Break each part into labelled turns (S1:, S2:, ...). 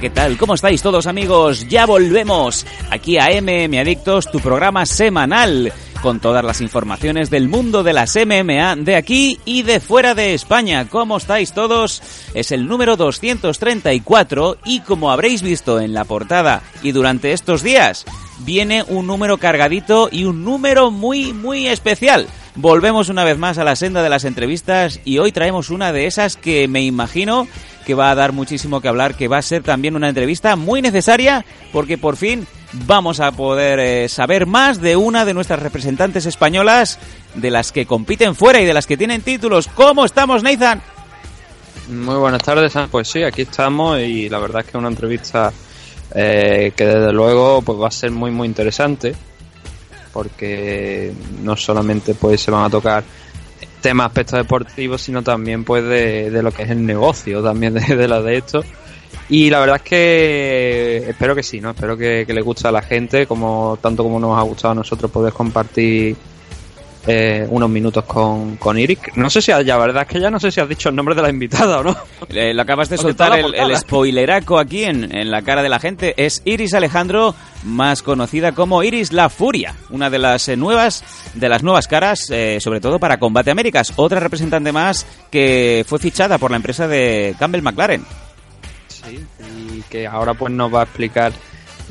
S1: ¿Qué tal? ¿Cómo estáis todos amigos? Ya volvemos aquí a MM Adictos, tu programa semanal con todas las informaciones del mundo de las MMA de aquí y de fuera de España. ¿Cómo estáis todos? Es el número 234 y como habréis visto en la portada y durante estos días, viene un número cargadito y un número muy, muy especial. Volvemos una vez más a la senda de las entrevistas y hoy traemos una de esas que me imagino que va a dar muchísimo que hablar, que va a ser también una entrevista muy necesaria porque por fin vamos a poder eh, saber más de una de nuestras representantes españolas, de las que compiten fuera y de las que tienen títulos. ¿Cómo estamos, Nathan?
S2: Muy buenas tardes, pues sí, aquí estamos y la verdad es que es una entrevista eh, que desde luego pues va a ser muy muy interesante porque no solamente pues se van a tocar temas aspectos deportivos sino también pues de, lo que es el negocio también de, de lo de esto y la verdad es que espero que sí, ¿no? Espero que, le guste a la gente, como tanto como nos ha gustado a nosotros poder compartir eh, unos minutos con, con Iris. No sé si, ya verdad es que ya no sé si has dicho el nombre de la invitada o no.
S1: Le, lo acabas de soltar el, el, spoileraco aquí en, en, la cara de la gente. Es Iris Alejandro, más conocida como Iris La Furia, una de las eh, nuevas, de las nuevas caras, eh, sobre todo para Combate Américas. Otra representante más que fue fichada por la empresa de Campbell McLaren
S2: y que ahora pues nos va a explicar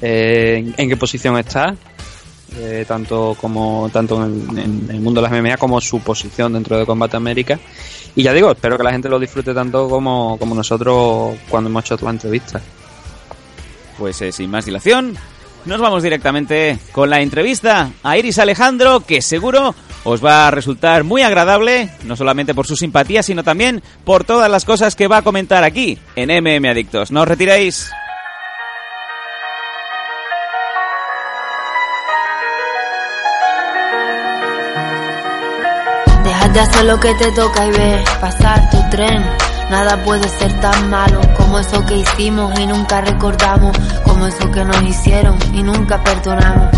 S2: eh, en, qué posición está, eh, tanto como tanto en, el mundo de las MMA como su posición dentro de Combate América. Y ya digo, espero que la gente lo disfrute tanto como, como nosotros cuando hemos hecho la entrevista.
S1: Pues eh, sin más dilación, nos vamos directamente con la entrevista a Iris Alejandro, que seguro os va a resultar muy agradable, no solamente por su simpatía, sino también por todas las cosas que va a comentar aquí en MM Adictos. No os retiréis.
S3: Deja de hacer lo que te toca y ve pasar tu tren. Nada puede ser tan malo como eso que hicimos y nunca recordamos, como eso que nos hicieron y nunca perdonamos.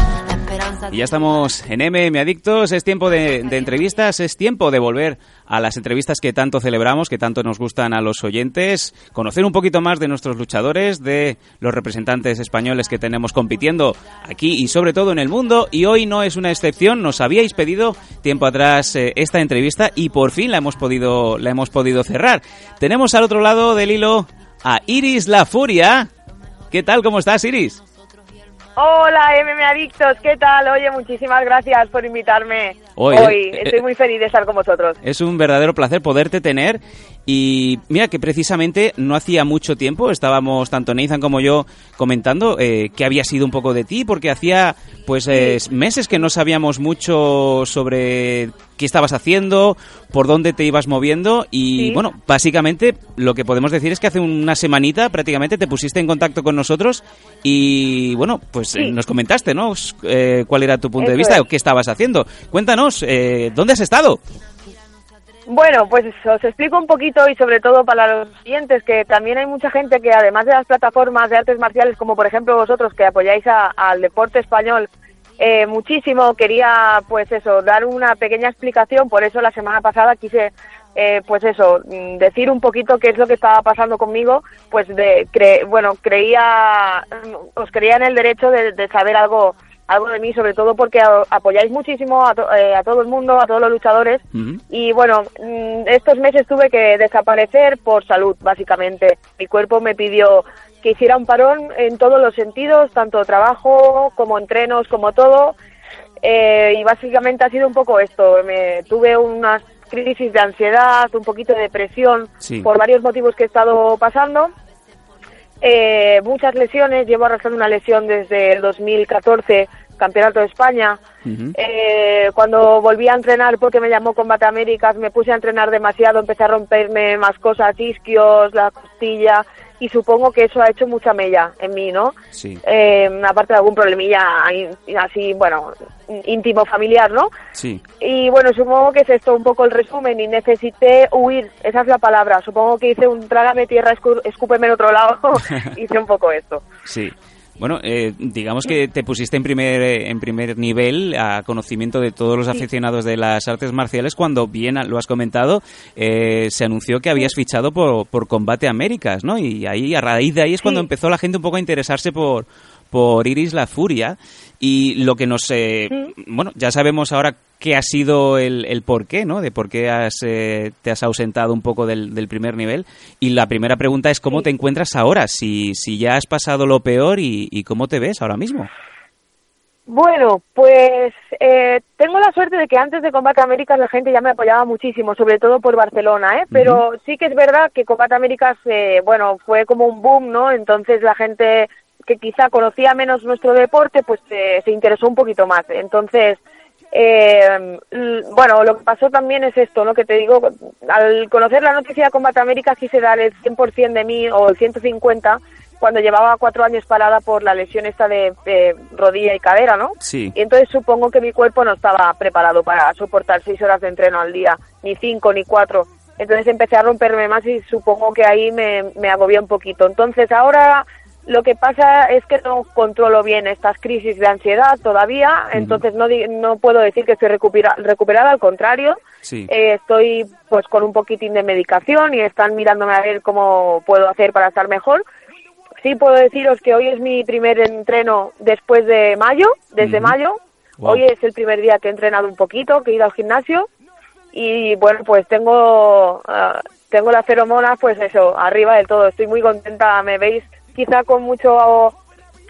S1: Y ya estamos en MM Adictos, es tiempo de, entrevistas, es tiempo de volver a las entrevistas que tanto celebramos, que tanto nos gustan a los oyentes, conocer un poquito más de nuestros luchadores, de los representantes españoles que tenemos compitiendo aquí y sobre todo en el mundo. Y hoy no es una excepción, nos habíais pedido tiempo atrás eh, esta entrevista y por fin la hemos podido, la hemos podido cerrar. Tenemos al otro lado del hilo a Iris La Furia. ¿Qué tal? ¿Cómo estás, Iris?
S4: Hola, MM Adictos, ¿qué tal? Oye, muchísimas gracias por invitarme hoy. Eh, Estoy muy feliz de estar con vosotros.
S1: Es un verdadero placer poderte tener y mira que precisamente no hacía mucho tiempo, estábamos tanto Nathan como yo comentando eh, que había sido un poco de ti, porque hacía pues eh, meses que no sabíamos mucho sobre qué estabas haciendo, por dónde te ibas moviendo y
S4: Sí.
S1: bueno, básicamente lo que podemos decir es que hace una semanita prácticamente te pusiste en contacto con nosotros y bueno, pues eh, nos comentaste, ¿no? Eh, cuál era tu punto de vista
S4: es.
S1: o qué estabas haciendo. Cuéntanos, eh, ¿dónde has estado?
S4: Bueno, pues os explico un poquito y sobre todo para los clientes que también hay mucha gente que además de las plataformas de artes marciales como por ejemplo vosotros que apoyáis a- al deporte español eh, muchísimo, quería pues eso, dar una pequeña explicación, por eso la semana pasada quise eh, pues eso, mm, decir un poquito qué es lo que estaba pasando conmigo, pues de, cre- bueno, creía, mm, os creía en el derecho de, de saber algo algo de mí, sobre todo porque a- apoyáis muchísimo a, to- eh, a todo el mundo, a todos los luchadores, y bueno, mm, estos meses tuve que desaparecer por salud, básicamente. Mi cuerpo me pidió que hiciera un parón en todos los sentidos, tanto trabajo como entrenos, como todo. Eh, y básicamente ha sido un poco esto. Me, tuve unas crisis de ansiedad, un poquito de depresión
S1: Sí.
S4: por varios motivos que he estado pasando. Eh, muchas lesiones, llevo arrastrando una lesión desde el 2014, Campeonato de España. eh, cuando volví a entrenar porque me llamó Combate Américas, me puse a entrenar demasiado, empecé a romperme más cosas, isquios, la costilla, y supongo que eso ha hecho mucha mella en mí, ¿no?
S1: Sí.
S4: Eh, aparte de algún problemilla así, bueno, íntimo familiar, ¿no?
S1: Sí.
S4: Y bueno, supongo que es esto un poco el resumen y necesité huir, esa es la palabra. Supongo que hice un trágame tierra, escúpeme en otro lado, hice un poco esto.
S1: Sí. Bueno, eh, digamos que te pusiste en primer, eh, en primer nivel a conocimiento de todos los aficionados de las artes marciales cuando, bien lo has comentado, eh, se anunció que habías fichado por, por Combate Américas, ¿no? Y ahí, a raíz de ahí es cuando
S4: Sí.
S1: empezó la gente un poco a interesarse por, por Iris la Furia y lo que nos... eh, Bueno, ya sabemos ahora qué ha sido el, el porqué, ¿no? De por qué has, eh, te has ausentado un poco del, del primer nivel. Y la primera pregunta es cómo
S4: Sí.
S1: te encuentras ahora, si, si ya has pasado lo peor y, y cómo te ves ahora mismo.
S4: Bueno, pues eh, tengo la suerte de que antes de Combate Américas la gente ya me apoyaba muchísimo, sobre todo por Barcelona, ¿eh? Pero sí que es verdad que Combate Américas, eh, bueno, fue como un boom, ¿no? Entonces la gente que quizá conocía menos nuestro deporte, pues eh, se interesó un poquito más. Entonces, eh, bueno, lo que pasó también es esto, ¿no? Que te digo, al conocer la noticia de Combate América quise dar el 100% de mí o el 150 cuando llevaba cuatro años parada por la lesión esta de, de rodilla y cadera, ¿no?
S1: Sí.
S4: Y entonces supongo que mi cuerpo no estaba preparado para soportar seis horas de entreno al día, ni cinco, ni cuatro. Entonces empecé a romperme más y supongo que ahí me, me agobié un poquito. Entonces ahora lo que pasa es que no controlo bien estas crisis de ansiedad todavía, entonces no, di- no puedo decir que estoy recupera- recuperada, al contrario.
S1: Sí.
S4: Eh, estoy pues con un poquitín de medicación y están mirándome a ver cómo puedo hacer para estar mejor. Sí puedo deciros que hoy es mi primer entreno después de mayo, desde mayo.
S1: Wow.
S4: Hoy es el primer día que he entrenado un poquito, que he ido al gimnasio y bueno, pues tengo ah, tengo la feromona pues eso, arriba del todo. Estoy muy contenta, me veis quizá con mucho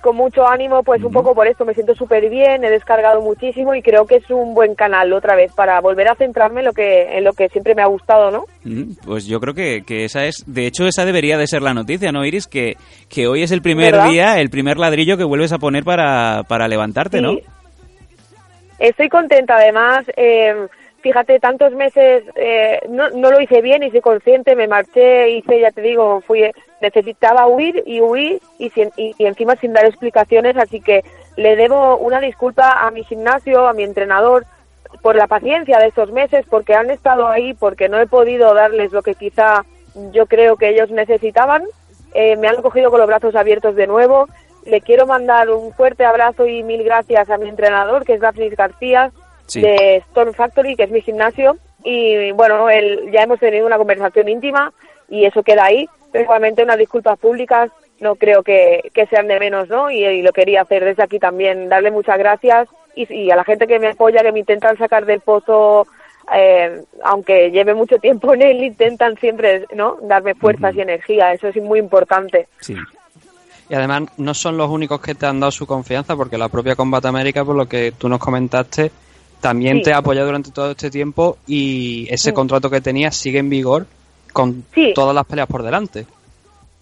S4: con mucho ánimo, pues un poco por esto, me siento súper bien, he descargado muchísimo y creo que es un buen canal otra vez para volver a centrarme en lo que, en lo que siempre me ha gustado, ¿no?
S1: Pues yo creo que, que esa es, de hecho esa debería de ser la noticia, ¿no, Iris? Que, que hoy es el primer
S4: ¿Verdad?
S1: día, el primer ladrillo que vuelves a poner para, para levantarte, ¿no?
S4: Sí. Estoy contenta, además, eh, fíjate, tantos meses eh, no, no lo hice bien, hice consciente, me marché, hice, ya te digo, fui necesitaba huir y huir y, sin- y, encima sin dar explicaciones, así que le debo una disculpa a mi gimnasio, a mi entrenador, por la paciencia de estos meses, porque han estado ahí, porque no he podido darles lo que quizá yo creo que ellos necesitaban. Eh, me han cogido con los brazos abiertos de nuevo. Le quiero mandar un fuerte abrazo y mil gracias a mi entrenador, que es Daphnis García,
S1: Sí.
S4: de Storm Factory, que es mi gimnasio. Y bueno, él, ya hemos tenido una conversación íntima y eso queda ahí. Pero igualmente unas disculpas públicas no creo que, que sean de menos, ¿no? Y, y lo quería hacer desde aquí también, darle muchas gracias y, y a la gente que me apoya, que me intentan sacar del pozo, eh, aunque lleve mucho tiempo en él, intentan siempre, ¿no? Darme fuerzas y energía, eso es muy importante.
S1: Sí.
S2: Y además no son los únicos que te han dado su confianza, porque la propia Combat América, por lo que tú nos comentaste, también
S4: Sí.
S2: te ha apoyado durante todo este tiempo y ese contrato que tenías sigue en vigor con
S4: Sí.
S2: todas las peleas por delante.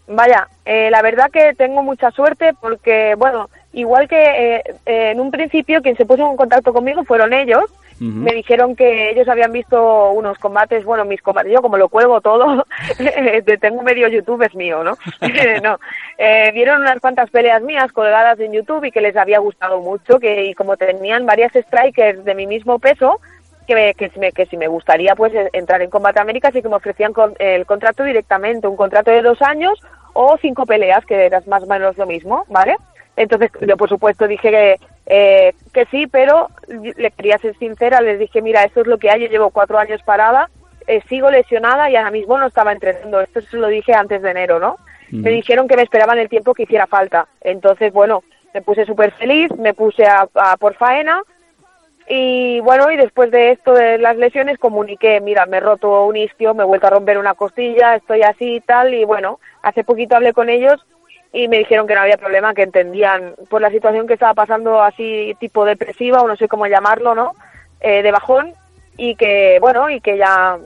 S4: Vaya, eh, la verdad que tengo mucha suerte porque, bueno, igual que eh, eh, en un principio quien se puso en contacto conmigo fueron ellos, Me dijeron que ellos habían visto unos combates, bueno, mis combates, yo como lo cuelgo todo, te- tengo medio YouTube es mío, ¿no? no, eh, vieron unas cuantas peleas mías colgadas en YouTube y que les había gustado mucho, que y como tenían varias strikers de mi mismo peso, que, me- que, si me, que si me gustaría pues entrar en Combate América, sí que me ofrecían con- el contrato directamente, un contrato de dos años o cinco peleas, que era más o menos lo mismo, ¿vale? Entonces yo por supuesto dije que, eh, que sí, pero le quería ser sincera, les dije, mira, esto es lo que hay, yo llevo cuatro años parada, eh, sigo lesionada y ahora mismo no estaba entrenando, esto se lo dije antes de enero, ¿no? Me dijeron que me esperaban el tiempo que hiciera falta, entonces bueno, me puse súper feliz, me puse a, a por faena, y bueno, y después de esto de las lesiones comuniqué, mira, me he roto un isquio, me he vuelto a romper una costilla, estoy así y tal, y bueno, hace poquito hablé con ellos y me dijeron que no había problema, que entendían por la situación que estaba pasando así tipo depresiva o no sé cómo llamarlo, ¿no? Eh, de bajón y que bueno, y que ya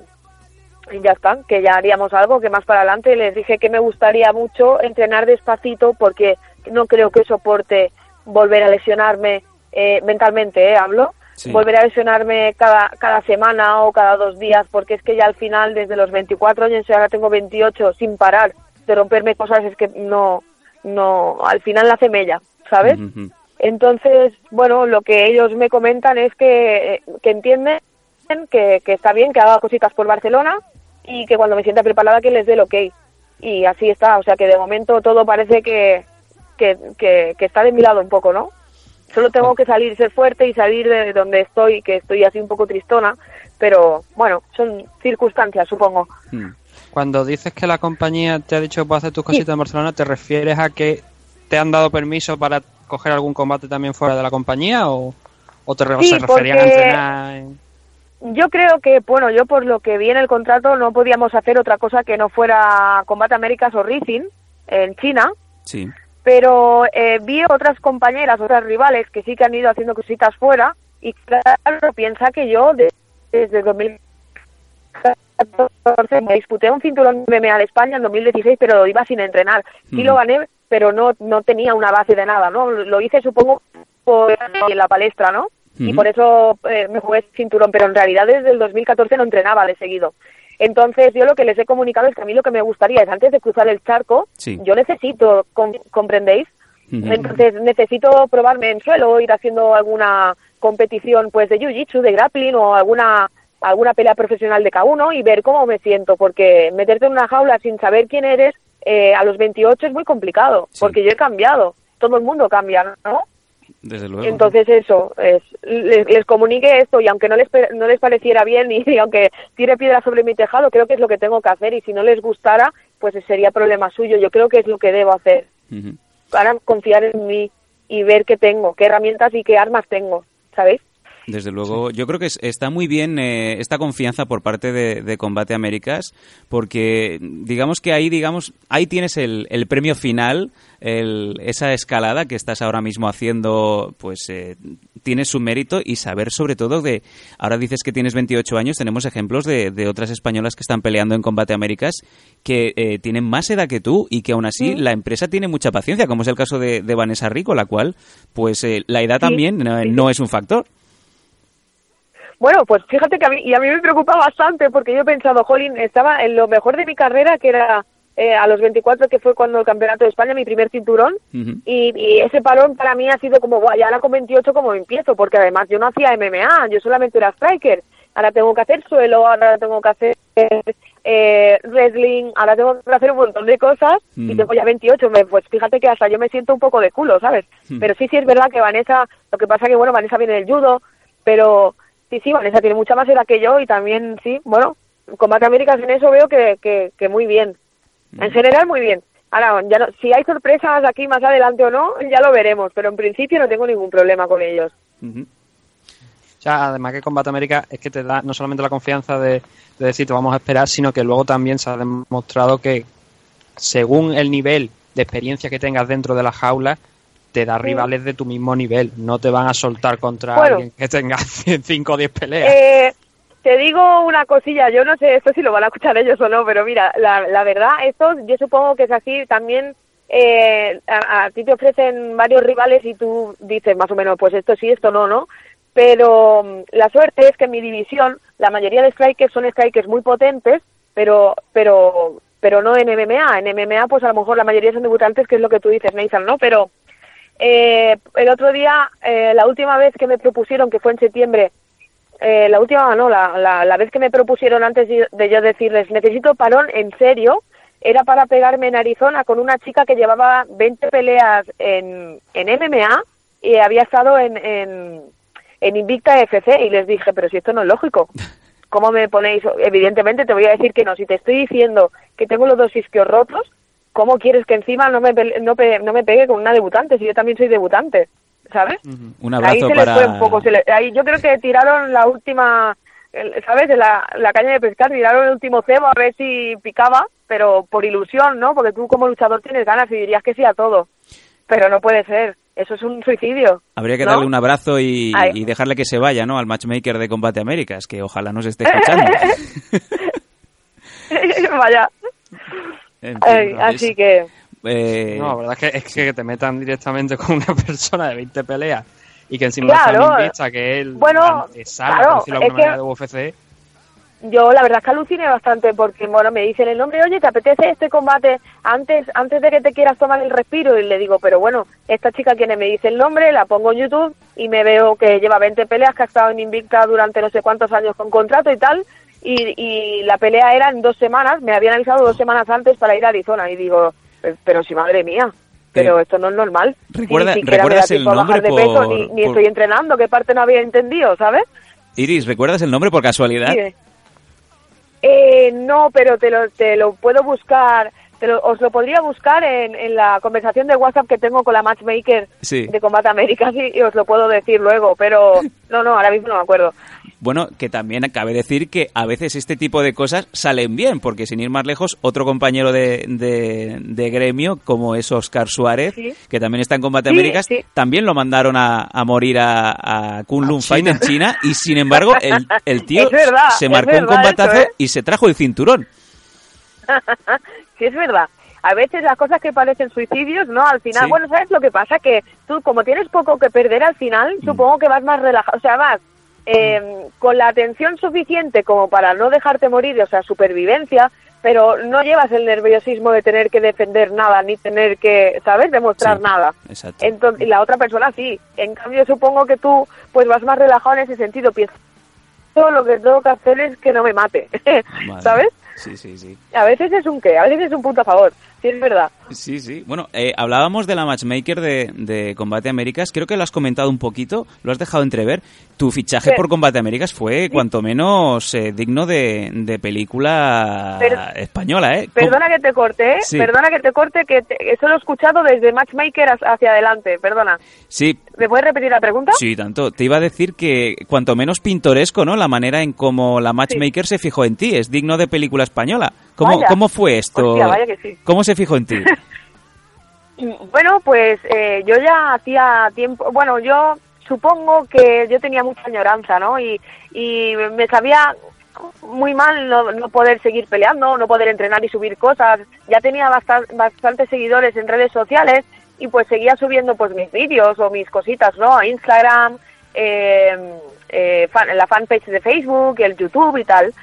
S4: ya está, que ya haríamos algo, que más para adelante les dije que me gustaría mucho entrenar despacito porque no creo que soporte volver a lesionarme eh, mentalmente, ¿eh? hablo, volver a lesionarme cada, cada semana o cada dos días, porque es que ya al final, desde los 24 años ahora tengo 28, sin parar de romperme cosas, es que no, no, al final la hace mella, ¿sabes? Entonces, bueno, lo que ellos me comentan es que, que entienden que, que está bien que haga cositas por Barcelona y que cuando me sienta preparada que les dé el ok. Y así está, o sea que de momento todo parece que, que, que, que está de mi lado un poco, ¿no? Solo tengo que salir, ser fuerte y salir de donde estoy, que estoy así un poco tristona, pero bueno, son circunstancias, supongo. Hmm.
S2: Cuando dices que la compañía te ha dicho que puedes hacer tus cositas en Barcelona, ¿te refieres a que te han dado permiso para coger algún combate también fuera de la compañía o, te se referían a entrenar?
S4: Yo creo que, bueno, yo por lo que vi en el contrato no podíamos hacer otra cosa que no fuera Combate Américas o Rising en China.
S1: Sí
S4: pero eh, vi otras compañeras, otras rivales que sí que han ido haciendo cositas fuera y claro, piensa que yo desde 2014 me disputé un cinturón MMA de España en 2016, pero iba sin entrenar. Sí lo gané, pero no no tenía una base de nada, ¿no? Lo hice, supongo, por en la palestra, ¿no? Y por eso eh, me jugué cinturón, pero en realidad desde el 2014 no entrenaba de seguido. Entonces, yo lo que les he comunicado es que a mí lo que me gustaría es, antes de cruzar el charco, yo necesito, ¿comprendéis? Entonces, necesito probarme en suelo, ir haciendo alguna competición pues de jiu-jitsu, de grappling o alguna alguna pelea profesional de K1 y ver cómo me siento, porque meterte en una jaula sin saber quién eres eh, a los 28 es muy complicado, porque yo he cambiado, todo el mundo cambia, ¿no? Entonces eso, es, les, comunique esto y aunque no les, no les pareciera bien y, aunque tire piedra sobre mi tejado, creo que es lo que tengo que hacer y si no les gustara, pues sería problema suyo. Yo creo que es lo que debo hacer para confiar en mí y ver qué tengo, qué herramientas y qué armas tengo, ¿sabéis?
S1: Desde luego, yo creo que está muy bien eh, esta confianza por parte de, Combate Américas, porque digamos que ahí, digamos, ahí tienes el, premio final, esa escalada que estás ahora mismo haciendo, pues eh, tiene su mérito y saber sobre todo de, ahora dices que tienes 28 años, tenemos ejemplos de, otras españolas que están peleando en Combate Américas que eh, tienen más edad que tú y que aún así la empresa tiene mucha paciencia, como es el caso de, Vanessa Rico, la cual, pues la edad también no es un factor.
S4: Bueno, pues fíjate que a mí, y a mí me preocupa bastante porque yo he pensado, Jolín, estaba en lo mejor de mi carrera, que era eh, a los 24, que fue cuando el Campeonato de España, mi primer cinturón, y, ese parón para mí ha sido como, guay, ya ahora con 28 como empiezo, porque además yo no hacía MMA, yo solamente era striker, ahora tengo que hacer suelo, ahora tengo que hacer eh, wrestling, ahora tengo que hacer un montón de cosas, y tengo ya 28, pues fíjate que hasta yo me siento un poco de culo, ¿sabes? Pero sí, sí es verdad que Vanessa, lo que pasa que, bueno, Vanessa viene del judo, pero Sí, sí, Vanessa tiene mucha más edad que yo y también, sí, bueno, Combate Américas en eso veo que, que, muy bien. En general, muy bien. Ahora, ya no, si hay sorpresas aquí más adelante o no, ya lo veremos, pero en principio no tengo ningún problema con ellos.
S2: O sea, además que Combate América es que te da no solamente la confianza de, de decir te vamos a esperar, sino que luego también se ha demostrado que según el nivel de experiencia que tengas dentro de la jaula, te da rivales de tu mismo nivel, no te van a soltar contra alguien que tenga 5 o 10 peleas.
S4: Eh, te digo una cosilla, yo no sé esto si lo van a escuchar ellos o no, pero mira, la, la verdad, esto yo supongo que es así también. Eh, a, ti te ofrecen varios rivales y tú dices más o menos, pues esto sí, esto no, ¿no? Pero mm, la suerte es que en mi división la mayoría de strikers son strikers muy potentes, pero pero pero no en MMA. En MMA, pues a lo mejor la mayoría son debutantes, que es lo que tú dices, Nathan, ¿no? Pero eh, el otro día, eh, la última vez que me propusieron, que fue en septiembre, eh, la última, no, la, la, vez que me propusieron antes de yo decirles, necesito parón en serio, era para pegarme en Arizona con una chica que llevaba 20 peleas en, en MMA y había estado en, en, en Invicta FC y les dije, pero si esto no es lógico. ¿Cómo me ponéis? Evidentemente te voy a decir que no. Si te estoy diciendo que tengo los dos isquios rotos, ¿cómo quieres que encima no me, no, no me pegue con una debutante si yo también soy debutante? ¿Sabes?
S1: Un abrazo
S4: ahí se
S1: para...
S4: fue un poco, ahí yo creo que tiraron la última, ¿sabes? De la, la caña de pescar, tiraron el último cebo a ver si picaba, pero por ilusión, ¿no? Porque tú como luchador tienes ganas y dirías que sí a todo, pero no puede ser. Eso es un suicidio.
S1: Habría que darle un abrazo y, y, dejarle que se vaya, ¿no? Al matchmaker de Combate Américas, que ojalá nos esté escuchando.
S4: Vaya. Así que...
S2: Eh... No, la verdad es que, es que te metan directamente con una persona de 20 peleas y que encima claro, está que él
S4: bueno, claro, es que...
S2: de UFC
S4: yo la verdad es que aluciné bastante porque bueno me dicen el nombre oye te apetece este combate antes antes de que te quieras tomar el respiro y le digo pero bueno esta chica quien me dice el nombre la pongo en YouTube y me veo que lleva 20 peleas que ha estado en Invicta durante no sé cuántos años con contrato y tal y, y la pelea era en dos semanas me habían avisado dos semanas antes para ir a Arizona y digo pero si madre mía pero esto no es normal.
S1: Recuerda, ¿Recuerdas el nombre
S4: de peso, ni, estoy entrenando, qué parte no había entendido, ¿sabes?
S1: Iris, ¿recuerdas el nombre por casualidad?
S4: Eh, no, pero te lo, te lo puedo buscar. Te os lo podría buscar en, en, la conversación de WhatsApp que tengo con la matchmaker de Combate América y os lo puedo decir luego, pero no, no, ahora mismo no me acuerdo.
S1: Bueno, que también cabe decir que a veces este tipo de cosas salen bien, porque sin ir más lejos, otro compañero de, de, gremio, como es Oscar Suárez, que también está en Combate Américas, también lo mandaron a, morir a, a Kunlun Fight en China, y sin embargo, el, el tío se marcó un combatazo ¿eh? y se trajo el cinturón.
S4: sí, es verdad a veces las cosas que parecen suicidios, ¿no? Al final, bueno, ¿sabes lo que pasa? Que tú, como tienes poco que perder al final, mm. supongo que vas más relajado, o sea, vas eh, con la atención suficiente como para no dejarte morir, o sea, supervivencia, pero no llevas el nerviosismo de tener que defender nada, ni tener que, ¿sabes?, demostrar nada. Entonces, y la otra persona sí. En cambio, supongo que tú, pues vas más relajado en ese sentido. Piensas, todo lo que tengo que hacer es que no me mate, ¿sabes?
S1: Sí, sí, sí.
S4: A veces es un qué, a veces es un punto a favor. Sí, es verdad.
S1: Sí, sí. Bueno, eh, hablábamos de la matchmaker de, de, Combate Américas. Creo que lo has comentado un poquito, lo has dejado entrever. Tu fichaje por Combate Américas fue, cuanto menos, eh, digno de, de película española, ¿eh?
S4: Perdona que te corte, ¿eh? Perdona que te corte, que eso lo he escuchado desde Matchmaker hacia adelante, perdona.
S1: Sí.
S4: ¿Me puedes repetir la pregunta?
S1: Sí, tanto. Te iba a decir que cuanto menos pintoresco, ¿no? La manera en cómo la Matchmaker se fijó en ti. Es digno de película española. ¿Cómo, ¿cómo fue esto? ¿Cómo se fijó en ti?
S4: bueno, pues eh, yo ya hacía tiempo, bueno, yo supongo que yo tenía mucha añoranza, ¿no? Y, y me sabía muy mal no, no, poder seguir peleando, no poder entrenar y subir cosas. Ya tenía bastantes seguidores en redes sociales y pues seguía subiendo pues mis vídeos o mis cositas, ¿no? A Instagram, eh, eh, la fanpage de Facebook, el YouTube y tal.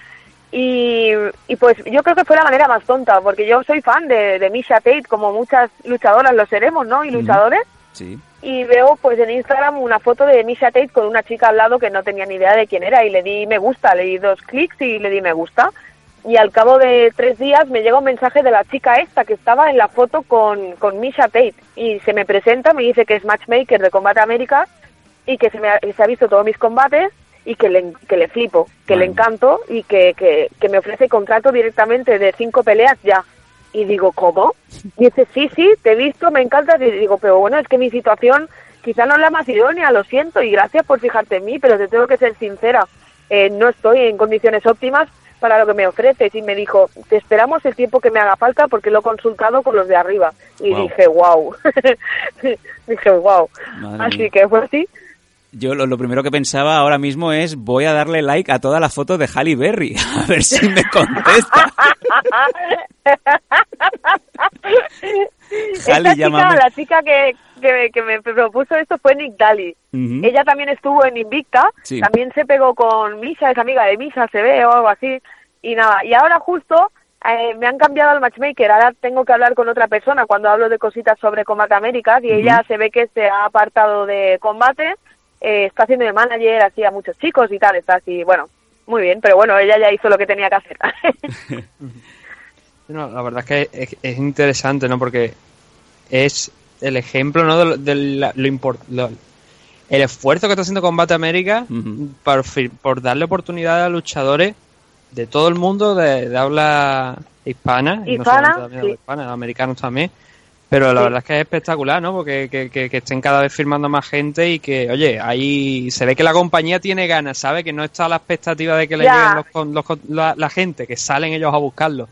S4: Y, y, pues yo creo que fue la manera más tonta, porque yo soy fan de, de Misha Tate, como muchas luchadoras lo seremos, ¿no? Y luchadores.
S1: Sí.
S4: Y veo pues en Instagram una foto de Misha Tate con una chica al lado que no tenía ni idea de quién era y le di me gusta, le di dos clics y le di me gusta. Y al cabo de tres días me llega un mensaje de la chica esta que estaba en la foto con, con Misha Tate y se me presenta, me dice que es matchmaker de Combate América y que se, me se ha visto todos mis combates y que le, que le flipo, que le encanto y que, que, me ofrece contrato directamente de cinco peleas ya. Y digo, ¿cómo? Y dice, sí, sí, te he visto, me encanta. Y digo, pero bueno, es que mi situación quizá no es la más idónea, lo siento, y gracias por fijarte en mí, pero te tengo que ser sincera. Eh, no estoy en condiciones óptimas para lo que me ofreces. Y me dijo, te esperamos el tiempo que me haga falta porque lo he consultado con los de arriba. Y dije, wow. dije, wow. así que fue así.
S1: Yo lo, primero que pensaba ahora mismo es voy a darle like a toda la foto de Halle Berry, a ver si me contesta.
S4: Esta chica, la chica que, que, me propuso esto fue Nick Daly. Ella también estuvo en Invicta, también se pegó con Misa, es amiga de Misa, se ve o algo así. Y nada, y ahora justo eh, me han cambiado al matchmaker, ahora tengo que hablar con otra persona cuando hablo de cositas sobre Combate Américas y ella se ve que se ha apartado de combate eh, está haciendo de manager así a muchos chicos y tal, está así, bueno, muy bien, pero bueno, ella ya hizo lo que tenía que hacer.
S2: la verdad es que es, interesante, ¿no? Porque es el ejemplo, ¿no? De, lo, el esfuerzo que está haciendo Combate América por, darle oportunidad a luchadores de todo el mundo de, habla hispana, y no solamente hispana, americanos también, pero la verdad es que es espectacular, ¿no? Porque que, estén cada vez firmando más gente y que, oye, ahí se ve que la compañía tiene ganas, ¿sabe? Que no está a la expectativa de que le lleguen los, la, gente, que salen ellos a buscarlo.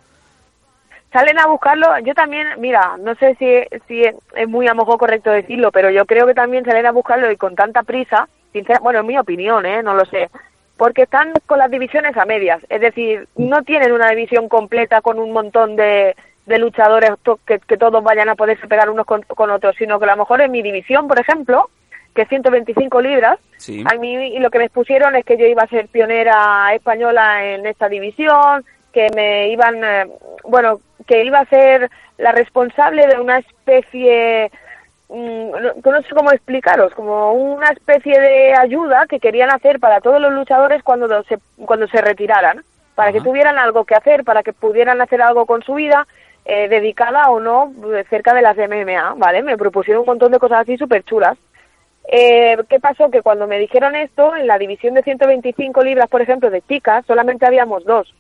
S4: Salen a buscarlo, yo también, mira, no sé si, si es muy a lo mejor correcto decirlo, pero yo creo que también salen a buscarlo y con tanta prisa, sincera, bueno, en mi opinión, ¿eh? No lo sé. porque están con las divisiones a medias, es decir, no tienen una división completa con un montón de, de luchadores que, todos vayan a poderse pegar unos con, otros, sino que a lo mejor en mi división, por ejemplo, que es 125 libras, a mí lo que me expusieron es que yo iba a ser pionera española en esta división, que me iban, eh, bueno, que iba a ser la responsable de una especie Mm, no sé cómo explicaros, como una especie de ayuda que querían hacer para todos los luchadores cuando se, cuando se retiraran, para que tuvieran algo que hacer, para que pudieran hacer algo con su vida, eh, dedicada o no cerca de las MMA, ¿vale? Me propusieron un montón de cosas así súper chulas. Eh, ¿Qué pasó? Que cuando me dijeron esto, en la división de 125 libras, por ejemplo, de chicas, solamente habíamos dos.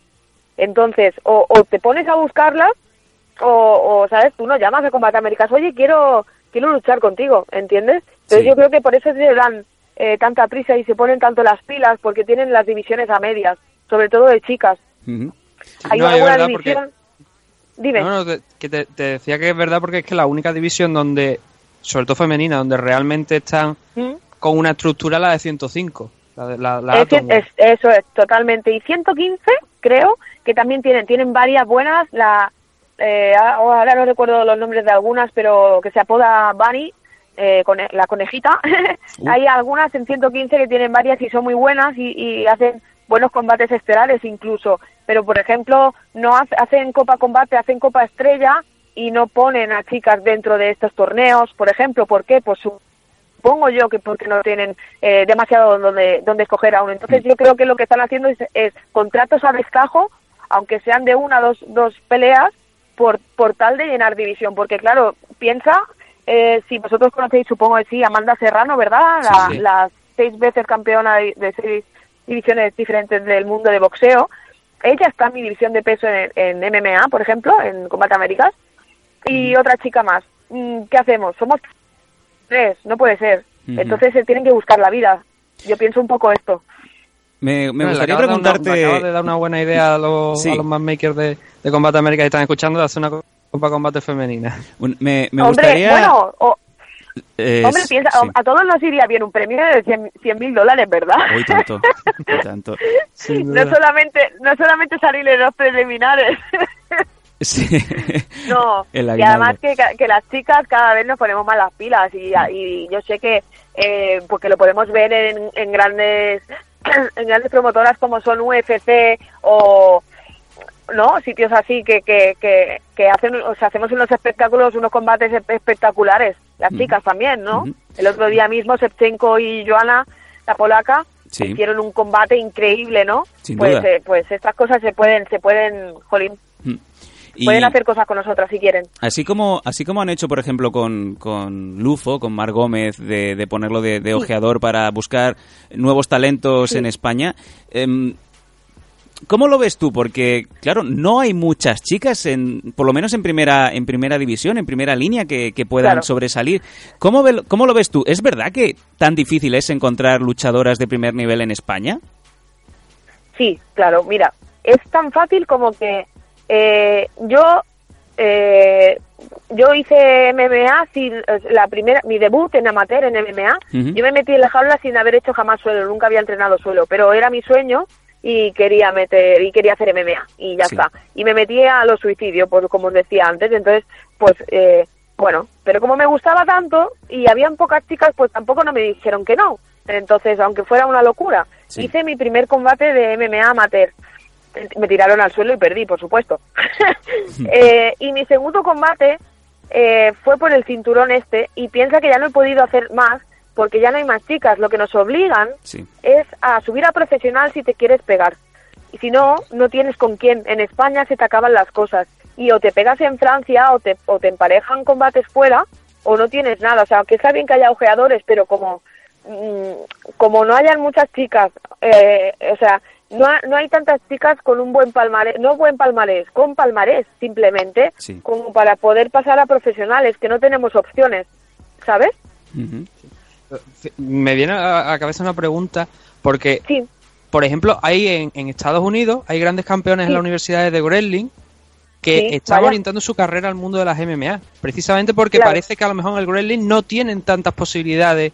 S4: Entonces, o, te pones a buscarlas, o, o, ¿sabes? Tú no llamas a Combate Américas, oye, quiero quiero luchar contigo, ¿entiendes? Entonces yo creo que por eso se dan eh, tanta prisa y se ponen tanto las pilas, porque tienen las divisiones a medias, sobre todo de chicas. Hay alguna división... Dime.
S2: No, no, que te, decía que es verdad porque es que la única división donde, sobre todo femenina, donde realmente están ¿Mm? con una estructura la de 105. La, la,
S4: es, eso es, totalmente. Y 115, creo que también tienen, tienen varias buenas. La, eh, ahora no recuerdo los nombres de algunas, pero que se apoda Bunny, eh, con la conejita. Uh. Hay algunas en 115 que tienen varias y son muy buenas y, hacen buenos combates estelares incluso. Pero, por ejemplo, no hacen Copa Combate, hacen Copa Estrella y no ponen a chicas dentro de estos torneos, por ejemplo. ¿Por qué? Pues supongo yo que porque no tienen eh, demasiado donde, donde escoger aún. Entonces, yo creo que lo que están haciendo es, es contratos a descajo, aunque sean de una o dos, dos peleas, por, por tal de llenar división, porque claro, piensa, eh, si vosotros conocéis, supongo que sí, Amanda Serrano, ¿verdad? La, seis veces campeona de, seis divisiones diferentes del mundo de boxeo. Ella está en mi división de peso en, MMA, por ejemplo, en Combate Américas, y otra chica más. Mm, ¿Qué hacemos? Somos tres, no puede ser. Entonces se tienen que buscar la vida. Yo pienso un poco esto.
S2: Me, gustaría preguntarte. Acabas de dar una buena idea a los, a los makers de, de Combate América que están escuchando de hacer una Copa Combate femenina.
S1: Me, me gustaría.
S4: Bueno, hombre, piensa, a todos nos iría bien un premio de 100 mil dólares, ¿verdad?
S1: Uy, tanto. tanto.
S4: no, solamente, no solamente salir en los preliminares.
S1: Sí.
S4: No, y además que, que, las chicas cada vez nos ponemos más las pilas y, y yo sé que, eh, porque lo podemos ver en, en grandes en grandes promotoras como son UFC o no sitios así que, que, que, hacen o sea, hacemos unos espectáculos unos combates espectaculares. Las chicas también no el otro día mismo Sepchenko y Joana la polaca hicieron un combate increíble no pues eh, pues estas cosas se pueden se pueden jolín Pueden hacer cosas con nosotras si quieren.
S1: Así como, así como han hecho, por ejemplo, con, con Lufo, con Mar Gómez, de, de ponerlo de, ojeador para buscar nuevos talentos en España. Em, ¿Cómo lo ves tú? Porque, claro, no hay muchas chicas, en, por lo menos en primera, en primera división, en primera línea, que, puedan sobresalir. ¿Cómo, ¿Cómo lo ves tú? ¿Es verdad que tan difícil es encontrar luchadoras de primer nivel en España?
S4: Sí, claro. Mira, es tan fácil como que eh, yo eh, yo hice MMA sin la primera mi debut en amateur en MMA yo me metí en la jaula sin haber hecho jamás suelo nunca había entrenado suelo pero era mi sueño y quería meter y quería hacer MMA y ya está. Y me metí a los suicidios pues como os decía antes entonces pues eh, bueno pero como me gustaba tanto y habían pocas chicas pues tampoco no me dijeron que no. Entonces aunque fuera una locura hice mi primer combate de MMA amateur. Me tiraron al suelo y perdí, por supuesto. Eh, y mi segundo combate eh, fue por el cinturón este y piensa que ya no he podido hacer más porque ya no hay más chicas. Lo que nos obligan es a subir a profesional si te quieres pegar. Y si no, no tienes con quién. En España se te acaban las cosas. Y o te pegas en Francia o te, o te emparejan combates fuera o no tienes nada. O sea, aunque está bien que haya ojeadores, pero como, mm, como no hayan muchas chicas, eh, o sea, no, no hay tantas chicas con un buen palmarés, no buen palmarés, con palmarés simplemente, como para poder pasar a profesionales, que no tenemos opciones, ¿sabes?
S2: Me viene a la cabeza una pregunta, porque, por ejemplo, hay en, Estados Unidos, hay grandes campeones en las universidades de Wrestling que están orientando su carrera al mundo de las MMA, precisamente porque parece que a lo mejor en el Wrestling no tienen tantas posibilidades,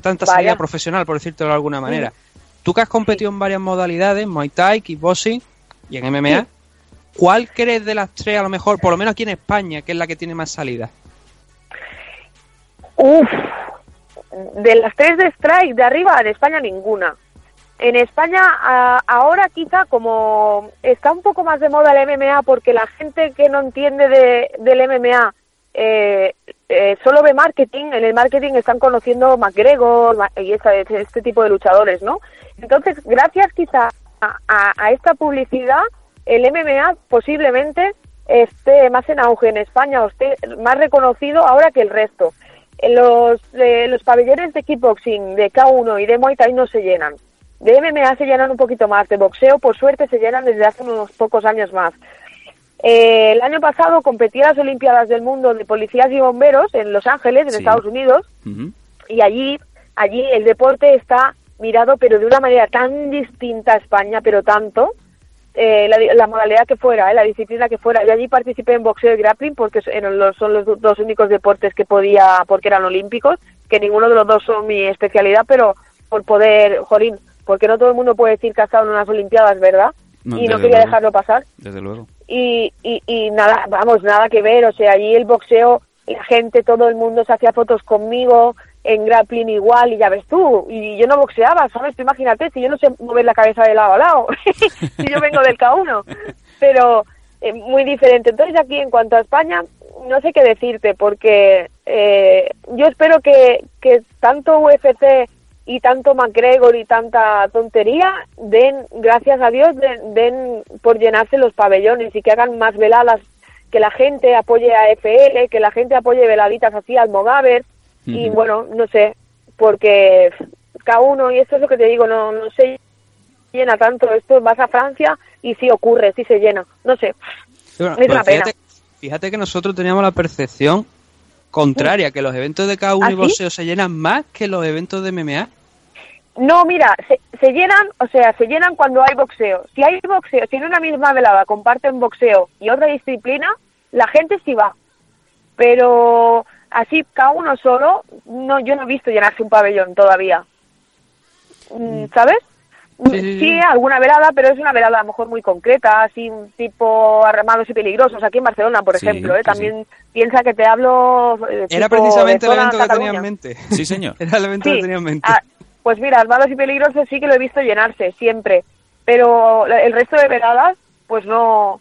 S2: tanta salida profesional, por decirlo de alguna manera. tú que has competido en varias modalidades, Muay Thai, Kickboxing y en MMA, ¿cuál crees de las tres a lo mejor, por lo menos aquí en España, que es la que tiene más salida?
S4: Uf, de las tres de strike de arriba, en España ninguna. En España ahora quizá como está un poco más de moda el MMA porque la gente que no entiende de, del MMA eh, eh, solo ve marketing, en el marketing están conociendo McGregor y este tipo de luchadores, ¿no? Entonces, gracias quizá a, esta publicidad, el MMA posiblemente esté más en auge en España o esté más reconocido ahora que el resto. Los, eh, los pabellones de kickboxing, de K1 y de Muay Thai no se llenan. De MMA se llenan un poquito más, de boxeo por suerte se llenan desde hace unos pocos años más. Eh, el año pasado competí a las Olimpiadas del Mundo de Policías y Bomberos en Los Ángeles, en Estados Unidos, y allí, allí el deporte está mirado, pero de una manera tan distinta a España, pero tanto, eh, la, modalidad que fuera, eh, la disciplina que fuera. Yo allí participé en boxeo y grappling porque son los dos únicos deportes que podía, porque eran olímpicos, que ninguno de los dos son mi especialidad, pero por poder, Jorín, porque no todo el mundo puede decir que ha estado en unas Olimpiadas, ¿verdad? y no quería dejarlo pasar.
S1: Desde luego.
S4: Y, y, y nada, vamos, nada que ver, o sea, allí el boxeo, la gente, todo el mundo se hacía fotos conmigo, en grappling igual, y ya ves tú, y yo no boxeaba, ¿sabes? Tú imagínate, si yo no sé mover la cabeza de lado a lado, si yo vengo del K1, pero eh, muy diferente. Entonces aquí, en cuanto a España, no sé qué decirte, porque eh, yo espero que, que tanto UFC y tanto McGregor y tanta tontería den, gracias a Dios, den, por llenarse los pabellones y que hagan más veladas, que la gente apoye a FL, que la gente apoye veladitas así al Y bueno, no sé, porque cada uno, y esto es lo que te digo, no, no se llena tanto, esto vas a Francia y sí ocurre, sí se llena, no sé, es una
S2: pues pena. Fíjate, que nosotros teníamos la percepción contraria, que los eventos de cada uno ¿Ah, y boxeo se llenan más que los eventos de MMA.
S4: No, mira, se, se, llenan, o sea, se llenan cuando hay boxeo. Si hay boxeo, si en una misma velada comparten boxeo y otra disciplina, la gente sí va. Pero así, cada uno solo, no, yo no he visto llenarse un pabellón todavía. Mm, mm. ¿Sabes? Sí, alguna velada, pero es una velada a lo mejor muy concreta, así un tipo arremados y peligrosos, aquí en Barcelona, por ejemplo. ¿eh? También piensa que te hablo.
S2: Eh, Era precisamente el evento que tenía en mente.
S1: Sí, señor.
S2: Era el evento que tenía en mente.
S4: Ah, pues mira, armados y peligrosos sí que lo he visto llenarse, siempre. Pero el resto de veladas, pues no,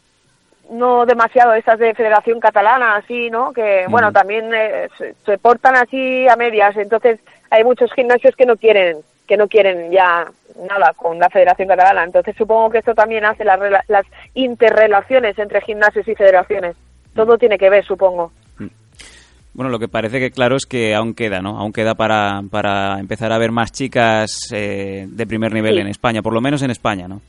S4: no demasiado esas de Federación Catalana, así, ¿no? Que, bueno, también eh, se, portan así a medias. Entonces, hay muchos gimnasios que no quieren que no quieren ya nada con la Federación Catalana. Entonces, supongo que esto también hace las, las interrelaciones entre gimnasios y federaciones. Todo tiene que ver, supongo.
S1: Bueno, lo que parece que claro es que aún queda, ¿no? Aún queda para, para empezar a ver más chicas eh, de primer nivel en España, por lo menos en España, ¿no?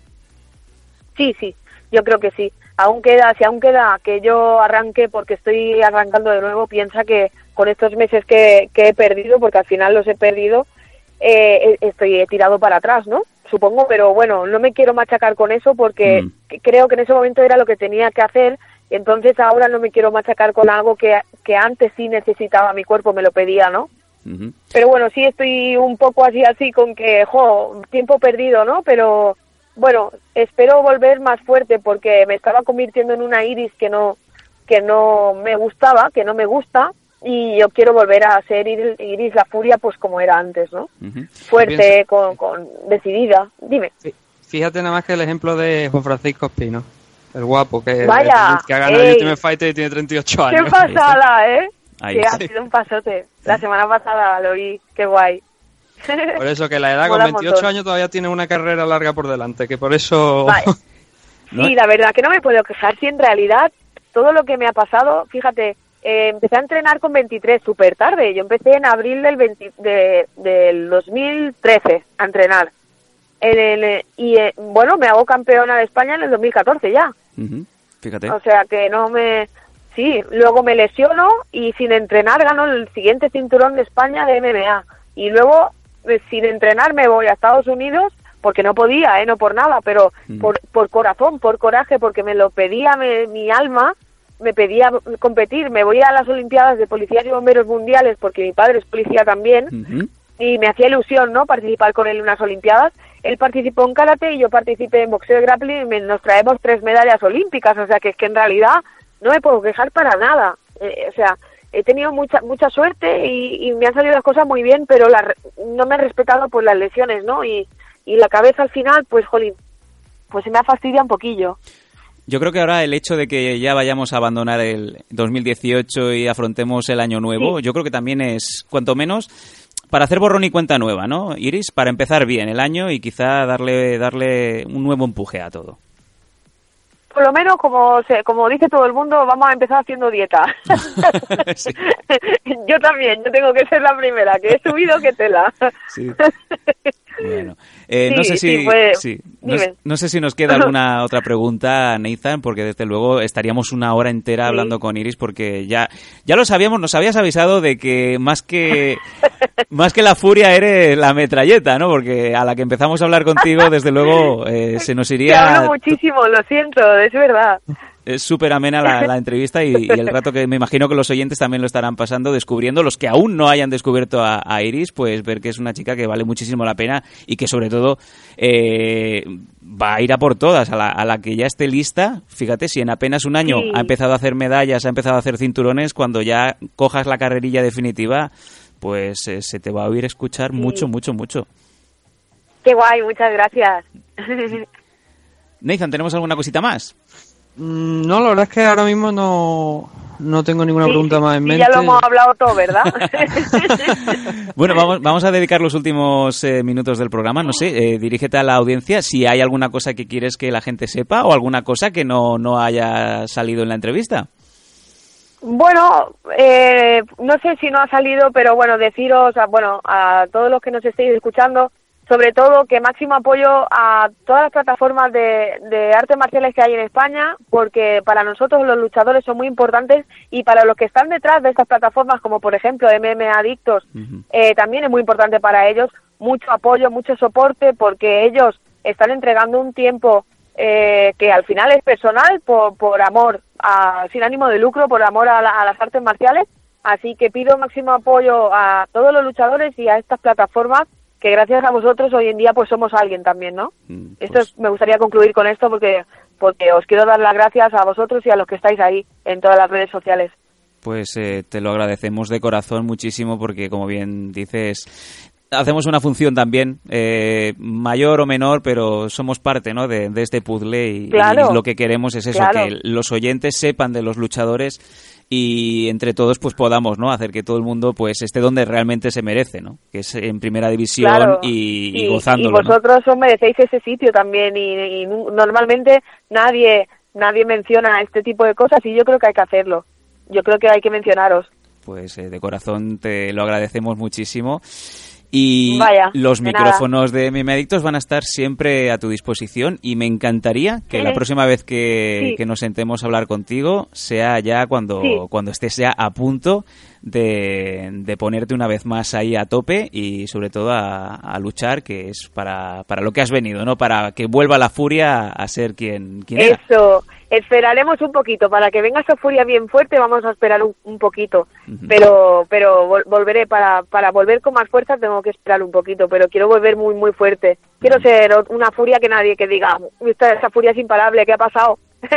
S4: Sí, sí, yo creo que sí. Aún queda, si aún queda que yo arranque porque estoy arrancando de nuevo, piensa que con estos meses que, he perdido, porque al final los he perdido, eh, estoy he tirado para atrás, ¿no? Supongo, pero bueno, no me quiero machacar con eso porque mm. creo que en ese momento era lo que tenía que hacer entonces ahora no me quiero machacar con algo que, que antes sí necesitaba, mi cuerpo me lo pedía, ¿no? Pero bueno, sí estoy un poco así, así con que, jo, tiempo perdido, ¿no? Pero bueno, espero volver más fuerte porque me estaba convirtiendo en una iris que no, que no me gustaba, que no me gusta, y yo quiero volver a ser Iris la Furia pues como era antes, ¿no? Fuerte, con, con, decidida. Dime.
S2: Fíjate nada más que el ejemplo de Juan Francisco Espino el guapo, que,
S4: Vaya,
S2: que ha ganado el Ultimate Fighter y tiene 38 años.
S4: Qué pasada, ¿eh? que ha sido un pasote. La semana pasada lo vi, qué guay.
S2: Por eso que la edad con 28 años todavía tiene una carrera larga por delante, que por eso...
S4: Sí, la verdad que no me puedo quejar, si en realidad todo lo que me ha pasado, fíjate, eh, empecé a entrenar con 23 súper tarde, yo empecé en abril del, 20, de, del 2013 a entrenar. y eh, bueno, me hago campeona de España en el 2014 ya.
S1: Fíjate.
S4: O sea que no me... Sí, luego me lesiono y sin entrenar gano el siguiente cinturón de España de MMA. Y luego, sin entrenar, me voy a Estados Unidos porque no podía, ¿eh? no por nada, pero por, por corazón, por coraje, porque me lo pedía mi alma, me pedía competir. Me voy a las Olimpiadas de Policías y Bomberos Mundiales porque mi padre es policía también. y me hacía ilusión, ¿no? Participar con él en unas Olimpiadas. Él participó en karate y yo participé en boxeo y grappling y nos traemos tres medallas olímpicas, o sea que es que en realidad no me puedo quejar para nada. Eh, o sea, he tenido mucha mucha suerte y, me han salido las cosas muy bien, pero la, no me he respetado pues las lesiones, ¿no? Y, y la cabeza al final, pues jolín, pues se me ha fastidiado un poquillo.
S1: Yo creo que ahora el hecho de que ya vayamos a abandonar el 2018 y afrontemos el año nuevo, yo creo que también es, cuanto menos, para hacer borrón y cuenta nueva, ¿no, Iris? Para empezar bien el año y quizá darle, darle un nuevo empuje a todo
S4: por lo menos, como, se, como dice todo el mundo, vamos a empezar haciendo dieta. yo también, yo tengo que ser la primera, que he subido que tela.
S1: Sí. Bueno, eh, no, sé si, no, sé si nos queda alguna otra pregunta, Nathan, porque desde luego estaríamos una hora entera hablando con Iris, porque ya, ya lo sabíamos, nos habías avisado de que más que más que la furia eres la metralleta, ¿no? Porque a la que empezamos a hablar contigo, desde luego eh, se nos iría.
S4: Te hablo muchísimo, lo siento, es verdad
S1: es súper amena la, entrevista y, el rato que me imagino que los oyentes también lo estarán pasando descubriendo, los que aún no hayan descubierto a, Iris, pues ver que es una chica que vale muchísimo la pena y que sobre todo eh, va a ir a por todas, a la, que ya esté lista, fíjate, si en apenas un año ha empezado a hacer medallas, ha empezado a hacer cinturones, cuando ya cojas la carrerilla definitiva, pues eh, se te va a oír escuchar mucho, mucho, mucho.
S4: Qué guay, muchas gracias.
S1: Nathan, ¿tenemos alguna cosita más?
S2: Mm, no, la verdad es que ahora mismo no, no tengo ninguna pregunta más en mente.
S4: Ya lo hemos hablado todo, ¿verdad?
S1: bueno, vamos, vamos a dedicar los últimos eh, minutos del programa. No sé, eh, dirígete a la audiencia si hay alguna cosa que quieres que la gente sepa o alguna cosa que no, no haya salido en la entrevista.
S4: Bueno, eh, no sé si no ha salido, pero bueno, deciros, bueno, a todos los que nos estéis escuchando, sobre todo que máximo apoyo a todas las plataformas de, artes marciales que hay en España, porque para nosotros los luchadores son muy importantes y para los que están detrás de estas plataformas, como por ejemplo MMA Adictos, eh, también es muy importante para ellos mucho apoyo, mucho soporte, porque ellos están entregando un tiempo eh, que al final es personal por, por amor, sin ánimo de lucro, por amor a las artes marciales. Así que pido máximo apoyo a todos los luchadores y a estas plataformas que gracias a vosotros hoy en día pues somos alguien también, ¿no? Mm, esto pues me gustaría concluir con esto porque porque os quiero dar las gracias a vosotros y a los que estáis ahí en todas las redes sociales.
S1: Pues eh, te lo agradecemos de corazón muchísimo porque como bien dices hacemos una función también, eh, mayor o menor, pero somos parte ¿no? de, este puzzle y, lo que queremos es eso, que los oyentes sepan de los luchadores y entre todos pues podamos no hacer que todo el mundo pues esté donde realmente se merece no que es en primera división y, y, gozándolo
S4: y vosotros os merecéis ese sitio también y, normalmente nadie nadie menciona este tipo de cosas y yo creo que hay que hacerlo. Yo creo que hay que mencionaros.
S1: Pues eh, de corazón te lo agradecemos muchísimo y los micrófonos de Adictos van a estar siempre a tu disposición y me encantaría que la próxima vez que, nos sentemos a hablar contigo sea ya cuando, cuando estés ya a punto de, ponerte una vez más ahí a tope y sobre todo a, luchar, que es para, para, lo que has venido, ¿no? Para que vuelva la furia a ser quien, quien
S4: Eso, esperaremos un poquito, para que venga esa furia bien fuerte vamos a esperar un, poquito, pero pero volveré, para, para volver con más fuerza tengo que esperar un poquito, pero quiero volver muy muy fuerte, quiero ser una furia que nadie que diga, esta, esa furia es imparable, ¿qué ha pasado?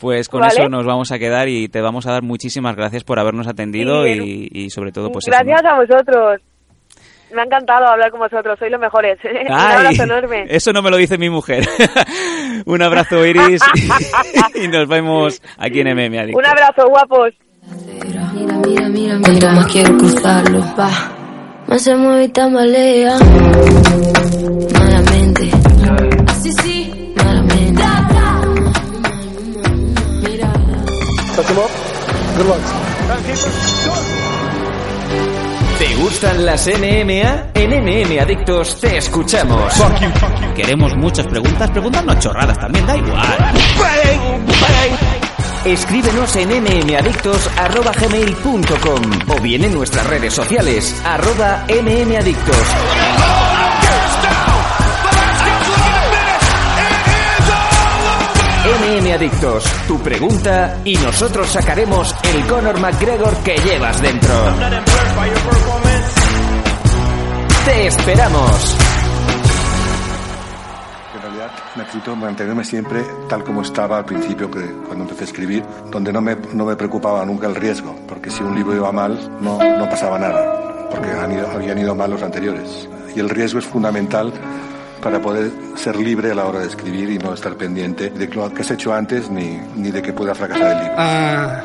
S1: Pues con eso nos vamos a quedar y te vamos a dar muchísimas gracias por habernos atendido y, sobre todo pues
S4: Gracias a vosotros. Me ha encantado hablar con vosotros, sois los mejores. Un abrazo enorme.
S1: Eso no me lo dice mi mujer. Un abrazo, Iris, y nos vemos aquí en MM
S4: Un abrazo, guapos.
S3: Mira, mira, mira, mira, más quiero cruzarlo, va. Más se mueve y tambalea. Malamente. Así sí, malamente.
S5: ¿Te gustan las NMA? En NM Adictos te escuchamos.
S1: Queremos muchas preguntas, preguntas chorradas también, da igual.
S5: Escríbenos en mmadictos.gmail.com o bien en nuestras redes sociales, arroba mmadictos. MM Adictos, tu pregunta y nosotros sacaremos el Conor McGregor que llevas dentro. ¡Te esperamos!
S6: En realidad necesito mantenerme siempre tal como estaba al principio que cuando empecé a escribir, donde no me, no me preocupaba nunca el riesgo, porque si un libro iba mal no, no pasaba nada, porque han ido, habían ido mal los anteriores. Y el riesgo es fundamental para poder ser libre a la hora de escribir y no estar pendiente de lo que has hecho antes ni, ni de que pueda fracasar el libro.
S7: Ah,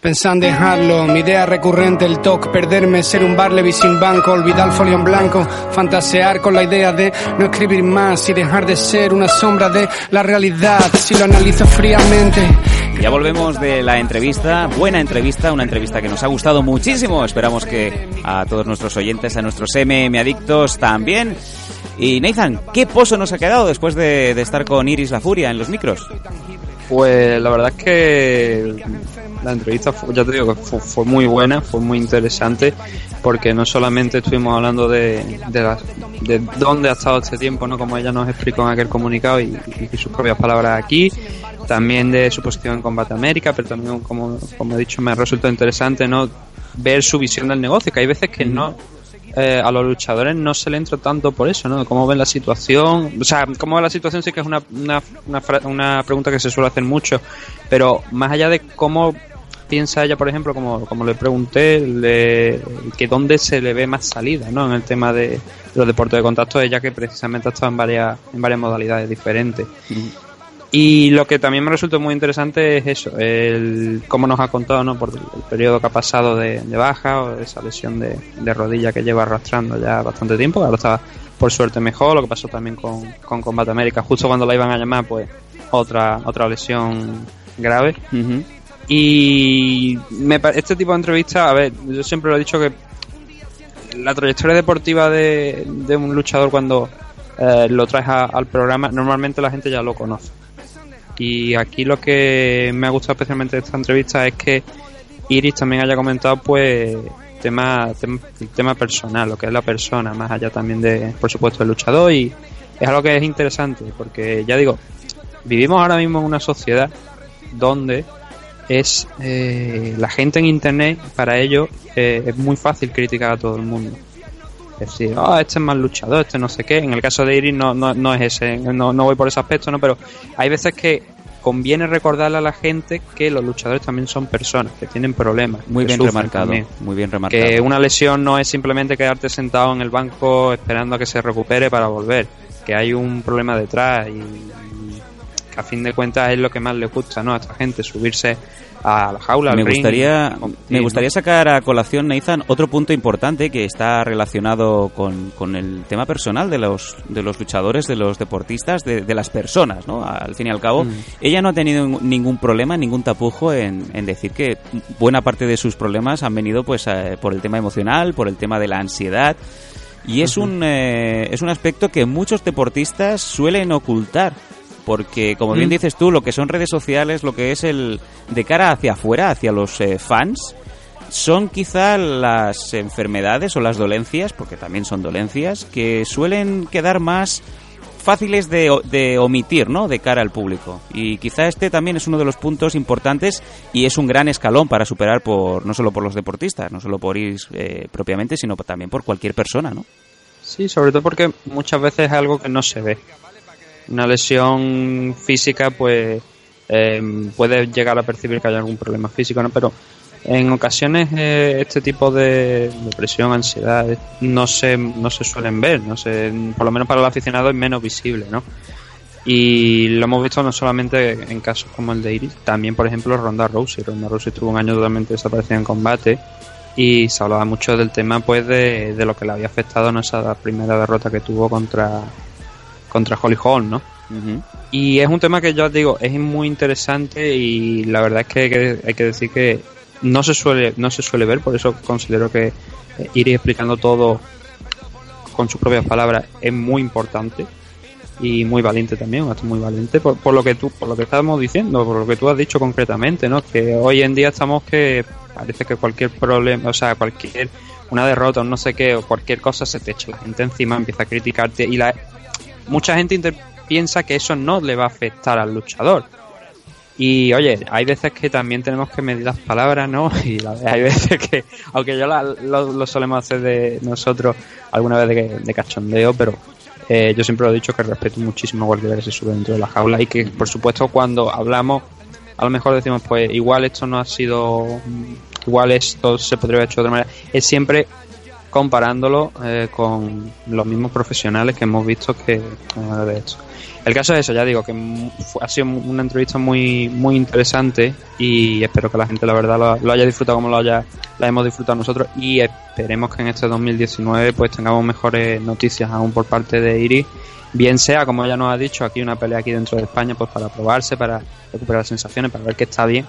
S7: pensan dejarlo, mi idea recurrente, el toque, perderme, ser un Barleby sin banco, olvidar el folio en blanco, fantasear con la idea de no escribir más y dejar de ser una sombra de la realidad, si lo analizo fríamente.
S1: Ya volvemos de la entrevista, buena entrevista, una entrevista que nos ha gustado muchísimo. Esperamos que a todos nuestros oyentes, a nuestros MM adictos también. Y Nathan, ¿qué pozo nos ha quedado después de, de estar con Iris la Furia en los micros?
S2: Pues la verdad es que la entrevista, fue, ya te digo fue, fue, muy buena, fue muy interesante, porque no solamente estuvimos hablando de, de, las, de dónde ha estado este tiempo, ¿no? como ella nos explicó en aquel comunicado y, y sus propias palabras aquí, también de su posición en Combate América, pero también, como, como he dicho, me ha resultado interesante no ver su visión del negocio, que hay veces que no eh, a los luchadores no se le entra tanto por eso, ¿no? Cómo ven la situación, o sea, cómo ven la situación sí que es una, una, una, una, pregunta que se suele hacer mucho, pero más allá de cómo piensa ella, por ejemplo, como, como le pregunté, le, que dónde se le ve más salida, ¿no? En el tema de, los deportes de contacto, ella que precisamente ha estado en varias, en varias modalidades diferentes. Y lo que también me resultó muy interesante es eso, el cómo nos ha contado ¿no? por el periodo que ha pasado de, de baja o de esa lesión de, de, rodilla que lleva arrastrando ya bastante tiempo, ahora está por suerte mejor, lo que pasó también con, con Combate América, justo cuando la iban a llamar, pues otra, otra lesión grave. Uh -huh. Y me, este tipo de entrevistas, a ver, yo siempre lo he dicho que la trayectoria deportiva de, de un luchador cuando eh, lo traes a, al programa, normalmente la gente ya lo conoce y aquí lo que me ha gustado especialmente de esta entrevista es que Iris también haya comentado pues tema, el tema personal, lo que es la persona, más allá también de, por supuesto, el luchador. Y es algo que es interesante porque ya digo, vivimos ahora mismo en una sociedad donde es eh, la gente en internet para ellos eh, es muy fácil criticar a todo el mundo decir, oh, este es más luchador, este no sé qué. En el caso de Iris no, no, no es ese, no, no voy por ese aspecto, ¿no? Pero hay veces que conviene recordarle a la gente que los luchadores también son personas, que tienen problemas.
S1: Muy bien remarcado, también. muy bien remarcado.
S2: Que una lesión no es simplemente quedarte sentado en el banco esperando a que se recupere para volver, que hay un problema detrás y, que a fin de cuentas es lo que más le gusta, ¿no? A esta gente, subirse a la jaula.
S1: Me
S2: al
S1: gustaría,
S2: ring,
S1: me gustaría sacar a colación, Nathan, otro punto importante que está relacionado con, con el tema personal de los, de los luchadores, de los deportistas, de, de las personas, ¿no? Al fin y al cabo, mm. ella no ha tenido ningún problema, ningún tapujo en, en, decir que buena parte de sus problemas han venido pues eh, por el tema emocional, por el tema de la ansiedad. Y es, uh -huh. un, eh, es un aspecto que muchos deportistas suelen ocultar porque como bien mm. dices tú, lo que son redes sociales, lo que es el de cara hacia afuera, hacia los eh, fans, son quizá las enfermedades o las dolencias, porque también son dolencias, que suelen quedar más fáciles de, de, omitir, ¿no? De cara al público. Y quizá este también es uno de los puntos importantes y es un gran escalón para superar por no solo por los deportistas, no solo por ir eh, propiamente, sino también por cualquier persona, ¿no?
S2: Sí, sobre todo porque muchas veces es algo que no se ve una lesión física pues eh, puede llegar a percibir que hay algún problema físico, ¿no? Pero en ocasiones eh, este tipo de depresión, ansiedad no se, no se suelen ver, no se, por lo menos para el aficionado es menos visible, ¿no? Y lo hemos visto no solamente en casos como el de Iris, también por ejemplo Ronda Rousey. Ronda Rousey estuvo un año totalmente desaparecida en combate y se hablaba mucho del tema pues de, de lo que le había afectado en esa primera derrota que tuvo contra contra Holly Holm, ¿no? Uh -huh. Y es un tema que yo os digo, es muy interesante y la verdad es que hay, que hay que decir que no se suele no se suele ver, por eso considero que ir explicando todo con sus propias palabras es muy importante y muy valiente también, un acto muy valiente por, por, lo que tú, por lo que estamos diciendo, por lo que tú has dicho concretamente, ¿no? Que hoy en día estamos que parece que cualquier problema, o sea, cualquier una derrota o no sé qué o cualquier cosa se te echa la gente encima, empieza a criticarte y la mucha gente piensa que eso no le va a afectar al luchador. Y oye, hay veces que también tenemos que medir las palabras, ¿no? Y hay veces que, aunque yo lo, solemos hacer de nosotros alguna vez de, de cachondeo, pero eh, yo siempre lo he dicho que respeto muchísimo a cualquiera que se sube dentro de la jaula y que, por supuesto, cuando hablamos, a lo mejor decimos, pues igual esto no ha sido, igual esto se podría haber hecho de otra manera. Es siempre comparándolo eh, con los mismos profesionales que hemos visto que de hecho. El caso es eso, ya digo que ha sido una entrevista muy muy interesante y espero que la gente la verdad lo, haya disfrutado como lo haya la hemos disfrutado nosotros y esperemos que en este 2019 pues tengamos mejores noticias aún por parte de Iris. Bien sea como ella nos ha dicho aquí una pelea aquí dentro de España pues para probarse para recuperar sensaciones para ver que está bien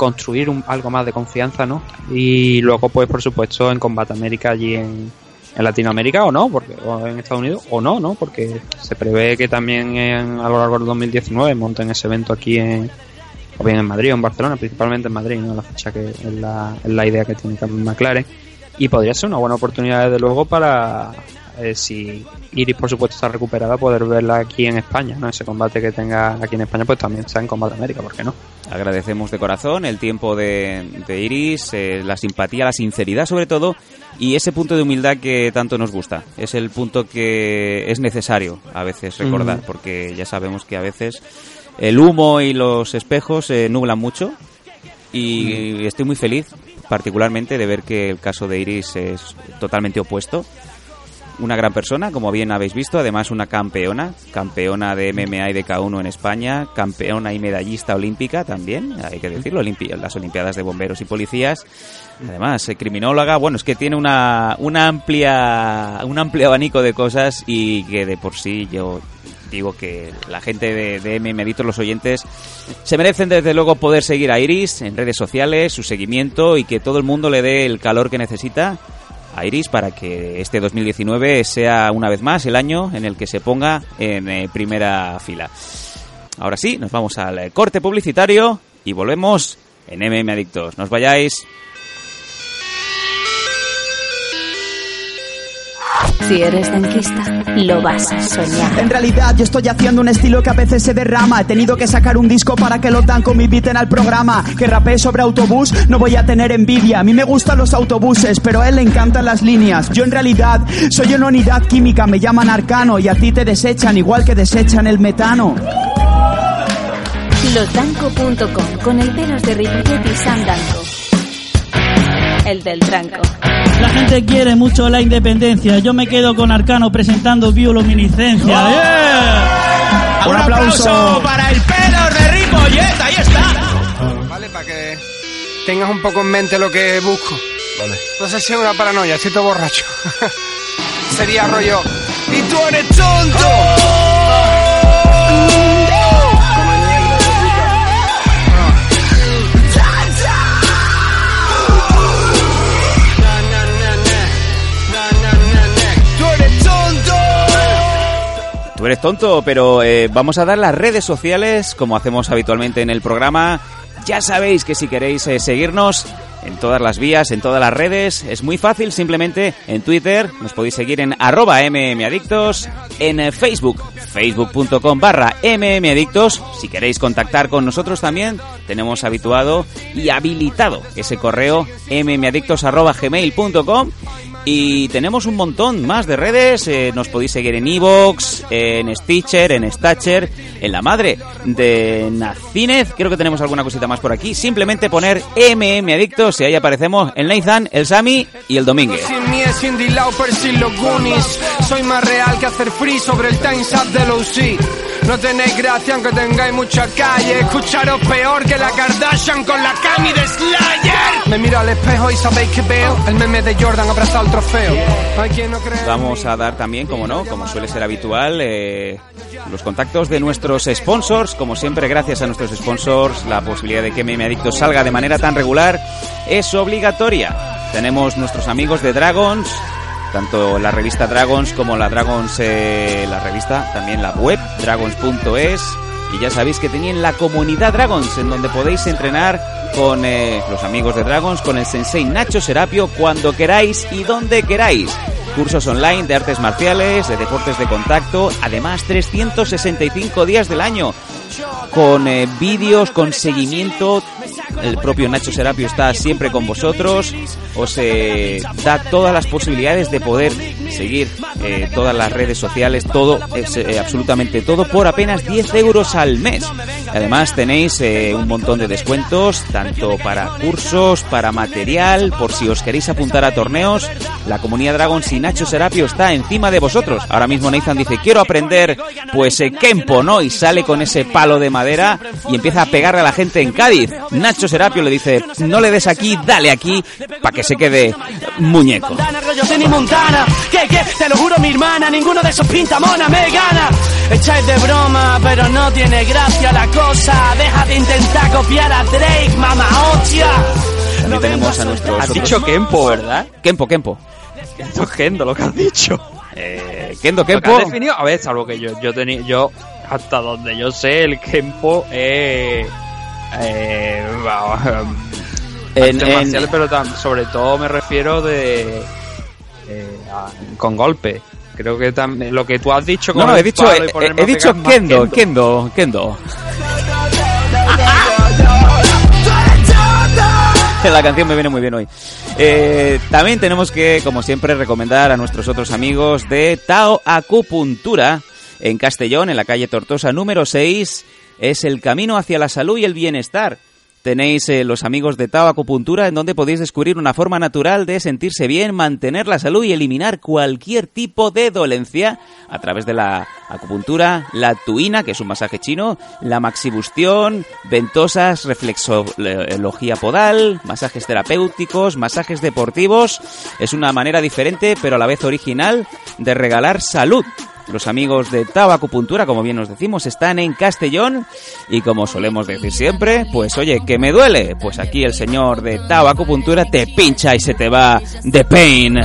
S2: construir algo más de confianza no y luego pues por supuesto en Combate América allí en en Latinoamérica o no, porque o en Estados Unidos o no, ¿no? Porque se prevé que también a lo largo del 2019 monten ese evento aquí en o bien en Madrid o en Barcelona, principalmente en Madrid, ¿no? La fecha que es la, es la idea que tiene Carmen McLaren y podría ser una buena oportunidad desde luego para eh, si Iris por supuesto está recuperada poder verla aquí en España, ¿no? Ese combate que tenga aquí en España pues también está en Combate América, ¿por qué no?
S1: Agradecemos de corazón el tiempo de, Iris, eh, la simpatía, la sinceridad sobre todo y ese punto de humildad que tanto nos gusta. Es el punto que es necesario a veces recordar, porque ya sabemos que a veces el humo y los espejos eh, nublan mucho y estoy muy feliz particularmente de ver que el caso de Iris es totalmente opuesto una gran persona, como bien habéis visto, además una campeona, campeona de MMA y de K1 en España, campeona y medallista olímpica también, hay que decirlo, las Olimpiadas de Bomberos y Policías. Además, eh, criminóloga, bueno, es que tiene una, una amplia, un amplio abanico de cosas y que de por sí yo digo que la gente de, de MMA los oyentes, se merecen desde luego poder seguir a Iris en redes sociales, su seguimiento y que todo el mundo le dé el calor que necesita Iris para que este 2019 sea una vez más el año en el que se ponga en eh, primera fila. Ahora sí, nos vamos al corte publicitario y volvemos en MM Adictos. Nos vayáis.
S8: Si eres tanquista, lo vas a soñar.
S9: En realidad, yo estoy haciendo un estilo que a veces se derrama. He tenido que sacar un disco para que los tanco me inviten al programa. Que rapee sobre autobús, no voy a tener envidia. A mí me gustan los autobuses, pero a él le encantan las líneas. Yo en realidad soy una unidad química, me llaman arcano y a ti te desechan igual que desechan el metano.
S8: Lotanco.com con el veros de Ripollet y Sandanco. El del tranco.
S10: La gente quiere mucho la independencia. Yo me quedo con Arcano presentando bioluminiscencia.
S11: ¡Oh! Un, aplauso. para el pelo de Ripollet. Ahí está.
S7: Vale, para que tengas un poco en mente lo que busco. Vale. No sé si es una paranoia, siento borracho. Sería rollo.
S11: ¡Y tú eres tonto!
S1: Tú eres tonto, pero eh, vamos a dar las redes sociales como hacemos habitualmente en el programa. Ya sabéis que si queréis eh, seguirnos en todas las vías, en todas las redes, es muy fácil, simplemente en Twitter nos podéis seguir en arroba mmadictos, en eh, Facebook, facebook.com barra mmadictos. Si queréis contactar con nosotros también, tenemos habituado y habilitado ese correo mmadictos arroba gmail.com y tenemos un montón más de redes. Eh, nos podéis seguir en Evox, en Stitcher, en Stacher, en la madre de Nacinez. Creo que tenemos alguna cosita más por aquí. Simplemente poner MM Adictos y ahí aparecemos el Nathan, el Sami y el Domínguez.
S12: Soy más real que hacer free sobre el del OC. No tenéis gracia aunque tengáis mucha calle. Escucharos peor que la Kardashian con la cami de Slayer. Me miro al espejo y sabéis que veo el meme de Jordan abrazado al trofeo. Hay quien no cree.
S1: Vamos a dar también, como no, como suele ser habitual, eh, los contactos de nuestros sponsors. Como siempre, gracias a nuestros sponsors, la posibilidad de que Meme Adicto salga de manera tan regular es obligatoria. Tenemos nuestros amigos de Dragons, tanto la revista Dragons como la Dragons, eh, la revista, también la web, dragons.es. Y ya sabéis que tenían la comunidad Dragons, en donde podéis entrenar con eh, los amigos de Dragons, con el sensei Nacho Serapio, cuando queráis y donde queráis. cursos online de artes marciales, de deportes de contacto, además 365 días del año, con eh, vídeos, con seguimiento. El propio Nacho Serapio está siempre con vosotros, os eh, da todas las posibilidades de poder seguir eh, todas las redes sociales, todo, eh, absolutamente todo, por apenas 10 euros al mes. Además tenéis eh, un montón de descuentos, tanto para cursos, para material, por si os queréis apuntar a torneos. La comunidad Dragon y Nacho Serapio está encima de vosotros. Ahora mismo Nathan dice, quiero aprender, pues eh, Kempo, ¿no? Y sale con ese palo de madera y empieza a pegarle a la gente en Cádiz. Nacho Serapio le dice, no le des aquí, dale aquí, para que se quede muñeco.
S11: Montana, rollo Tony Montana. Que, que, te lo juro, mi hermana, ninguno de esos pintamonas me gana. Echáis de broma, pero no tiene gracia la cosa. Deja de intentar copiar a Drake, mamá hostia.
S1: También tenemos a nuestros...
S2: Has dicho Kempo, ¿verdad?
S1: Kempo, Kempo.
S2: Esto es Kendo lo que has dicho.
S1: Eh, Kendo, Kempo.
S2: has definido, a ver, salvo que yo, yo tenía, yo, hasta donde yo sé, el Kempo es, eh,
S1: En-
S2: artes
S1: en-
S2: marciales, pero sobre todo me refiero de, eh, a- con golpe. Creo que también, lo que tú has dicho con
S1: No, no, he dicho,
S2: y
S1: he, dicho
S2: más
S1: Kendo, Kendo, Kendo. La canción me viene muy bien hoy. Eh, también tenemos que, como siempre, recomendar a nuestros otros amigos de Tao Acupuntura en Castellón, en la calle Tortosa número 6. Es el camino hacia la salud y el bienestar. Tenéis eh, los amigos de Tao Acupuntura en donde podéis descubrir una forma natural de sentirse bien, mantener la salud y eliminar cualquier tipo de dolencia a través de la acupuntura, la tuina, que es un masaje chino, la maxibustión, ventosas, reflexología podal, masajes terapéuticos, masajes deportivos. Es una manera diferente, pero a la vez original, de regalar salud. Los amigos de Tao Acupuntura, como bien nos decimos, están en Castellón y como solemos decir siempre, pues oye, que me duele, pues aquí el señor de Tao Acupuntura te pincha y se te va de pain.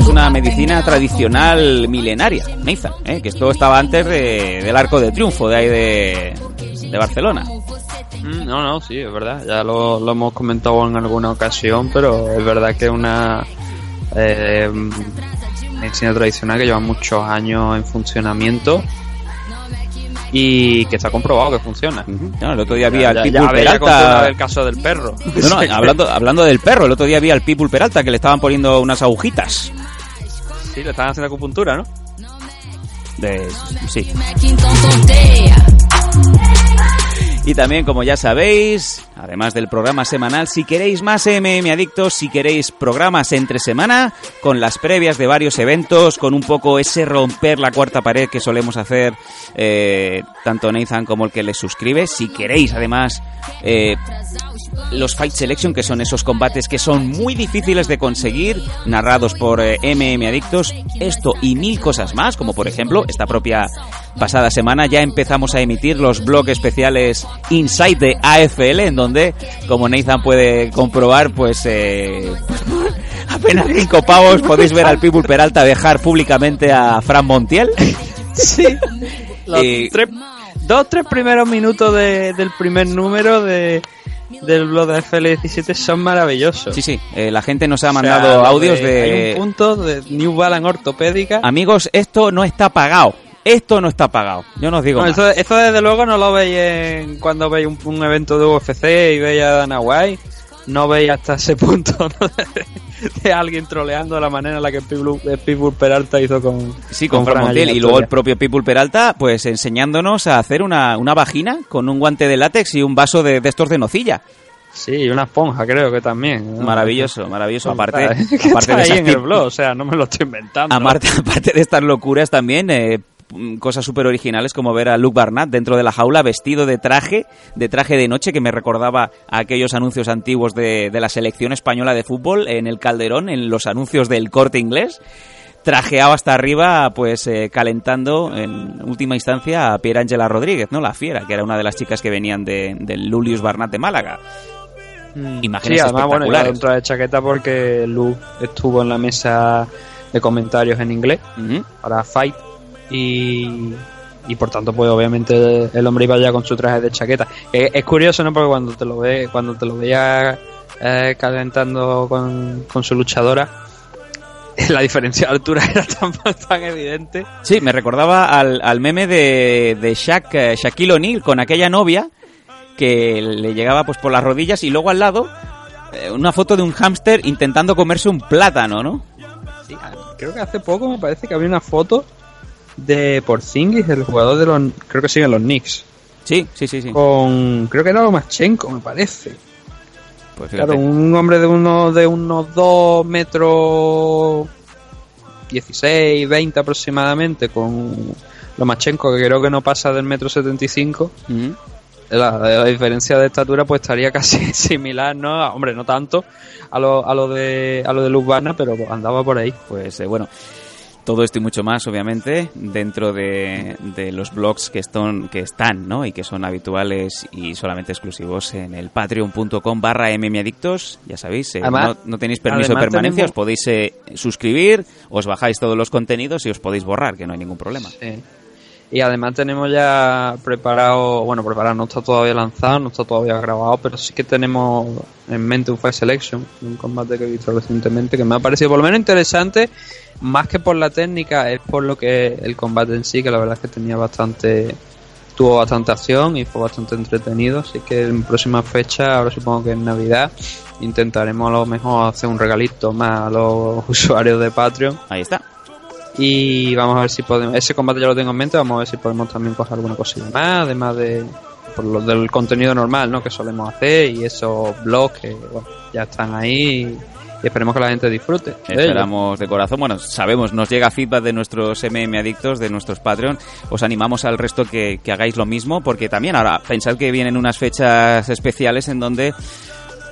S1: Es una medicina tradicional milenaria, Nathan, ¿eh? que esto estaba antes de- del Arco de Triunfo, de ahí de, de Barcelona.
S2: Mm, No, no, sí, es verdad. Ya lo, lo hemos comentado en alguna ocasión, pero es verdad que es una eh, medicina tradicional que lleva muchos años en funcionamiento y que está comprobado que funciona.
S1: No, el otro día vi
S2: Ya-
S1: al
S2: ya-
S1: Pitbull
S2: ya habéis ya contado una
S1: Peralta.
S2: vez el caso del perro.
S1: No, no, hablando, hablando del perro, el otro día vi al Pitbull Peralta que le estaban poniendo unas agujitas.
S2: Sí, le están haciendo acupuntura, ¿no?
S1: De, sí. Y también, como ya sabéis, además del programa semanal, si queréis más MM Adictos, si queréis programas entre semana, con las previas de varios eventos, con un poco ese romper la cuarta pared que solemos hacer eh, tanto Nathan como el que les suscribe, si queréis además eh, los Fight Selection, que son esos combates que son muy difíciles de conseguir, narrados por MM Adictos, esto y mil cosas más, como por ejemplo esta propia pasada semana ya empezamos a emitir los blogs especiales Inside de AFL, en donde, como Nathan puede comprobar, pues eh, apenas cinco pavos podéis ver al People Peralta dejar públicamente a Fran Montiel.
S2: Sí. Los
S1: Y-
S2: tres, dos, tres primeros minutos de- del primer número de, del blog de FL17 son maravillosos.
S1: Sí, sí, eh, la gente nos ha
S2: O sea,
S1: mandado audios
S2: Hay
S1: de...
S2: un punto de New Balance ortopédica.
S1: Amigos, esto no está pagado. Esto no está pagado. Yo no os digo
S2: No,
S1: más.
S2: esto desde luego no lo veis en- cuando veis un, un evento de UFC y veis a Dana White. No veis hasta ese punto ¿no? de, de alguien troleando de la manera en la que Pitbull, Pitbull Peralta hizo con,
S1: Sí, con Fran Montiel.
S2: allí
S1: Y luego el propio People Peralta, pues enseñándonos a hacer una, una vagina con un guante de látex y un vaso de, de estos de nocilla.
S2: Sí, y una esponja creo que también. ¿no?
S1: Maravilloso, maravilloso. Aparte, aparte de
S2: ahí
S1: esas
S2: en el blog, o sea, no me lo estoy inventando.
S1: aparte, aparte de estas locuras también, eh, cosas súper originales como ver a Luke Barnett dentro de la jaula vestido de traje, de traje de noche que me recordaba a aquellos anuncios antiguos de, de la selección española de fútbol en el Calderón, en los anuncios del corte inglés. Trajeado hasta arriba, pues eh, calentando en última instancia a Pierangela Rodríguez, ¿no? La fiera, que era una de las chicas que venían de, del Lulius Barnat de Málaga. Imágenes
S2: Sí, además, bueno, yo dentro de chaqueta porque Luke estuvo en la mesa de comentarios en inglés para Fight y, y por tanto pues obviamente el hombre iba ya con su traje de chaqueta. Es curioso, ¿no? Porque cuando te lo ve, cuando te lo veía eh, calentando con, con su luchadora, la diferencia de altura era tan, tan evidente.
S1: Sí, me recordaba al, al meme de, de Shaq, eh, Shaquille O'Neal con aquella novia que le llegaba pues por las rodillas y luego al lado eh, una foto de un hámster intentando comerse un plátano, ¿no?
S2: Sí, creo que hace poco me parece que había una foto de Porzingis, el jugador de los creo que siguen los Knicks.
S1: Sí, sí, sí, sí.
S2: Con creo que era Lomachenko, me parece.
S1: Pues.
S2: Claro, un hombre de unos de unos 2 metros 16, 20 aproximadamente, con Lomachenko, que creo que no pasa del metro 75.
S1: Ujú.
S2: La, la diferencia de estatura pues estaría casi similar, ¿no? Hombre, no tanto a lo, a lo de a lo de Luz Barna, pero andaba por ahí.
S1: Pues eh, bueno, todo esto y mucho más, obviamente, dentro de, de los blogs que están, que están, ¿no? Y que son habituales y solamente exclusivos en el patreon.com barra mmadictos. Ya sabéis, eh,
S2: Además-
S1: no, no tenéis permiso de permanencia,
S2: tenemos-
S1: os podéis eh, suscribir, os bajáis todos los contenidos y os podéis borrar, que no hay ningún problema.
S2: Sí. Y además tenemos ya preparado, bueno, preparado, no está todavía lanzado, no está todavía grabado, pero sí que tenemos en mente un Fight Selection, un combate que he visto recientemente, que me ha parecido por lo menos interesante, más que por la técnica, es por lo que el combate en sí, que la verdad es que tenía bastante, tuvo bastante acción y fue bastante entretenido, así que en próxima fecha, ahora supongo que en Navidad, intentaremos a lo mejor hacer un regalito más a los usuarios de Patreon.
S1: Ahí está.
S2: Y vamos a ver si podemos. Ese combate ya lo tengo en mente. Vamos a ver si podemos también coger alguna cosilla más, además de por lo del contenido normal ¿no? que solemos hacer y esos blogs que ya están ahí. Y esperemos que la gente disfrute.
S1: Esperamos de corazón. Bueno, sabemos, nos llega feedback de nuestros MM adictos, de nuestros Patreon. Os animamos al resto que, que hagáis lo mismo, porque también ahora pensad que vienen unas fechas especiales en donde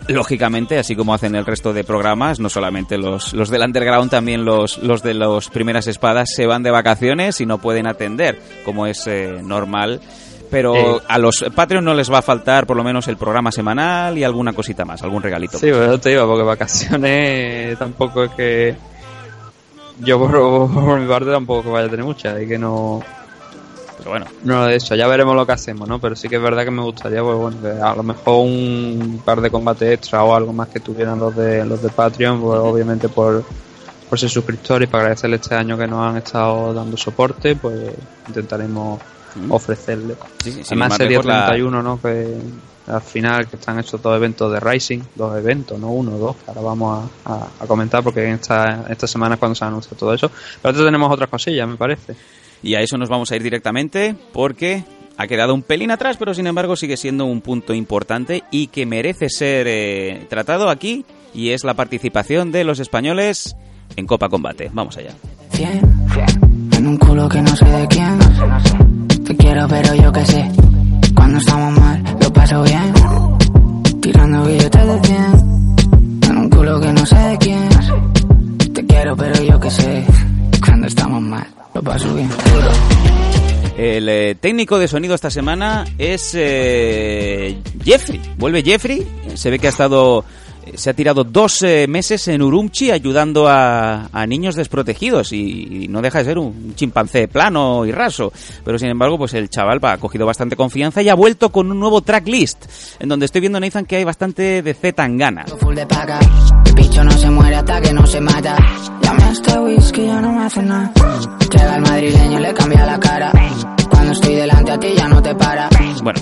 S1: lógicamente, así como hacen el resto de programas, no solamente los, los del underground, también los, los de las primeras espadas se van de vacaciones y no pueden atender, como es eh, normal. Pero
S2: Eh.
S1: a los Patreon no les va a faltar por lo menos el programa semanal y alguna cosita más, algún regalito.
S2: Sí, yo te digo, porque vacaciones tampoco es que. Yo por, por mi parte tampoco que vaya a tener muchas, y que no.
S1: Pero bueno.
S2: No de eso, ya veremos lo que hacemos, ¿no? Pero sí que es verdad que me gustaría, pues bueno, que a lo mejor un par de combates extra o algo más que tuvieran los de los de Patreon, pues obviamente por, por ser suscriptores, para agradecerles este año que nos han estado dando soporte, pues intentaremos ofrecerle.
S1: Sí, sí,
S2: Además
S1: más
S2: sería
S1: lejos, la-
S2: 31, ¿no? Que al final que están estos dos eventos de Rising, dos eventos, no uno, dos, que ahora vamos a, a- a comentar porque en esta, esta semana es cuando se anuncia todo eso. Pero antes tenemos otras cosillas, me parece.
S1: Y a eso nos vamos a ir directamente porque ha quedado un pelín atrás, pero sin embargo sigue siendo un punto importante y que merece ser eh, tratado aquí y es la participación de los españoles en Copa Combate. Vamos allá.
S13: En un culo que no sé de quién. Te quiero, pero yo qué sé. Cuando estamos mal, lo paso bien. Tirando billetes de 100. En un culo que no sé de quién. Te quiero, pero yo qué sé. Cuando estamos mal, lo paso bien.
S1: El eh, técnico de sonido esta semana es eh, Jeffrey. Vuelve Jeffrey. Se ve que ha estado. Se ha tirado dos eh, meses en Urumchi ayudando a, a niños desprotegidos y, y no deja de ser un chimpancé plano y raso. Pero sin embargo, pues el chaval va, ha cogido bastante confianza y ha vuelto con un nuevo tracklist. En donde estoy viendo, Nathan, que hay bastante de Z.
S13: El bicho no se muere hasta que no se mata. Llame a este whisky, ya no me hace nada. Llega el madrileño le cambia la cara. Cuando estoy delante a ti ya no te para.
S1: Bueno,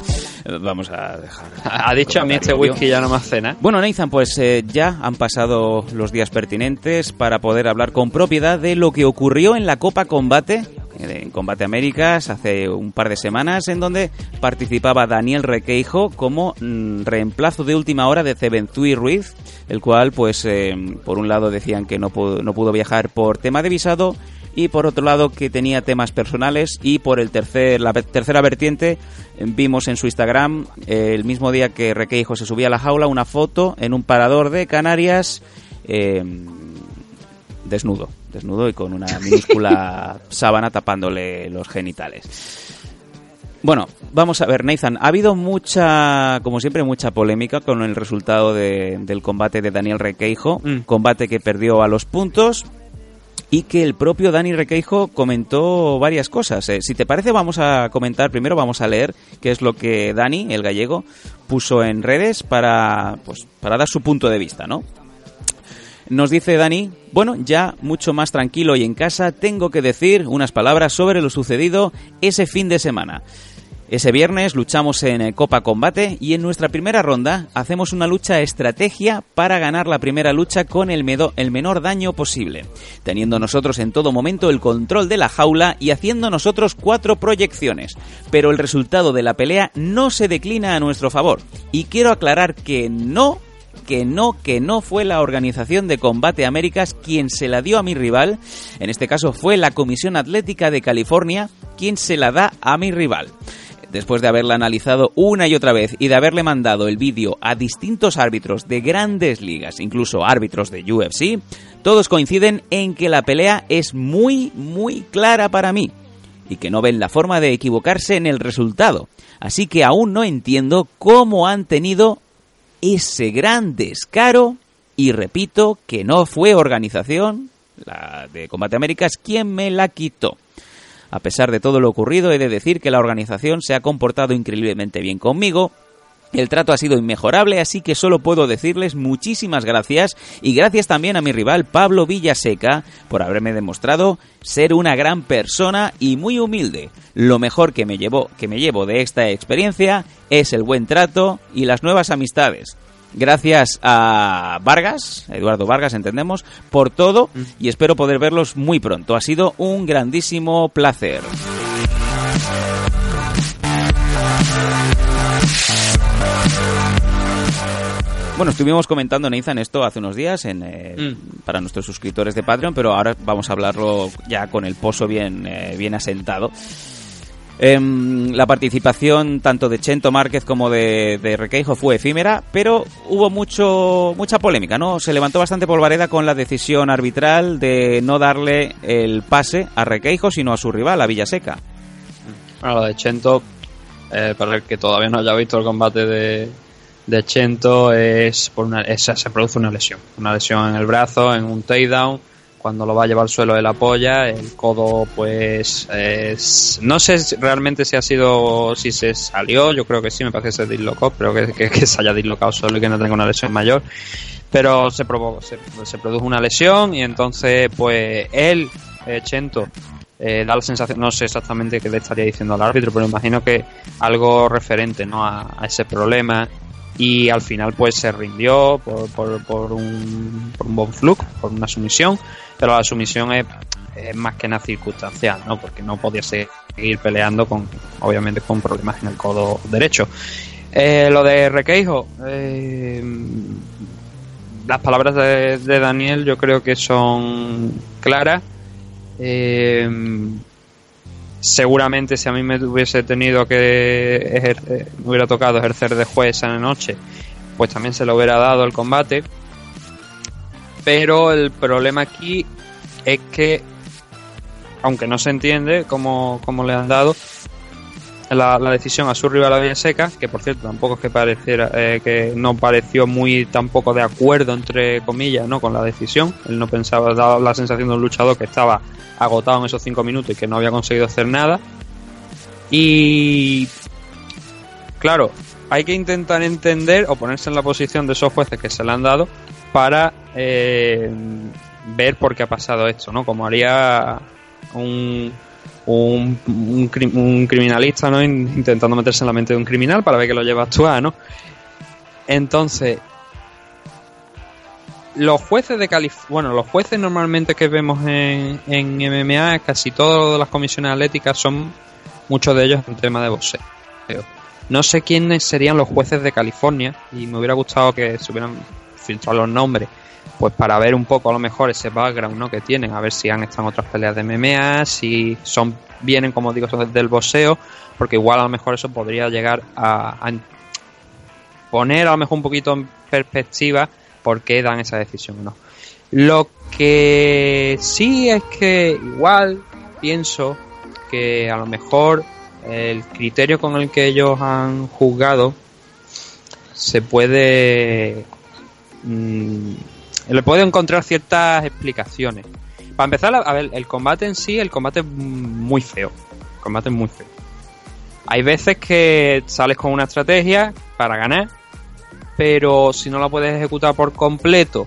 S1: vamos a dejar.
S2: Ha dicho a mí este whisky ya no me hace nada.
S1: Bueno, Nathan, pues eh, ya han pasado los días pertinentes para poder hablar con propiedad de lo que ocurrió en la Copa Combate, eh, en Combate Américas, hace un par de semanas, en donde participaba Daniel Requeijo como mm, reemplazo de última hora de Cebenzui Ruiz, el cual, pues, eh, por un lado decían que no pudo, no pudo viajar por tema de visado y por otro lado que tenía temas personales y por el tercer la tercera vertiente vimos en su Instagram eh, el mismo día que Requeijo se subía a la jaula una foto en un parador de Canarias eh, desnudo desnudo y con una minúscula sábana tapándole los genitales bueno, vamos a ver, Nathan. Ha habido mucha, como siempre, mucha polémica con el resultado de- del combate de Daniel Requeijo. Combate que perdió a los puntos. Y que el propio Dani Requeijo comentó varias cosas. Eh, si te parece, vamos a comentar primero, vamos a leer qué es lo que Dani, el gallego, puso en redes para, pues, para dar su punto de vista, ¿no? Nos dice Dani, bueno, ya mucho más tranquilo y en casa tengo que decir unas palabras sobre lo sucedido ese fin de semana. Ese viernes luchamos en eh, Copa Combate y en nuestra primera ronda hacemos una lucha estrategia para ganar la primera lucha con el, el, menor daño posible, teniendo nosotros en todo momento el control de la jaula y haciendo nosotros cuatro proyecciones. Pero el resultado de la pelea no se declina a nuestro favor. Y quiero aclarar que no que no, que no fue la Organización de Combate Américas quien se la dio a mi rival, en este caso fue la Comisión Atlética de California quien se la da a mi rival después de haberla analizado una y otra vez y de haberle mandado el vídeo a distintos árbitros de grandes ligas, incluso árbitros de UFC, todos coinciden en que la pelea es muy, muy clara para mí y que no ven la forma de equivocarse en el resultado. Así que aún no entiendo cómo han tenido ese gran descaro y repito que no fue organización, la de Combate Américas, quien me la quitó. A pesar de todo lo ocurrido, he de decir que la organización se ha comportado increíblemente bien conmigo, el trato ha sido inmejorable, así que solo puedo decirles muchísimas gracias y gracias también a mi rival Pablo Villaseca por haberme demostrado ser una gran persona y muy humilde. Lo mejor que me llevo, que me llevo de esta experiencia es el buen trato y las nuevas amistades. Gracias a Vargas, Eduardo Vargas, entendemos, por todo y espero poder verlos muy pronto. Ha sido un grandísimo placer. Bueno, estuvimos comentando, Nathan, esto hace unos días en, eh, mm. para nuestros suscriptores de Patreon, pero ahora vamos a hablarlo ya con el pozo bien, eh, bien asentado. Em, la participación tanto de Chento Márquez como de, de, Requeijo fue efímera, pero hubo mucho mucha polémica, ¿no? Se levantó bastante polvareda con la decisión arbitral de no darle el pase a Requeijo, sino a su rival, a Villaseca.
S2: Bueno, lo de Chento, eh, para el que todavía no haya visto el combate de, Chento, es por una, se produce una lesión. Una lesión en el brazo, en un takedown cuando lo va a llevar al suelo de la polla, el codo pues es, no sé realmente si ha sido, si se salió, yo creo que sí, me parece que se dislocó, pero que, que, se haya dislocado solo y que no tenga una lesión mayor, pero se, se, produjo una lesión y entonces pues él, eh, Chento, eh, da la sensación, no sé exactamente qué le estaría diciendo al árbitro, pero imagino que algo referente ¿no? a, a ese problema y al final pues se rindió por, por, un, por un bon fluke, por una sumisión, pero la sumisión es, más que nada circunstancial, ¿no? Porque no podía seguir peleando con, obviamente, con problemas en el codo derecho. Eh, lo de Requeijo, eh, las palabras de, de, Daniel yo creo que son claras. Eh, seguramente si a mí me hubiese tenido que ejercer, me hubiera tocado ejercer de juez esa noche, pues también se lo hubiera dado el combate. Pero el problema aquí es que, aunque no se entiende cómo, le han dado la, decisión a su rival a Seca, que por cierto tampoco es que pareciera, eh, que no pareció muy tampoco de acuerdo entre comillas, ¿no? Con la decisión. Él no pensaba, daba la sensación de un luchador que estaba agotado en esos cinco minutos y que no había conseguido hacer nada. Y claro, hay que intentar entender o ponerse en la posición de esos jueces que se le han dado para eh, ver por qué ha pasado esto, ¿no? Como haría un, un, un, criminalista, ¿no? Intentando meterse en la mente de un criminal para ver que lo lleva a actuar, ¿no? Entonces, los jueces de California, bueno, los jueces normalmente que vemos en, en MMA, casi todas las comisiones atléticas son muchos de ellos en tema de boxeo. No sé quiénes serían los jueces de California y me hubiera gustado que se hubieran filtrado los nombres, pues para ver un poco a lo mejor ese background ¿no? que tienen, a ver si han estado en otras peleas de MMA, si son vienen como digo del boxeo, porque igual a lo mejor eso podría llegar a, a poner a lo mejor un poquito en perspectiva por qué dan esa decisión no. Lo que sí es que igual pienso que a lo mejor el criterio con el que ellos han juzgado se puede mm, le puedo encontrar ciertas explicaciones Para empezar, a ver, el combate en sí, el combate es muy feo. El combate es muy feo. Hay veces que sales con una estrategia para ganar, pero si no la puedes ejecutar por completo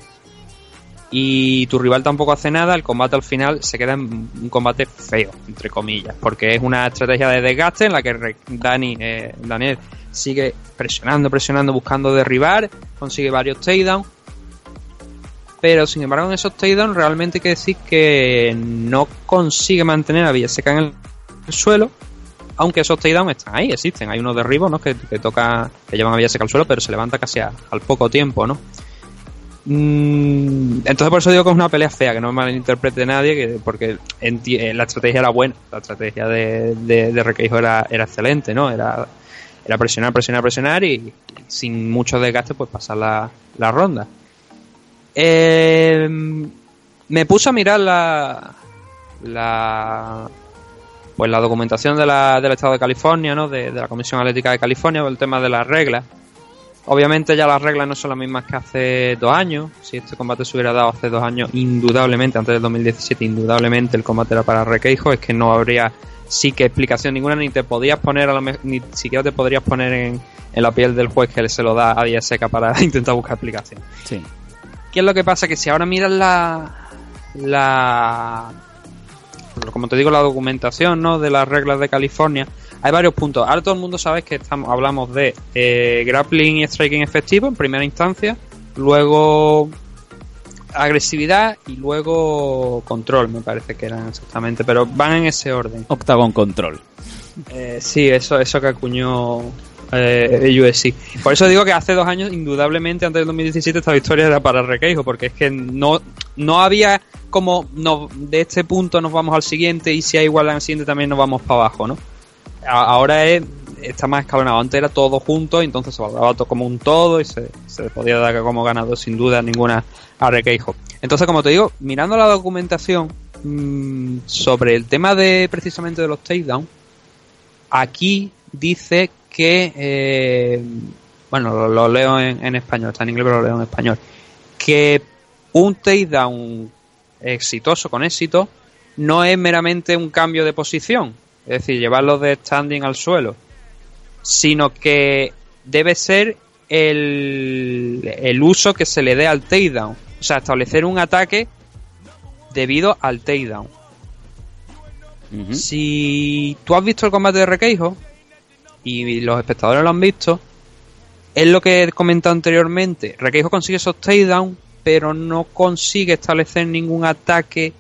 S2: y tu rival tampoco hace nada, el combate al final se queda en un combate feo, entre comillas, porque es una estrategia de desgaste en la que Dani, eh, Daniel sigue presionando, presionando, buscando derribar, consigue varios takedowns, pero sin embargo en esos takedowns realmente hay que decir que no consigue mantener a Villaseca en el suelo, aunque esos takedowns están ahí, existen, hay unos derribos ¿no? que, que toca, que llevan a Villaseca al suelo, pero se levanta casi al poco tiempo, ¿no? Mm, entonces por eso digo que es una pelea fea, que no me malinterprete nadie, que, porque eh, la estrategia era buena, la estrategia de, de, era, era excelente, ¿no? Era, presionar, presionar, presionar y sin mucho desgaste pues pasar la ronda. Eh, me puse a mirar la, la pues la documentación de la, del Estado de California, ¿no? De, la Comisión Atlética de California, el tema de las reglas. Obviamente ya las reglas no son las mismas que hace dos años. Si este combate se hubiera dado hace dos años, indudablemente, antes del 2017, indudablemente el combate era para Requeijo. Es que no habría sí que explicación ninguna, ni te podías poner, a la ni siquiera te podrías poner en, la piel del juez que se lo da a día seca para intentar buscar explicación.
S1: Sí.
S2: ¿Qué es lo que pasa? Que si ahora miras la, la, como te digo, la documentación, ¿no? De las reglas de California, hay varios puntos. Ahora todo el mundo sabe que estamos, hablamos de eh, grappling y striking efectivo en primera instancia, luego agresividad y luego control, me parece que eran exactamente, pero van en ese orden.
S1: Octagon control.
S2: Eh, sí, eso, eso que acuñó eh, USC. Por eso digo que hace dos años, indudablemente, antes del 2017, esta victoria era para Requeijo, porque es que no, no había como de este punto nos vamos al siguiente y si hay igual al siguiente también nos vamos para abajo, ¿no? ahora es, está más escalonado. Antes era todo junto, entonces se valoraba todo como un todo y se, podía dar como ganado sin duda ninguna a Requeijo. Entonces, como te digo, mirando la documentación mm, sobre el tema de precisamente de los takedowns, aquí dice que, eh, bueno, lo, leo en, en, español, está en inglés pero lo leo en español, que un takedown exitoso, con éxito, no es meramente un cambio de posición, es decir, llevarlo de standing al suelo, sino que debe ser el, el uso que se le dé al takedown. O sea, establecer un ataque debido al takedown. Si tú has visto el combate de Requeijo y los espectadores lo han visto, es lo que he comentado anteriormente. Requeijo consigue esos takedowns, pero no consigue establecer ningún ataque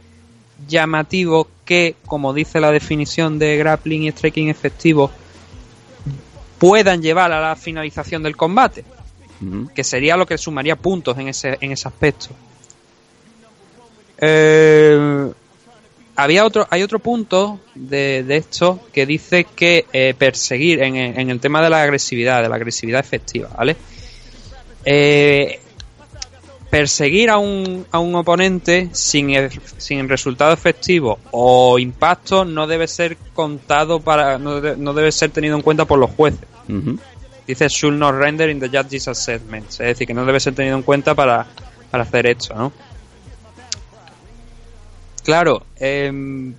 S2: llamativo que, como dice la definición de grappling y striking efectivo, puedan llevar a la finalización del combate, que sería lo que sumaría puntos en ese, en ese aspecto. Eh, había otro, hay otro punto de, de esto que dice que eh, perseguir en, en, el tema de la agresividad, de la agresividad efectiva, ¿vale? Eh, perseguir a un, a un oponente sin, sin resultado efectivo o impacto no debe ser contado para no, debe ser tenido en cuenta por los jueces. Dice should not render in the judge's assessment, es decir, que no debe ser tenido en cuenta para, para hacer esto, ¿no? Claro, em,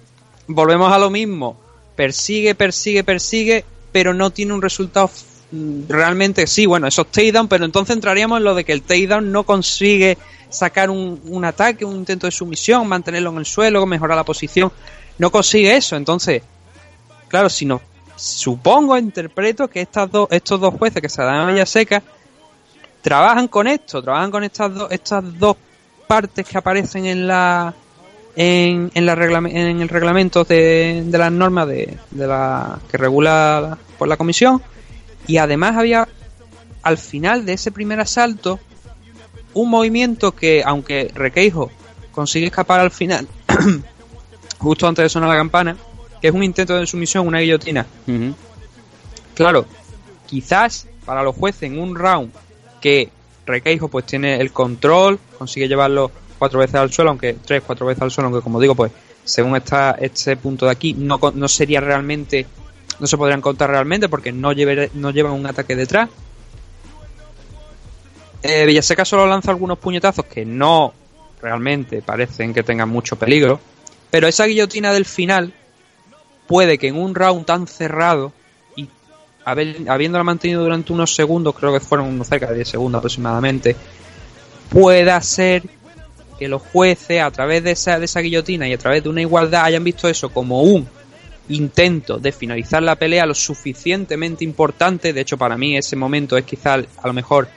S2: volvemos a lo mismo. Persigue, persigue, persigue, pero no tiene un resultado realmente sí, bueno, esos takedown, pero entonces entraríamos en lo de que el takedown no consigue sacar un, ataque, un intento de sumisión, mantenerlo en el suelo, mejorar la posición, no consigue eso, entonces, claro, si no, supongo, interpreto que estas estos dos jueces que se dan a seca trabajan con esto, trabajan con estas estas dos partes que aparecen en la en, en, la en el reglamento de, de las normas de, de la que regula por la comisión y además había al final de ese primer asalto un movimiento que, aunque Requeijo consigue escapar al final, justo antes de sonar la campana, que es un intento de sumisión, una guillotina. Claro, quizás para los jueces en un round que Requeijo pues tiene el control, consigue llevarlo cuatro veces al suelo, aunque tres, cuatro veces al suelo, aunque como digo, pues según está este punto de aquí, no, no sería realmente no se podrían contar realmente porque no, no llevan un ataque detrás. Eh, Villaseca solo lanza algunos puñetazos que no realmente parecen que tengan mucho peligro. Pero esa guillotina del final puede que en un round tan cerrado y habiéndola mantenido durante unos segundos, creo que fueron cerca de 10 segundos aproximadamente, pueda ser que los jueces a través de esa, de esa guillotina y a través de una igualdad hayan visto eso como un intento de finalizar la pelea lo suficientemente importante. De hecho, para mí ese momento es quizá a lo mejor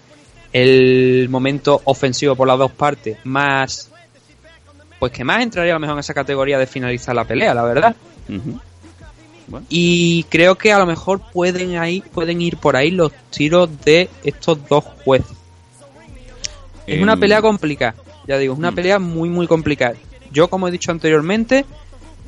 S2: el momento ofensivo por las dos partes más pues que más entraría a lo mejor en esa categoría de finalizar la pelea, la verdad. Y creo que a lo mejor pueden ahí pueden ir por ahí los tiros de estos dos jueces. Es una pelea complicada, ya digo, es una mm. pelea muy muy complicada. Yo como he dicho anteriormente,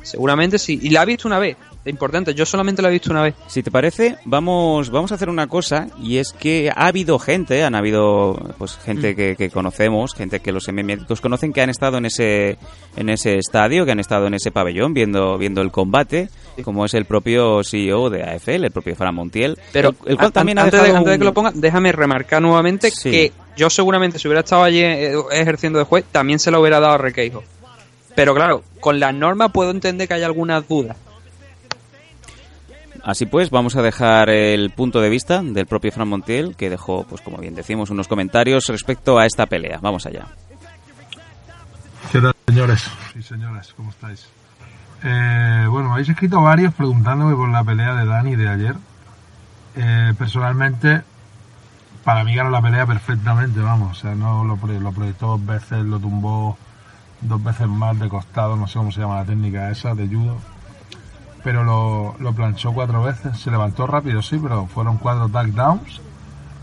S2: seguramente sí, y la he visto una vez, importante. Yo solamente lo he visto una vez.
S1: Si te parece, vamos, vamos a hacer una cosa y es que ha habido gente, han habido pues gente mm. que, conocemos, gente que los médicos conocen que han estado en ese en ese estadio, que han estado en ese pabellón viendo viendo el combate, como es el propio CEO de AFL, el propio Fran Montiel,
S2: pero el, cual también antes, de, antes de que lo ponga, déjame remarcar nuevamente que yo seguramente si hubiera estado allí eh, ejerciendo de juez también se lo hubiera dado a Requeijo. Pero claro, con la norma puedo entender que hay algunas dudas
S1: Así pues, vamos a dejar el punto de vista del propio Fran Montiel, que dejó, pues como bien decimos, unos comentarios respecto a esta pelea. Vamos allá.
S14: ¿Qué tal, señores y señoras? ¿Cómo estáis? Eh, bueno, habéis escrito varios preguntándome por la pelea de Dani de ayer. Eh, personalmente, para mí ganó la pelea perfectamente, vamos. O sea, no lo, lo proyectó dos veces, lo tumbó dos veces más de costado, no sé cómo se llama la técnica esa, de judo pero lo, lo, planchó cuatro veces. Se levantó rápido, sí, pero fueron cuatro takedowns.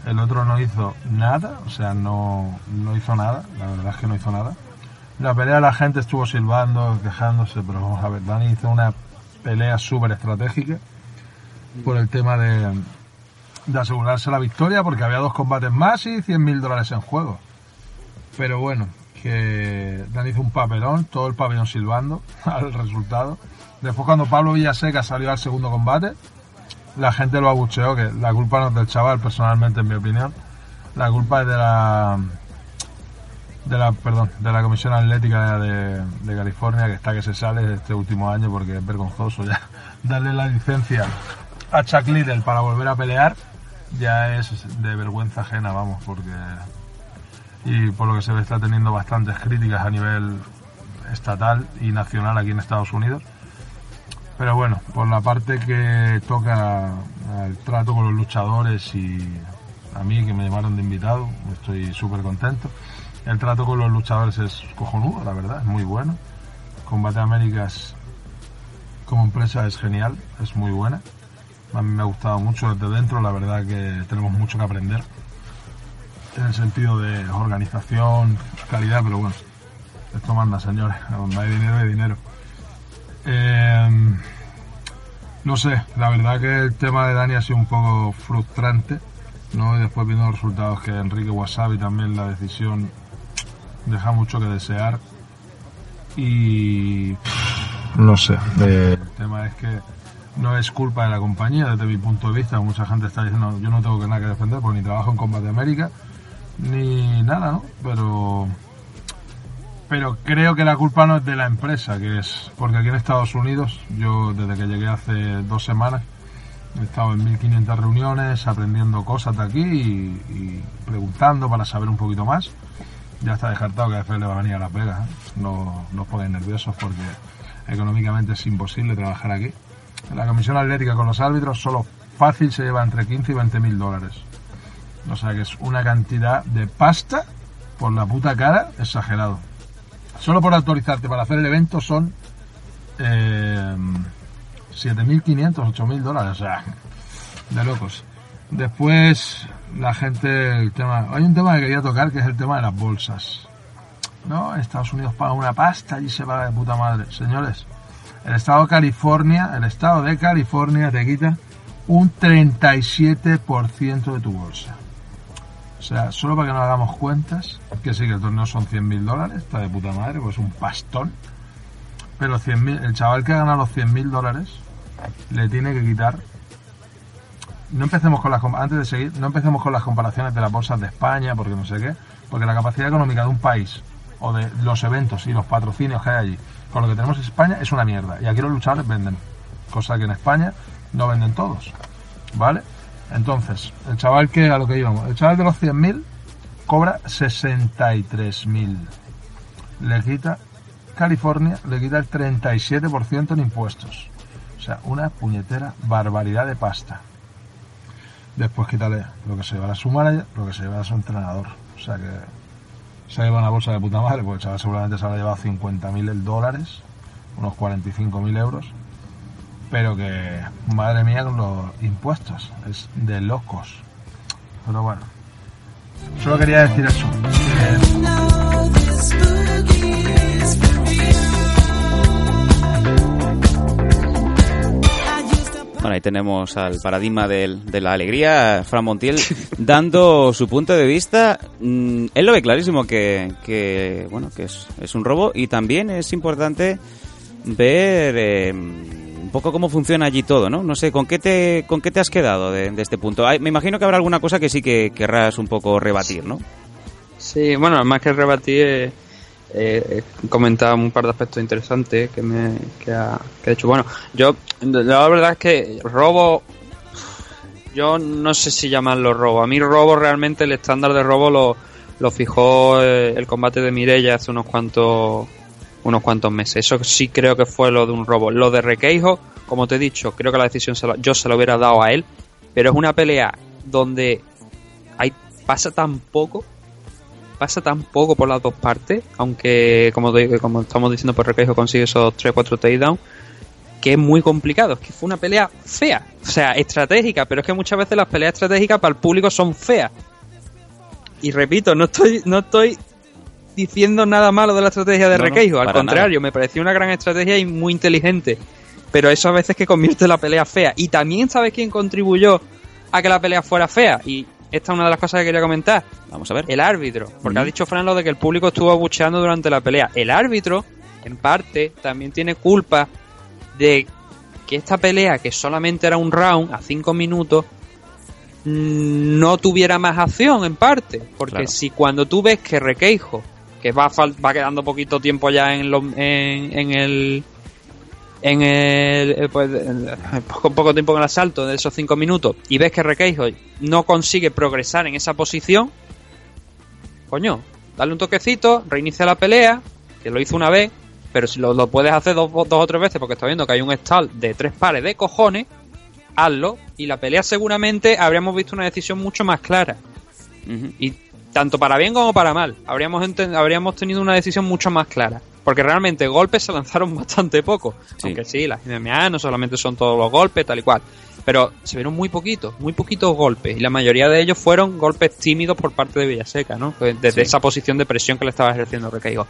S14: El otro no hizo nada, o sea, no, no hizo nada, la verdad es que no hizo nada. La pelea la gente estuvo silbando, quejándose, pero vamos a ver, Dani hizo una pelea súper estratégica por el tema de, de asegurarse la victoria, porque había dos combates más y 100 mil dólares en juego. Pero bueno, que Dani hizo un papelón, todo el pabellón silbando al resultado. Después cuando Pablo Villaseca salió al segundo combate, la gente lo abucheó, que la culpa no es del chaval, personalmente, en mi opinión. La culpa es de la de la perdón de la comisión atlética de, California que está que se sale este último año porque es vergonzoso ya darle la licencia a Chuck Liddell para volver a pelear ya es de vergüenza ajena vamos porque y por lo que se ve está teniendo bastantes críticas a nivel estatal y nacional aquí en Estados Unidos pero bueno, por la parte que toca el trato con los luchadores y a mí que me llamaron de invitado, estoy súper contento. El trato con los luchadores es cojonudo, la verdad, es muy bueno. Combate Américas como empresa es genial, es muy buena. A mí me ha gustado mucho desde dentro, la verdad que tenemos mucho que aprender en el sentido de organización, calidad, pero bueno, esto manda, señores, donde hay dinero hay dinero. Eh, no sé, la verdad que el tema de Dani ha sido un poco frustrante, ¿no? Y después viendo los resultados que Enrique Wasabi también la decisión deja mucho que desear. Y no sé, el tema es que no es culpa de la compañía desde mi punto de vista. Mucha gente está diciendo yo no tengo que nada que defender porque ni trabajo en Combate América ni nada, ¿no? Pero pero creo que la culpa no es de la empresa, que es porque aquí en Estados Unidos, yo desde que llegué hace dos semanas, he estado en 1500 reuniones aprendiendo cosas de aquí y, preguntando para saber un poquito más. Ya está descartado que después le va a venir a la pega. ¿eh? No, no os pongáis nerviosos porque económicamente es imposible trabajar aquí. La comisión atlética con los árbitros solo fácil se lleva entre 15 y 20 mil dólares. O sea que es una cantidad de pasta por la puta cara exagerado. Solo por autorizarte para hacer el evento son eh, 7.500, 8.000 dólares, o sea, de locos. Después, la gente, el tema, hay un tema que quería tocar que es el tema de las bolsas. ¿No? Estados Unidos paga una pasta y se va de puta madre. Señores, el estado de California, el estado de California te quita un 37% de tu bolsa. O sea, solo para que nos hagamos cuentas, que sí que el torneo son 100.000 dólares, está de puta madre, pues un pastón. Pero 100 el chaval que gana los 100.000 dólares le tiene que quitar. No empecemos con las antes de seguir, no empecemos con las comparaciones de las bolsas de España, porque no sé qué, porque la capacidad económica de un país o de los eventos y los patrocinios que hay allí con lo que tenemos en España es una mierda. Y aquí los luchadores venden, cosa que en España no venden todos. ¿Vale? Entonces, el chaval que a lo que íbamos, el chaval de los 100.000 cobra 63.000. Le quita California, le quita el 37% en impuestos. O sea, una puñetera barbaridad de pasta. Después quítale lo que se lleva a su manager, lo que se lleva a su entrenador. O sea que se lleva una bolsa de puta madre, porque el chaval seguramente se habrá llevado 50.000 dólares, unos 45.000 euros, pero que, madre mía, con los impuestos, es de locos. Pero bueno, solo quería decir eso.
S1: Bueno, ahí tenemos al paradigma del- de la alegría, Fran Montiel, dando su punto de vista. Mm, Él lo ve clarísimo que, que, bueno, que es, es un robo y también es importante ver eh, un poco cómo funciona allí todo, ¿no? No sé, ¿con qué te, con qué te has quedado de, este punto? Hay- me imagino que habrá alguna cosa que sí que querrás un poco rebatir, ¿no?
S2: Sí, bueno, más que rebatir, eh, eh, comentado un par de aspectos interesantes que me que ha, hecho. Bueno, yo, la verdad es que robo, yo no sé si llamarlo robo. A mí robo realmente, el estándar de robo lo, lo fijó eh, el combate de Mireia hace unos cuantos unos cuantos meses. Eso sí creo que fue lo de un robo. Lo de Requeijo, como te he dicho, creo que la decisión se la- yo se la hubiera dado a él, pero es una pelea donde hay pasa tan poco pasa tan poco por las dos partes, aunque como, como estamos diciendo, por Requeijo consigue esos 3-4 takedowns, que es muy complicado. Es que fue una pelea fea, o sea, estratégica, pero es que muchas veces las peleas estratégicas para el público son feas. Y repito, no estoy, no estoy diciendo nada malo de la estrategia de
S1: No, no,
S2: Requeijo, al contrario, me pareció una gran estrategia y muy inteligente. Pero eso a veces que convierte la pelea fea. Y también sabes quién contribuyó a que la pelea fuera fea. Y esta es una de las cosas que quería comentar.
S1: Vamos a ver.
S2: El árbitro. Porque ha dicho Fran lo de que el público estuvo abucheando durante la pelea. El árbitro, en parte, también tiene culpa de que esta pelea, que solamente era un round a 5 minutos, mm, no tuviera más acción, en parte. Porque
S1: Claro.
S2: si cuando tú ves que Requeijo, que va, va quedando poquito tiempo ya en, lo- en, en el en el eh, pues, en- poco, poco tiempo en el asalto de esos cinco minutos y ves que Requeijo no consigue progresar en esa posición coño dale un toquecito reinicia la pelea que lo hizo una vez pero si lo, lo puedes hacer dos, dos o tres veces porque está viendo que hay un stall de tres pares de cojones hazlo y la pelea seguramente habríamos visto una decisión mucho más clara. Y tanto para bien como para mal. Habríamos habríamos tenido una decisión mucho más clara. Porque realmente golpes se lanzaron bastante poco. Aunque sí las MMA no solamente son todos los golpes tal y cual. Pero se vieron muy poquitos muy poquitos golpes. Y la mayoría de ellos fueron golpes tímidos por parte de Villaseca no desde
S1: Sí.
S2: esa posición de presión que le estaba ejerciendo Recaigo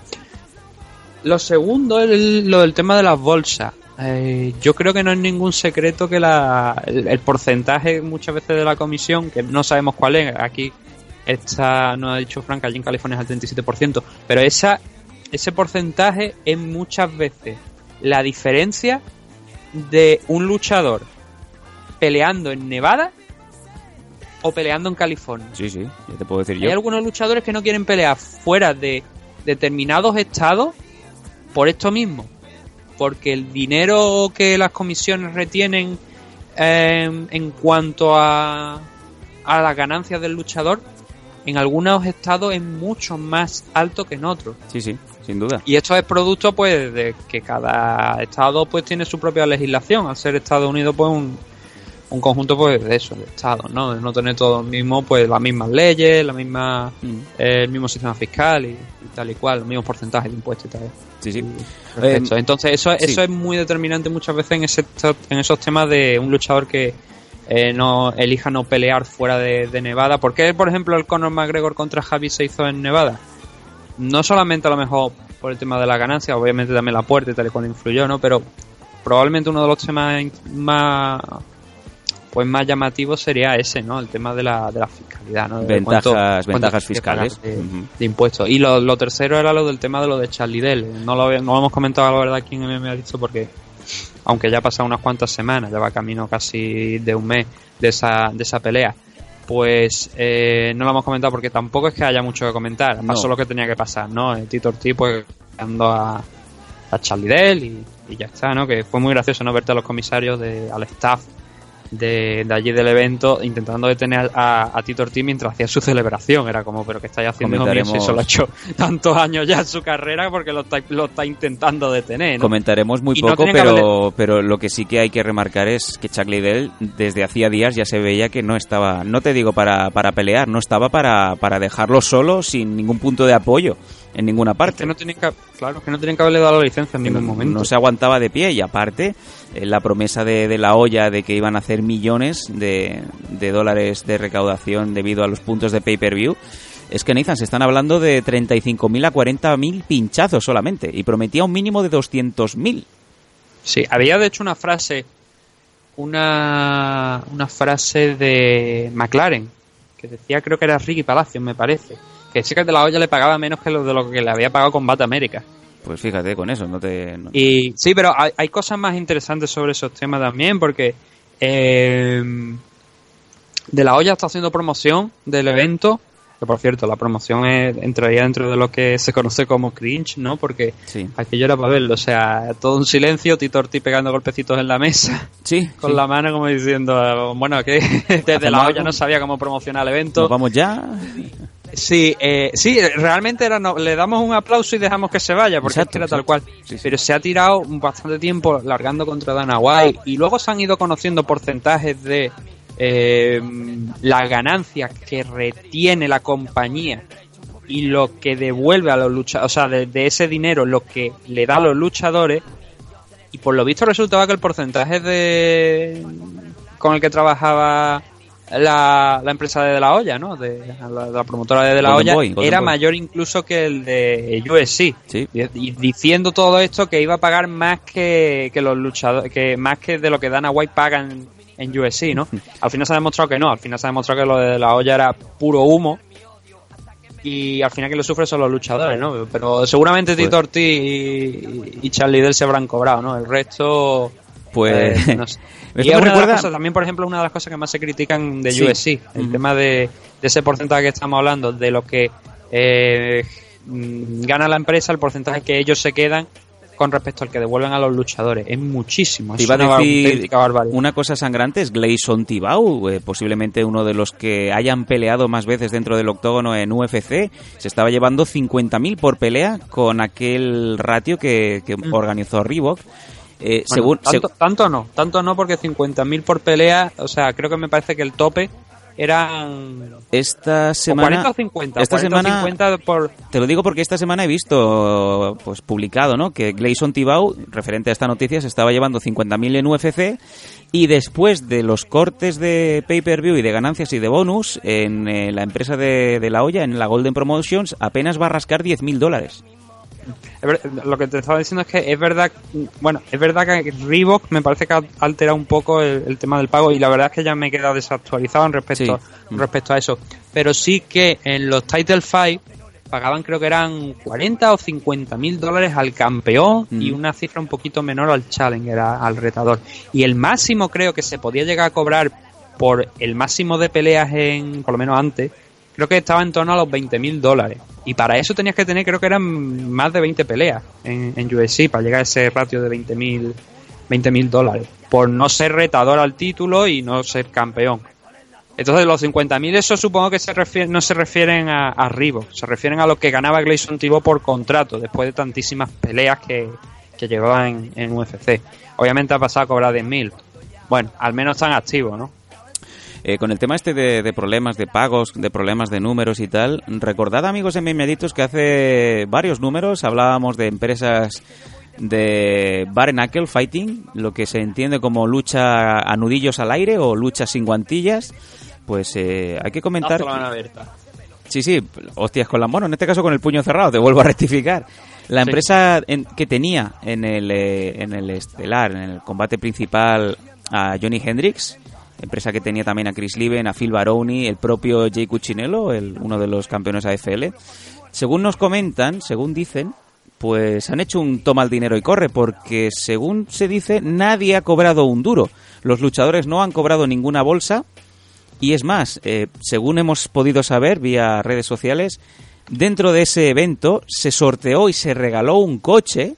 S2: lo segundo es el- lo del tema de las bolsas. Eh, yo creo que no es ningún secreto que la, el, el porcentaje muchas veces de la comisión, que no sabemos cuál es, aquí está, no ha dicho Frank, allí en California es el 37%, pero esa, ese porcentaje es muchas veces la diferencia de un luchador peleando en Nevada o peleando en California.
S1: Sí, sí, ya te puedo decir
S2: Hay
S1: yo.
S2: algunos luchadores que no quieren pelear fuera de determinados estados por esto mismo. Porque el dinero que las comisiones retienen eh, en cuanto a, a las ganancias del luchador, en algunos estados es mucho más alto que en otros.
S1: Sí, sí, sin duda.
S2: Y esto es producto pues de que cada estado pues tiene su propia legislación. Al ser Estados Unidos pues un, un conjunto pues de eso, de estados, ¿no? De no tener todos mismos pues las mismas leyes, la misma, eh, el mismo sistema fiscal y, y tal y cual, los mismos porcentajes de impuestos y tal.
S1: Sí, sí.
S2: Perfecto.
S1: Eh,
S2: Entonces eso,
S1: sí.
S2: eso es muy determinante muchas veces en, ese, en esos temas de un luchador que eh, no elija no pelear fuera de, de Nevada. ¿Por qué, por ejemplo, el Conor McGregor contra Javi se hizo en Nevada? No solamente a lo mejor por el tema de la ganancia, obviamente también la puerta y tal y cual influyó, ¿no? Pero probablemente uno de los temas más pues más llamativos sería ese, ¿no? El tema de la, de la fiscalidad, ¿no? De
S1: Ventajas-
S2: cuánto-
S1: ventajas fiscales.
S2: De, impuestos. Y lo, lo tercero era lo del tema de lo de Charlie Dell. No lo, no lo hemos comentado, la verdad, aquí en MMA ha dicho porque, aunque ya ha pasado unas cuantas semanas, ya va camino casi de un mes de esa, de esa pelea. pues eh, no lo hemos comentado porque tampoco es que haya mucho que comentar.
S1: No.
S2: Pasó lo que tenía que pasar, ¿no? El Tito Ortiz, pues, dando a, a Charlie Dell y, y ya está, ¿no? Que fue muy gracioso, ¿no? Verte a los comisarios, de, al staff de, de allí del evento intentando detener a, a Tito Ortiz mientras hacía su celebración. Era como, ¿pero qué estáis haciendo,
S1: Comentaremos-
S2: eso lo ha hecho tantos años ya en su carrera porque lo está, lo está intentando detener, ¿no?
S1: Comentaremos muy
S2: Y
S1: poco,
S2: que
S1: pero, pero lo que sí que hay que remarcar es que Chuck Liddell desde hacía días ya se veía que no estaba, no te digo para, para pelear, no estaba para, para dejarlo solo sin ningún punto de apoyo en ninguna parte.
S2: Que no tienen que, claro, que no tienen que haberle dado la licencia en ningún momento.
S1: No se aguantaba de pie y aparte eh, la promesa de, de la olla de que iban a hacer millones de, de dólares de recaudación debido a los puntos de pay-per-view. Es que Nathan, se están hablando de 35.000 a 40.000 pinchazos solamente y prometía un mínimo de 200.000.
S2: Sí, había de hecho una frase, una, una frase de McLaren, que decía, creo que era Ricky Palacios, me parece, que de la olla le pagaba menos que lo de lo que le había pagado Combate América.
S1: Pues fíjate con eso, no te... no-
S2: Y sí, pero hay, hay cosas más interesantes sobre esos temas también, porque eh, de la olla está haciendo promoción del evento, que por cierto, la promoción es- entraría dentro de lo que se conoce como cringe, ¿no? Porque aquello era para verlo, o sea, todo un silencio, Tito Ortiz pegando golpecitos en la mesa,
S1: sí,
S2: con
S1: sí.
S2: la mano como diciendo, bueno, que desde
S1: ¿Hacemos
S2: la olla
S1: algo?
S2: no sabía cómo promocionar el evento.
S1: ¿Nos vamos ya?
S2: Sí, eh, sí, realmente era no, le damos un aplauso y dejamos que se vaya, porque
S1: Exacto,
S2: era tal cual. Pero se ha tirado bastante tiempo largando contra Dana White y luego se han ido conociendo porcentajes de eh, las ganancias que retiene la compañía y lo que devuelve a los luchadores, o sea, de, de ese dinero lo que le da a los luchadores. Y por lo visto resultaba que el porcentaje de con el que trabajaba la, la empresa de, De La Olla, ¿no? De, la, la promotora de, De La
S1: Golden
S2: era
S1: Boy.
S2: mayor incluso que el de USC. Y, y diciendo todo esto que iba a pagar más que, que los luchadores, que más que de lo que Dana White paga en, en USC, ¿no? Al final se ha demostrado que no, al final se ha demostrado que lo de La Olla era puro humo. Y al final que lo sufre son los luchadores, ¿no? Pero seguramente
S1: Pues-
S2: Tito Ortiz y, y Charlie Dell se habrán cobrado, ¿no? El resto...
S1: Pues...
S2: eh, no sé. Y es
S1: recuerda-
S2: cosas, también, por ejemplo, una de las cosas que más se critican de
S1: Sí.
S2: USC, el tema de, de ese porcentaje que estamos hablando, de lo que eh, mm, gana la empresa, el porcentaje que ellos se quedan con respecto al que devuelven a los luchadores. Es muchísimo.
S1: Te
S2: es
S1: iba
S2: una
S1: a decir una cosa sangrante es Gleison Tibau, eh, posiblemente uno de los que hayan peleado más veces dentro del octógono en UFC. Se estaba llevando 50.000 por pelea con aquel ratio que, que organizó Reebok. Eh,
S2: Bueno,
S1: según,
S2: tanto,
S1: seg-
S2: tanto no, tanto no porque 50.000 por pelea, o sea, creo que me parece que el tope eran
S1: esta
S2: o
S1: semana
S2: 40 o 50,
S1: esta
S2: 40 o
S1: semana
S2: 50 por
S1: te lo digo porque esta semana he visto pues publicado no que Gleison Tibau referente a esta noticia se estaba llevando 50.000 en UFC y después de los cortes de pay-per-view y de ganancias y de bonus en eh, la empresa de, de la olla en la Golden Promotions apenas va a rascar 10.000 dólares
S2: Lo que te estaba diciendo es que es verdad, bueno, es verdad que Reebok me parece que ha alterado un poco el, el tema del pago y la verdad es que ya me he quedado desactualizado en respecto,
S1: Sí.
S2: respecto a eso. Pero sí que en los Title 5 pagaban creo que eran 40 o 50 mil dólares al campeón y
S1: Mm.
S2: una cifra un poquito menor al challenger, al retador. Y el máximo creo que se podía llegar a cobrar por el máximo de peleas en, por lo menos antes, creo que estaba en torno a los 20 mil dólares. Y para eso tenías que tener, creo que eran más de 20 peleas en, en UFC para llegar a ese ratio de 20 mil 20 mil dólares. Por no ser retador al título y no ser campeón. Entonces los 50.000 eso supongo que se refiere, no se refieren a, a se refieren a lo que ganaba Gleison Tibau por contrato después de tantísimas peleas que, que llevaba en, en UFC. Obviamente ha pasado a cobrar 10.000. Bueno, al menos están activos, ¿no?
S1: Eh, con el tema este de, de problemas de pagos, de problemas de números y tal, recordad amigos en Mimiaditos que hace varios números hablábamos de empresas de bare knuckle fighting, lo que se entiende como lucha a nudillos al aire o lucha sin guantillas. Pues eh, hay que comentar... Sí, sí, hostias con la mano, en este caso con el puño cerrado, te vuelvo a rectificar. La
S2: Sí.
S1: empresa en- que tenía en el, eh, en el estelar, en el combate principal a Johnny Hendricks, empresa que tenía también a Chris Liven, a Phil Baroni, el propio Jay Cuccinello, el, uno de los campeones AFL. Según nos comentan, según dicen, pues han hecho un toma el dinero y corre, porque según se dice, nadie ha cobrado un duro. Los luchadores no han cobrado ninguna bolsa Y es más, eh, según hemos podido saber vía redes sociales, dentro de ese evento se sorteó y se regaló un coche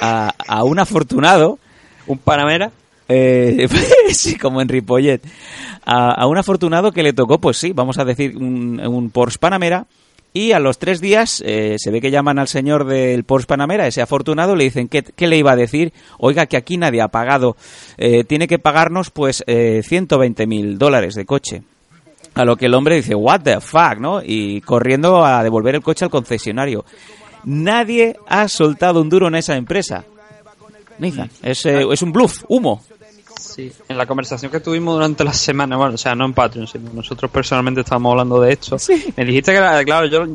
S1: a, a un afortunado.
S2: ¿Un Panamera?
S1: Eh, sí, como en Ripollet. A, un afortunado que le tocó, pues sí, vamos a decir, un, Porsche Panamera. Y a los tres días eh, se ve que llaman al señor del Porsche Panamera, ese afortunado, le dicen ¿qué, qué le iba a decir? Oiga, que aquí nadie ha pagado. Eh, tiene que pagarnos pues eh, 120 mil dólares de coche. A lo que el hombre dice, what the fuck, ¿no? Y corriendo a devolver el coche al concesionario. Nadie ha soltado un duro en esa empresa. Nathan, es, eh, es un bluff, humo.
S2: Sí, en la conversación que tuvimos durante la semana, bueno, o sea, no en Patreon, sino nosotros personalmente estábamos hablando de esto.
S1: Sí.
S2: Me dijiste que, claro, yo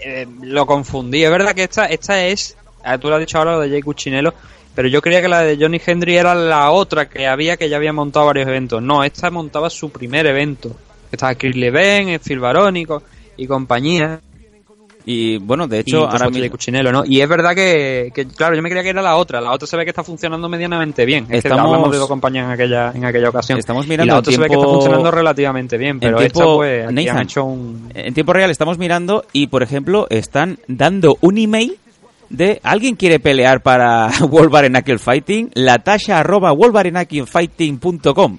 S2: eh, lo confundí. Es verdad que esta, esta es, eh, tú lo has dicho ahora, lo de Jay Cuchinelo, pero yo creía que la de Johnny Hendry era la otra que había, que ya había montado varios eventos. No, esta montaba su primer evento. Estaba Chris Leven, Phil Barónico y compañía.
S1: Y bueno, de hecho,
S2: y, ahora mismo... Cuchinelo, ¿no? Y es verdad que, que, claro, yo me creía que era la otra. La otra se ve que está funcionando medianamente bien. Es
S1: estamos,
S2: que hablamos de dos compañías en aquella, en aquella ocasión.
S1: Estamos mirando
S2: y la otra
S1: tiempo,
S2: se ve que está funcionando relativamente bien, pero
S1: tiempo,
S2: esta pues
S1: Nathan,
S2: han hecho un...
S1: En tiempo real estamos mirando y, por ejemplo, están dando un email de alguien quiere pelear para Wolverine Fighting, latasha arroba wolverinefighting.com.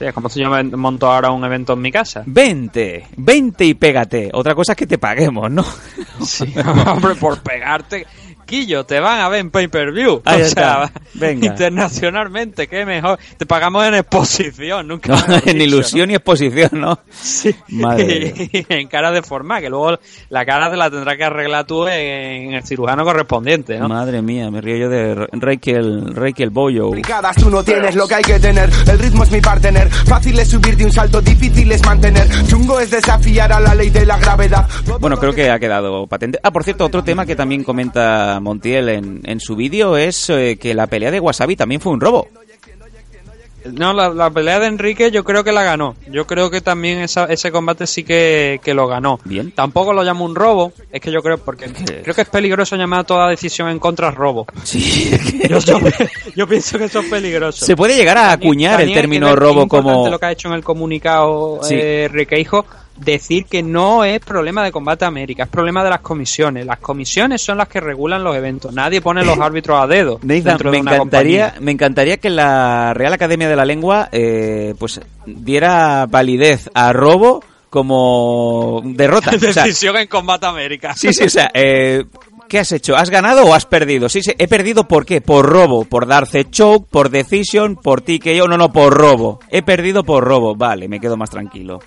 S2: Sí, es como si yo monto ahora un evento en mi casa.
S1: Vente, vente y pégate. Otra cosa es que te paguemos, ¿no?
S2: Sí, hombre, por pegarte. Te van a ver en pay-per-view.
S1: Ahí
S2: o
S1: está.
S2: sea,
S1: Venga.
S2: internacionalmente, qué mejor. Te pagamos en exposición, nunca.
S1: No, en dicho, ilusión
S2: ¿no?
S1: y exposición, ¿no?
S2: Sí.
S1: Madre
S2: y, en cara de forma, que luego la cara te la tendrás que arreglar tú en, el cirujano correspondiente, ¿no?
S1: Madre mía, me río yo de Rachel, Rachel Boyo.
S12: Tú no tienes lo que hay que tener, el ritmo es mi partener. Fácil es subir de un salto, difícil es mantener. Chungo es desafiar a la ley de la gravedad.
S1: Bueno, creo que ha quedado patente. Ah, por cierto, otro tema que también comenta Montiel en, en su vídeo es eh, que la pelea de Wasabi también fue un robo.
S2: No, la, la, pelea de Enrique yo creo que la ganó. Yo creo que también esa, ese combate sí que, que, lo ganó.
S1: Bien.
S2: Tampoco lo llamo un robo. Es que yo creo porque creo que es peligroso llamar toda decisión en contra robo.
S1: Sí.
S2: yo, yo, yo, pienso que eso es peligroso.
S1: Se puede llegar a acuñar el término robo como
S2: lo que ha hecho en el comunicado
S1: sí.
S2: eh, decir que no es problema de Combate América, es problema de las comisiones. Las comisiones son las que regulan los eventos. Nadie pone los árbitros a dedo.
S1: Nathan,
S2: dentro
S1: me
S2: de una
S1: encantaría,
S2: compañía.
S1: me encantaría que la Real Academia de la Lengua, eh, pues diera validez a robo como derrota.
S2: Decisión o sea, en Combate América.
S1: Sí, sí, o sea, eh, ¿Qué has hecho? ¿Has ganado o has perdido? Sí, sí, he perdido ¿por qué? Por robo, por darse choke, por decision, por TKO, no, no, por robo. He perdido por robo, vale, me quedo más tranquilo.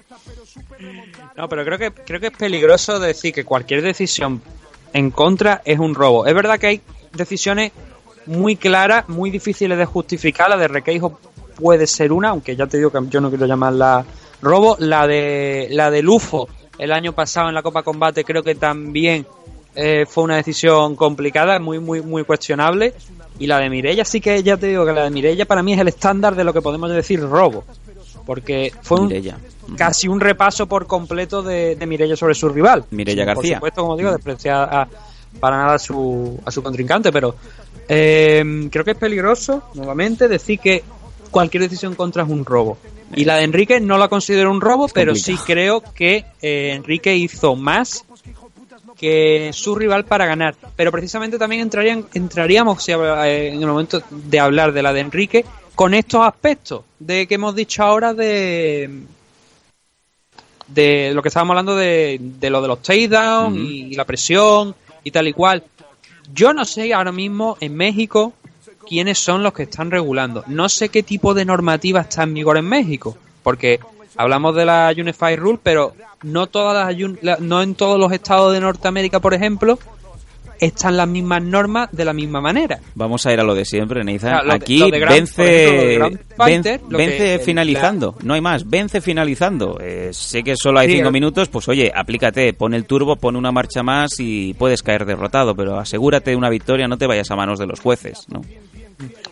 S2: No, pero creo que creo que es peligroso decir que cualquier decisión en contra es un robo. Es verdad que hay decisiones muy claras, muy difíciles de justificar. La de Requeijo puede ser una, aunque ya te digo que yo no quiero llamarla robo. La de la de Lufo el año pasado en la Copa Combate creo que también eh, fue una decisión complicada, muy muy muy cuestionable. Y la de Mirella sí que ya te digo que la de Mirella para mí es el estándar de lo que podemos decir robo. Porque fue un, casi un repaso por completo de, de Mirella sobre su rival.
S1: Mireia García.
S2: Por supuesto, como digo, despreciar a, para nada a su, a su contrincante, pero eh, creo que es peligroso, nuevamente, decir que cualquier decisión contra es un robo. Y la de Enrique no la considero un robo,
S1: es
S2: pero
S1: complicado.
S2: sí creo que eh, Enrique hizo más que su rival para ganar. Pero precisamente también entrarían, entraríamos eh, en el momento de hablar de la de Enrique con estos aspectos de que hemos dicho ahora de de lo que estábamos hablando de, de lo de los takedowns
S1: Ujú.
S2: y la presión y tal y cual. Yo no sé ahora mismo en México quiénes son los que están regulando. No sé qué tipo de normativa está en vigor en México, porque hablamos de la Unified Rule, pero no todas las no en todos los estados de Norteamérica, por ejemplo, están las mismas normas de la misma manera.
S1: Vamos a ir a lo de siempre.
S2: Claro, de-
S1: Aquí
S2: de Grand-
S1: vence,
S2: ejemplo, Fighter, que-
S1: vence finalizando. No hay más. Vence finalizando. Eh, sé que solo hay
S2: Sí,
S1: cinco
S2: el-
S1: minutos. Pues oye, aplícate, pon el turbo, pon una marcha más y puedes caer derrotado. Pero asegúrate de una victoria, no te vayas a manos de los jueces, ¿no?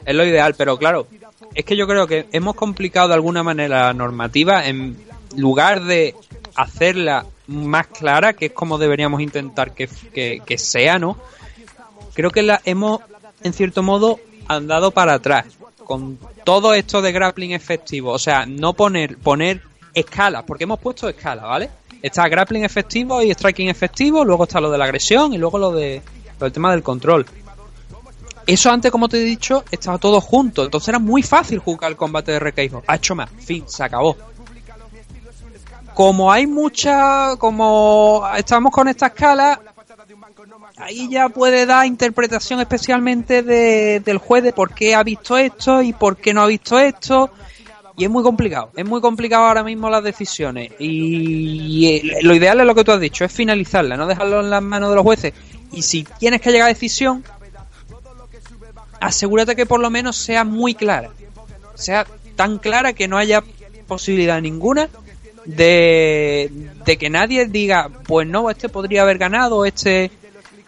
S2: Es lo ideal, pero claro, es que yo creo que hemos complicado de alguna manera la normativa en lugar de hacerla más clara, que es como deberíamos intentar que, que, sea, ¿no? Creo que la hemos, en cierto modo, andado para atrás con todo esto de grappling efectivo. O sea, no poner, poner escalas, porque hemos puesto escalas, ¿vale? Está grappling efectivo y striking efectivo, luego está lo de la agresión y luego lo de lo del tema del control. Eso antes, como te he dicho, estaba todo junto, entonces era muy fácil jugar el combate de Requeijo. Ha hecho más, fin, se acabó. Como hay mucha, como estamos con esta escala, ahí ya puede dar interpretación especialmente de, del juez de por qué ha visto esto y por qué no ha visto esto. Y es muy complicado, es muy complicado ahora mismo las decisiones. Y, y lo ideal es lo que tú has dicho, es finalizarla, no dejarlo en las manos de los jueces. Y si tienes que llegar a decisión, asegúrate que por lo menos sea muy clara. Sea tan clara que no haya posibilidad ninguna de, de que nadie diga, pues no, este podría haber ganado, este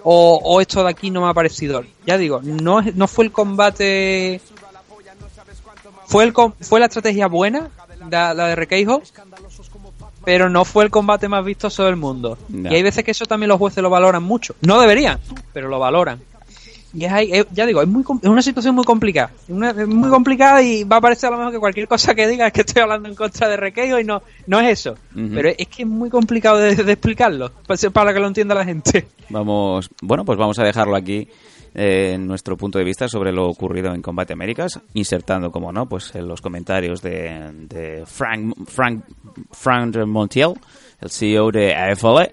S2: o, o esto de aquí no me ha parecido. Ya digo, no, no fue el combate. Fue, el, fue la estrategia buena, la, la de Requeijo, pero no fue el combate más vistoso del mundo. Y hay veces que eso también los jueces lo valoran mucho. No deberían, pero lo valoran. Y es ahí, es- ya digo, es, muy, es una situación muy complicada. Una- es muy complicada y va a parecer a lo mejor que cualquier cosa que diga es que estoy hablando en contra de Requeijo y no, no es eso. Pero es, que es muy complicado de, de explicarlo, para, para que lo entienda la gente.
S1: Vamos, bueno, pues vamos a dejarlo aquí eh, en nuestro punto de vista sobre lo ocurrido en Combate Américas, insertando, como no, pues en los comentarios de, de Frank, Frank, Frank Montiel, el CEO de AFL,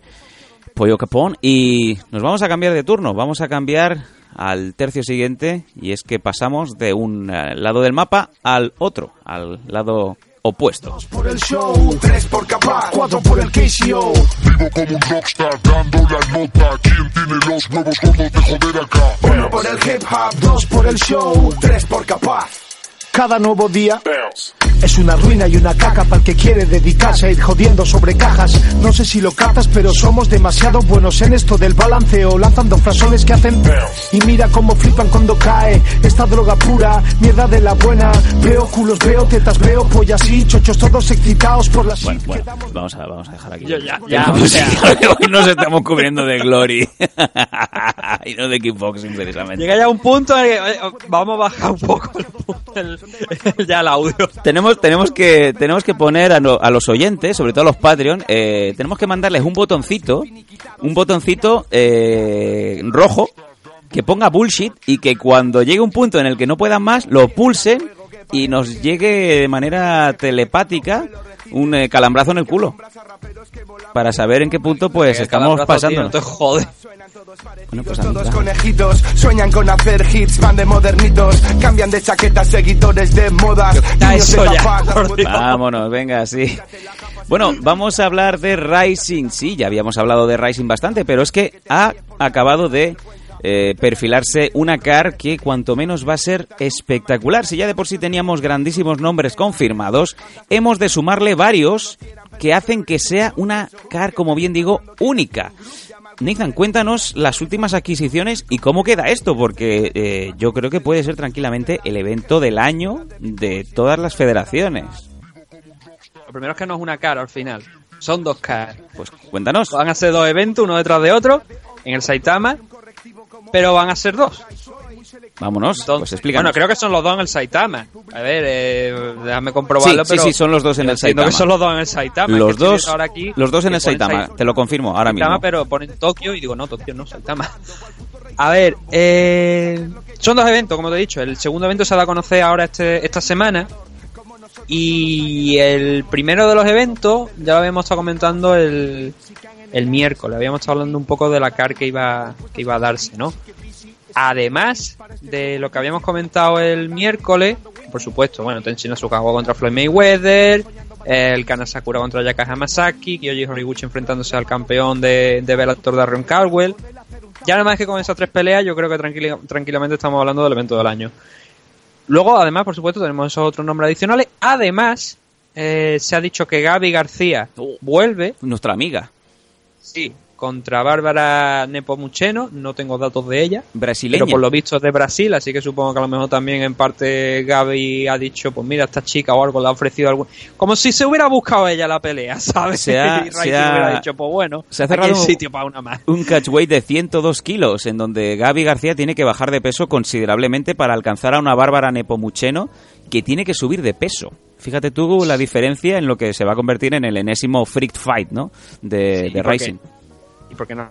S1: Pollo Capón, y nos vamos a cambiar de turno, vamos a cambiar al tercio siguiente, y es que pasamos de un eh, lado del mapa al otro, al lado opuesto.
S15: por el show, tres por capaz, cuatro por el KCO. Vivo como un rockstar dando la nota. ¿Quién tiene los huevos gordos de joder acá? Uno por el hip hop, dos por el show, tres por capaz. Cada nuevo día es una ruina y una caca para el que quiere dedicarse a ir jodiendo sobre cajas. No sé si lo captas, pero somos demasiado buenos en esto del balanceo, lanzando frasones que hacen y mira cómo flipan cuando cae esta droga pura, mierda de la buena. Veo culos, veo tetas, veo pollas y chochos todos excitados por las
S1: Bueno, bueno, vamos a, vamos a dejar aquí.
S2: Yo ya- ya,
S1: no,
S2: o sea.
S1: sí, hoy nos estamos cubriendo de Glory y no de Kickboxing precisamente.
S2: Llega ya un punto en el que, eh, vamos a bajar un poco el- ya el audio.
S1: Tenemos, tenemos que tenemos que poner a, a los oyentes, sobre todo a los Patreon, eh, tenemos que mandarles un botoncito, un botoncito eh, rojo que ponga bullshit y que cuando llegue un punto en el que no puedan más lo pulsen y nos llegue de manera telepática un eh, calambrazo en el culo para saber en qué punto pues
S2: El
S1: estamos pasando.
S2: no te jode.
S1: Bueno, pues
S15: Todos conejitos sueñan con hacer hits, van de modernitos, cambian de chaquetas, seguidores de modas.
S1: Vámonos, venga, sí. Bueno, vamos a hablar de Rising. Sí, ya habíamos hablado de Rising bastante, pero es que ha acabado de eh, perfilarse una car que cuanto menos va a ser espectacular. Si ya de por sí teníamos grandísimos nombres confirmados, hemos de sumarle varios que hacen que sea una car, como bien digo, única. Nathan, cuéntanos las últimas adquisiciones y cómo queda esto, porque eh, yo creo que puede ser tranquilamente el evento del año de todas las federaciones.
S2: Lo primero es que no es una cara al final, son dos caras.
S1: Pues cuéntanos.
S2: Van a ser dos eventos, uno detrás de otro, en el Saitama, pero van a ser dos.
S1: Vámonos, pues explícanos.
S2: Bueno, creo que son los dos en el Saitama. A ver, eh, déjame comprobarlo,
S1: Sí, sí,
S2: pero...
S1: sí, son los dos en el Saitama.
S2: que son los dos en el Saitama.
S1: Los dos,
S2: ahora aquí
S1: los dos en el Saitama,
S2: Sai-
S1: te lo confirmo ahora
S2: Saitama,
S1: mismo.
S2: pero ponen Tokio y digo, no, Tokio no, Saitama. A ver, eh, son dos eventos, como te he dicho. El segundo evento se da a conocer ahora este, esta semana. Y el primero de los eventos, ya lo habíamos estado comentando el, el miércoles. Habíamos estado hablando un poco de la car que iba, que iba a darse, ¿no? Además de lo que habíamos comentado el miércoles, por supuesto, bueno, Tenshin Asukawa contra Floyd Mayweather, el Kana Sakura contra Yaka Hamasaki, Kyoji Horiguchi enfrentándose al campeón de, de Bellator Darren Caldwell. Ya nada más que con esas tres peleas, yo creo que tranquila- tranquilamente estamos hablando del evento del año. Luego, además, por supuesto, tenemos esos otros nombres adicionales. Además, eh, se ha dicho que Gaby García vuelve.
S1: Nuestra amiga.
S2: Sí, contra Bárbara Nepomuceno. No tengo datos de ella.
S1: Brasileña.
S2: Pero por lo visto es de Brasil, así que supongo que a lo mejor también en parte Gaby ha dicho, pues mira, esta chica o algo le ha ofrecido algo. Como si se hubiera buscado ella la pelea, ¿sabes?
S1: Se ha-
S2: y
S1: se ha-
S2: hubiera dicho, pues bueno,
S1: se ha cerrado
S2: sitio para una más.
S1: un catchweight de 102 kilos, en donde Gaby García tiene que bajar de peso considerablemente para alcanzar a una Bárbara Nepomuceno que tiene que subir de peso. Fíjate tú la diferencia en lo que se va a convertir en el enésimo Freak Fight, ¿no? De,
S2: Sí,
S1: de
S2: ¿y por qué?
S1: Rising.
S2: ¿Y por qué no?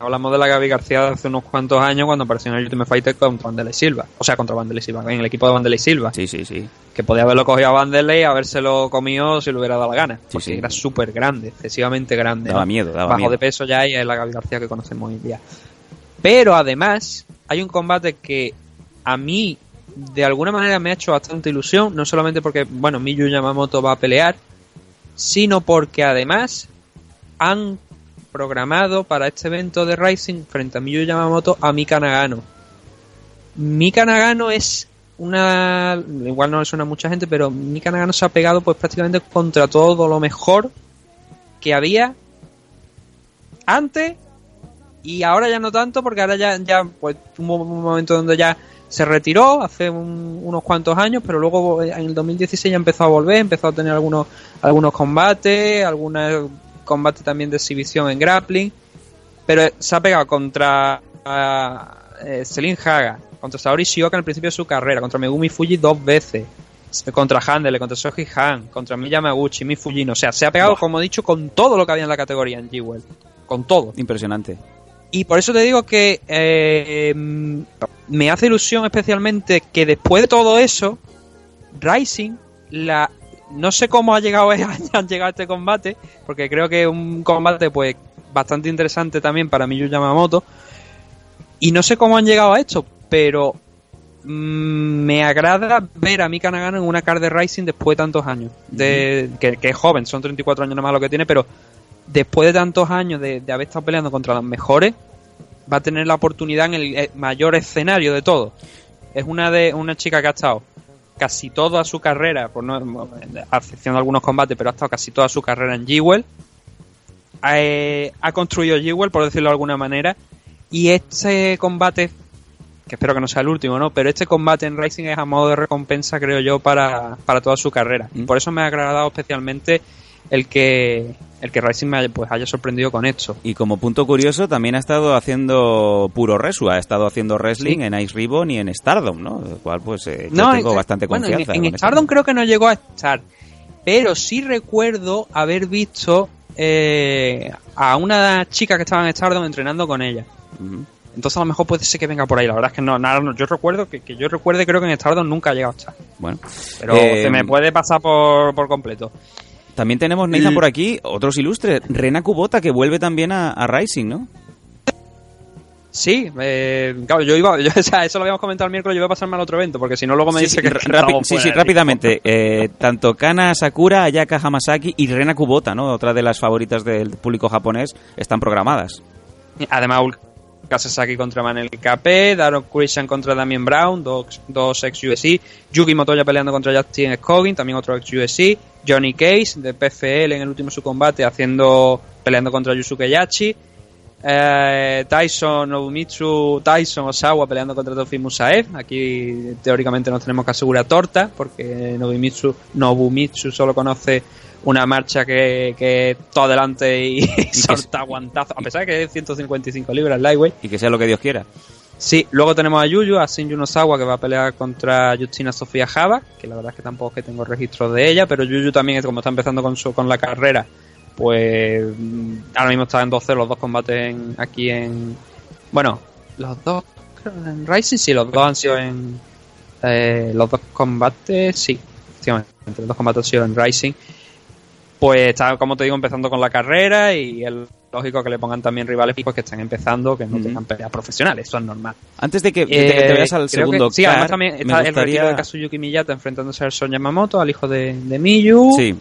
S2: Hablamos de la Gaby García de hace unos cuantos años cuando apareció en el Ultimate Fighter contra Vanderlei Silva. O sea, contra Vanderlei Silva, en el equipo de Vanderlei Silva.
S1: Sí, sí, sí.
S2: Que podía haberlo cogido a Vanderlei y habérselo comido si le hubiera dado la gana.
S1: Sí,
S2: Porque
S1: sí.
S2: era súper grande, excesivamente grande.
S1: Daba
S2: ¿no?
S1: miedo, daba
S2: Bajo
S1: miedo.
S2: de peso ya y es la Gaby García que conocemos hoy en día. Pero además, hay un combate que a mí de alguna manera me ha hecho bastante ilusión, no solamente porque, bueno, Miyu Yamamoto va a pelear, sino porque además han programado para este evento de Rising frente a Miyu Yamamoto a Mika Nagano. Es una igual no le suena a mucha gente, pero Mika Nagano se ha pegado pues prácticamente contra todo lo mejor que había antes y ahora ya no tanto porque ahora ya, ya pues hubo un momento donde ya se retiró hace un- unos cuantos años, pero luego eh, en el 2016 ya empezó a volver, empezó a tener algunos algunos combates, algunos combates también de exhibición en grappling, pero se ha pegado contra ah, eh, Selin Haga, contra Saori Shioka al principio de su carrera, contra Megumi Fuji dos veces, contra Handel, contra Soji Han, contra Miya Maguchi, Mi Fujino, o sea, se ha pegado, como he dicho, con todo lo que había en la categoría en G-Well, con todo.
S1: Impresionante.
S2: Y por eso te digo que eh, me hace ilusión especialmente que después de todo eso, Rising, la no sé cómo ha llegado han llegado a este combate, porque creo que es un combate pues bastante interesante también para Miyu Yamamoto. Y no sé cómo han llegado a esto, pero mm, me agrada ver a Mika Nagano en una card de Rising después de tantos años. De, que, que es joven, son 34 años nada más lo que tiene, pero después de tantos años de, de haber estado peleando contra los mejores, va a tener la oportunidad en el eh, mayor escenario de todo. Es una de una chica que ha estado casi toda su carrera, por no, a excepción de algunos combates, pero ha estado casi toda su carrera en G-Well. Eh, ha construido G-Well, por decirlo de alguna manera, y este combate, que espero que no sea el último, ¿no? Pero este combate en Racing es a modo de recompensa, creo yo, para, para toda su carrera. Y por eso me ha agradado especialmente el que el que Racing me haya, pues, haya sorprendido con esto.
S1: Y como punto curioso, también ha estado haciendo puro resu, ha estado haciendo wrestling en Ice Ribbon y en Stardom, ¿no? Lo cual, pues, eh, yo tengo
S2: eh,
S1: bastante
S2: bueno,
S1: confianza.
S2: En,
S1: esto.
S2: Stardom creo que no llegó a estar, pero sí recuerdo haber visto eh, a una chica que estaba en Stardom entrenando con ella. Entonces a lo mejor puede ser que venga por ahí. La verdad es que no, nada, no, yo recuerdo que, que yo recuerde creo que en Stardom nunca ha llegado a estar.
S1: Bueno,
S2: Pero
S1: Eh,
S2: se me puede pasar por, por completo.
S1: También tenemos, Nathan, por aquí, otros ilustres. Rena Kubota, que vuelve también a, a Rising, ¿no?
S2: Sí, eh, claro, yo iba, yo, o sea, eso lo habíamos comentado el miércoles, yo iba a pasarme al otro evento, porque si no luego me
S1: Sí,
S2: dice
S1: sí,
S2: que
S1: sí, sí, rápidamente. Eh, tanto Kana Sakura, Ayaka Hamasaki y Rena Kubota, ¿no? Otra de las favoritas del público japonés, están programadas.
S2: Además, Ulka Sasaki contra Manel KP, Daron Christian contra Damien Brown, dos, dos ex USC, Yuki Motoya peleando contra Justin Scoggin, también otro ex USC, Johnny Case de PFL en el último su combate haciendo peleando contra Yusuke Yachi, eh, Tyson Nobumitsu, Tyson Osawa peleando contra Tofi Musaev. Aquí teóricamente nos tenemos que asegurar torta, porque Nobumitsu, Nobumitsu solo conoce una marcha que, que todo adelante y, solta aguantazo, a pesar de que es 155 libras lightweight.
S1: Y que sea lo que Dios quiera.
S2: Sí, luego tenemos a Yuyu, a Shin Yunosawa que va a pelear contra Justina Sofía Java, que la verdad es que tampoco es que tengo registro de ella, pero Yuyu también es como está empezando con su con la carrera, pues mm, ahora mismo está en 12 los dos combates en- aquí en bueno, los dos en Rising sí, los dos han sido en eh, los dos combates, sí, efectivamente, los dos combates han sido en Rising. Pues está, como te digo, empezando con la carrera y es lógico que le pongan también rivales pues, que están empezando, que no tengan peleas profesionales, eso es normal.
S1: Antes de que, de que te
S2: Eh,
S1: vayas al segundo
S2: que- sí, además también está el retiro de Kazuyuki Miyata enfrentándose al Son Yamamoto, al hijo de, de Miyu.
S1: Sí.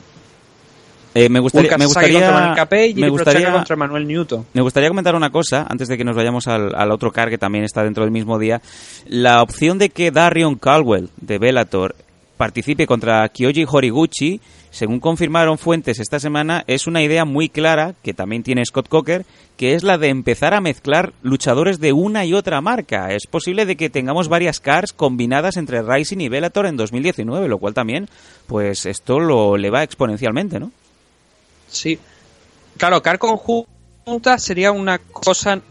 S1: Eh, me gustaría, me gustaría,
S2: contra Manuel Capé y
S1: me gustaría,
S2: Prochaka contra Manuel Newton.
S1: me gustaría comentar una cosa antes de que nos vayamos al, al otro car que también está dentro del mismo día. La opción de que Darion Caldwell de Bellator participe contra Kyoji Horiguchi, según confirmaron fuentes esta semana, es una idea muy clara que también tiene Scott Coker, que es la de empezar a mezclar luchadores de una y otra marca. Es posible de que tengamos varias cars combinadas entre Rising y Bellator en 2019, lo cual también, pues esto lo eleva exponencialmente, ¿no?
S2: Sí. Claro, car conjunta sería una cosa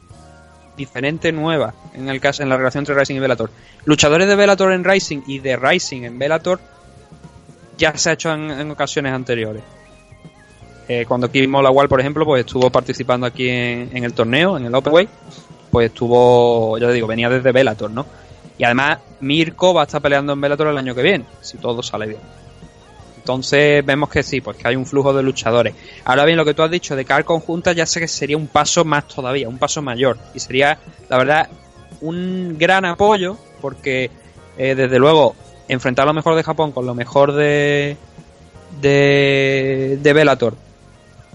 S2: diferente, nueva, en el caso en la relación entre Rising y Bellator. Luchadores de Bellator en Rising y de Rising en Bellator ya se ha hecho en, ocasiones anteriores. Eh, cuando Kim Molawal, por ejemplo, pues estuvo participando aquí en, el torneo, en el Openway, pues estuvo, ya te digo, venía desde Bellator, ¿no? Y además Mirko va a estar peleando en Bellator el año que viene, si todo sale bien. Entonces vemos que sí, pues que hay un flujo de luchadores. Ahora bien, lo que tú has dicho de caer conjunta ya sé que sería un paso más todavía, un paso mayor. Y sería, la verdad, un gran apoyo porque eh, desde luego enfrentar lo mejor de Japón con lo mejor de de, de Bellator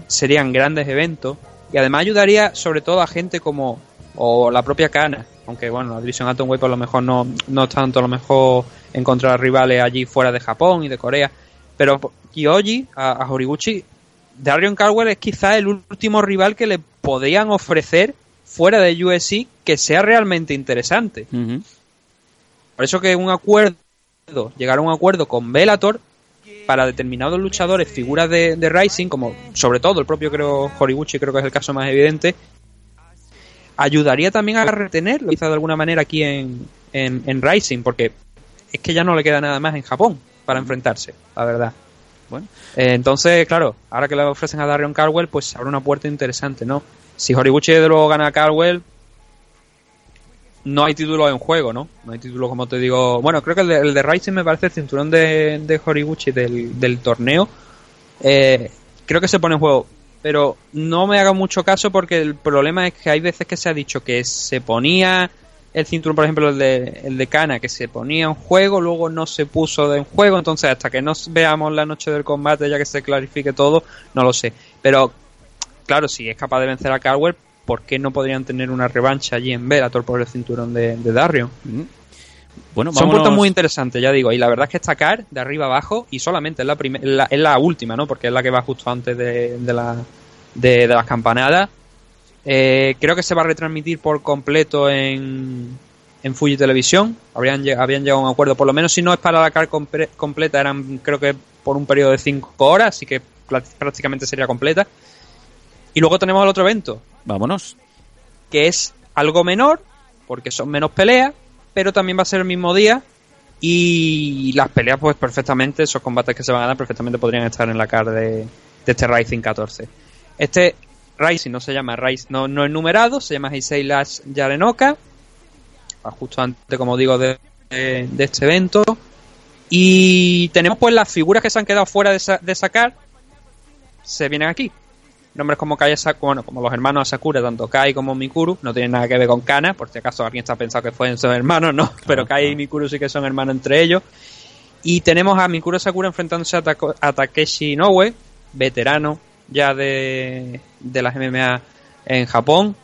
S2: serían grandes eventos y además ayudaría sobre todo a gente como o la propia Kana aunque bueno la división Atomway por lo mejor no, no es tanto a lo mejor encontrar rivales allí fuera de Japón y de Corea pero Kyoji a, a Horiguchi Darion Caldwell es quizá el último rival que le podrían ofrecer fuera de USC que sea realmente interesante. Por eso que un acuerdo llegar a un acuerdo con Bellator para determinados luchadores, figuras de, de Rising, como sobre todo el propio creo Horiguchi, creo que es el caso más evidente, ayudaría también a retenerlo, quizá de alguna manera aquí en, en, en Rising, porque es que ya no le queda nada más en Japón para enfrentarse, la verdad.
S1: Bueno.
S2: Eh, entonces, claro, ahora que le ofrecen a Darion Caldwell, pues abre una puerta interesante, ¿no? Si Horiguchi de luego gana a Caldwell, no hay títulos en juego, ¿no? No hay títulos, como te digo. Bueno, creo que el de, el de Rising me parece el cinturón de, de Horiguchi del, del torneo. Eh, creo que se pone en juego. Pero no me haga mucho caso porque el problema es que hay veces que se ha dicho que se ponía el cinturón, por ejemplo, el de, el de Kana, que se ponía en juego, luego no se puso en juego. Entonces, hasta que no veamos la noche del combate, ya que se clarifique todo, no lo sé. Pero, claro, si es capaz de vencer a Caldwell, ¿por qué no podrían tener una revancha allí en Bellator por el cinturón de, de Darrion?
S1: Bueno,
S2: Son
S1: vámonos-
S2: puertas muy interesantes, ya digo, y la verdad es que esta car de arriba abajo, y solamente es la, es la última, ¿no? Porque es la que va justo antes de, de, la, de, de las campanadas. Eh, creo que se va a retransmitir por completo en, en Fuji Televisión. Habrían, habían llegado a un acuerdo, por lo menos si no es para la car completa, eran creo que por un periodo de 5 horas, así que prácticamente sería completa. Y luego tenemos el otro evento,
S1: Vámonos.
S2: que es algo menor, porque son menos peleas, pero también va a ser el mismo día. Y las peleas, pues perfectamente, esos combates que se van a dar, perfectamente podrían estar en la car de, este Rising 14. Este Rising no se llama Rising, no, no es numerado, se llama Heisei Lash Yarenoka, justo antes, como digo, de, de- este evento. Y tenemos pues las figuras que se han quedado fuera de, de esa car, se vienen aquí. Nombres como Kai Asa- bueno, como los hermanos Asakura, tanto Kai como Mikuru, no tienen nada que ver con Kana, por si acaso alguien está pensando que fueron son hermanos, no, pero Kai y Mikuru sí que son hermanos entre ellos. Y tenemos a Mikuru Sakura enfrentándose a, a Takeshi Inoue, veterano ya de, de las MMA en Japón.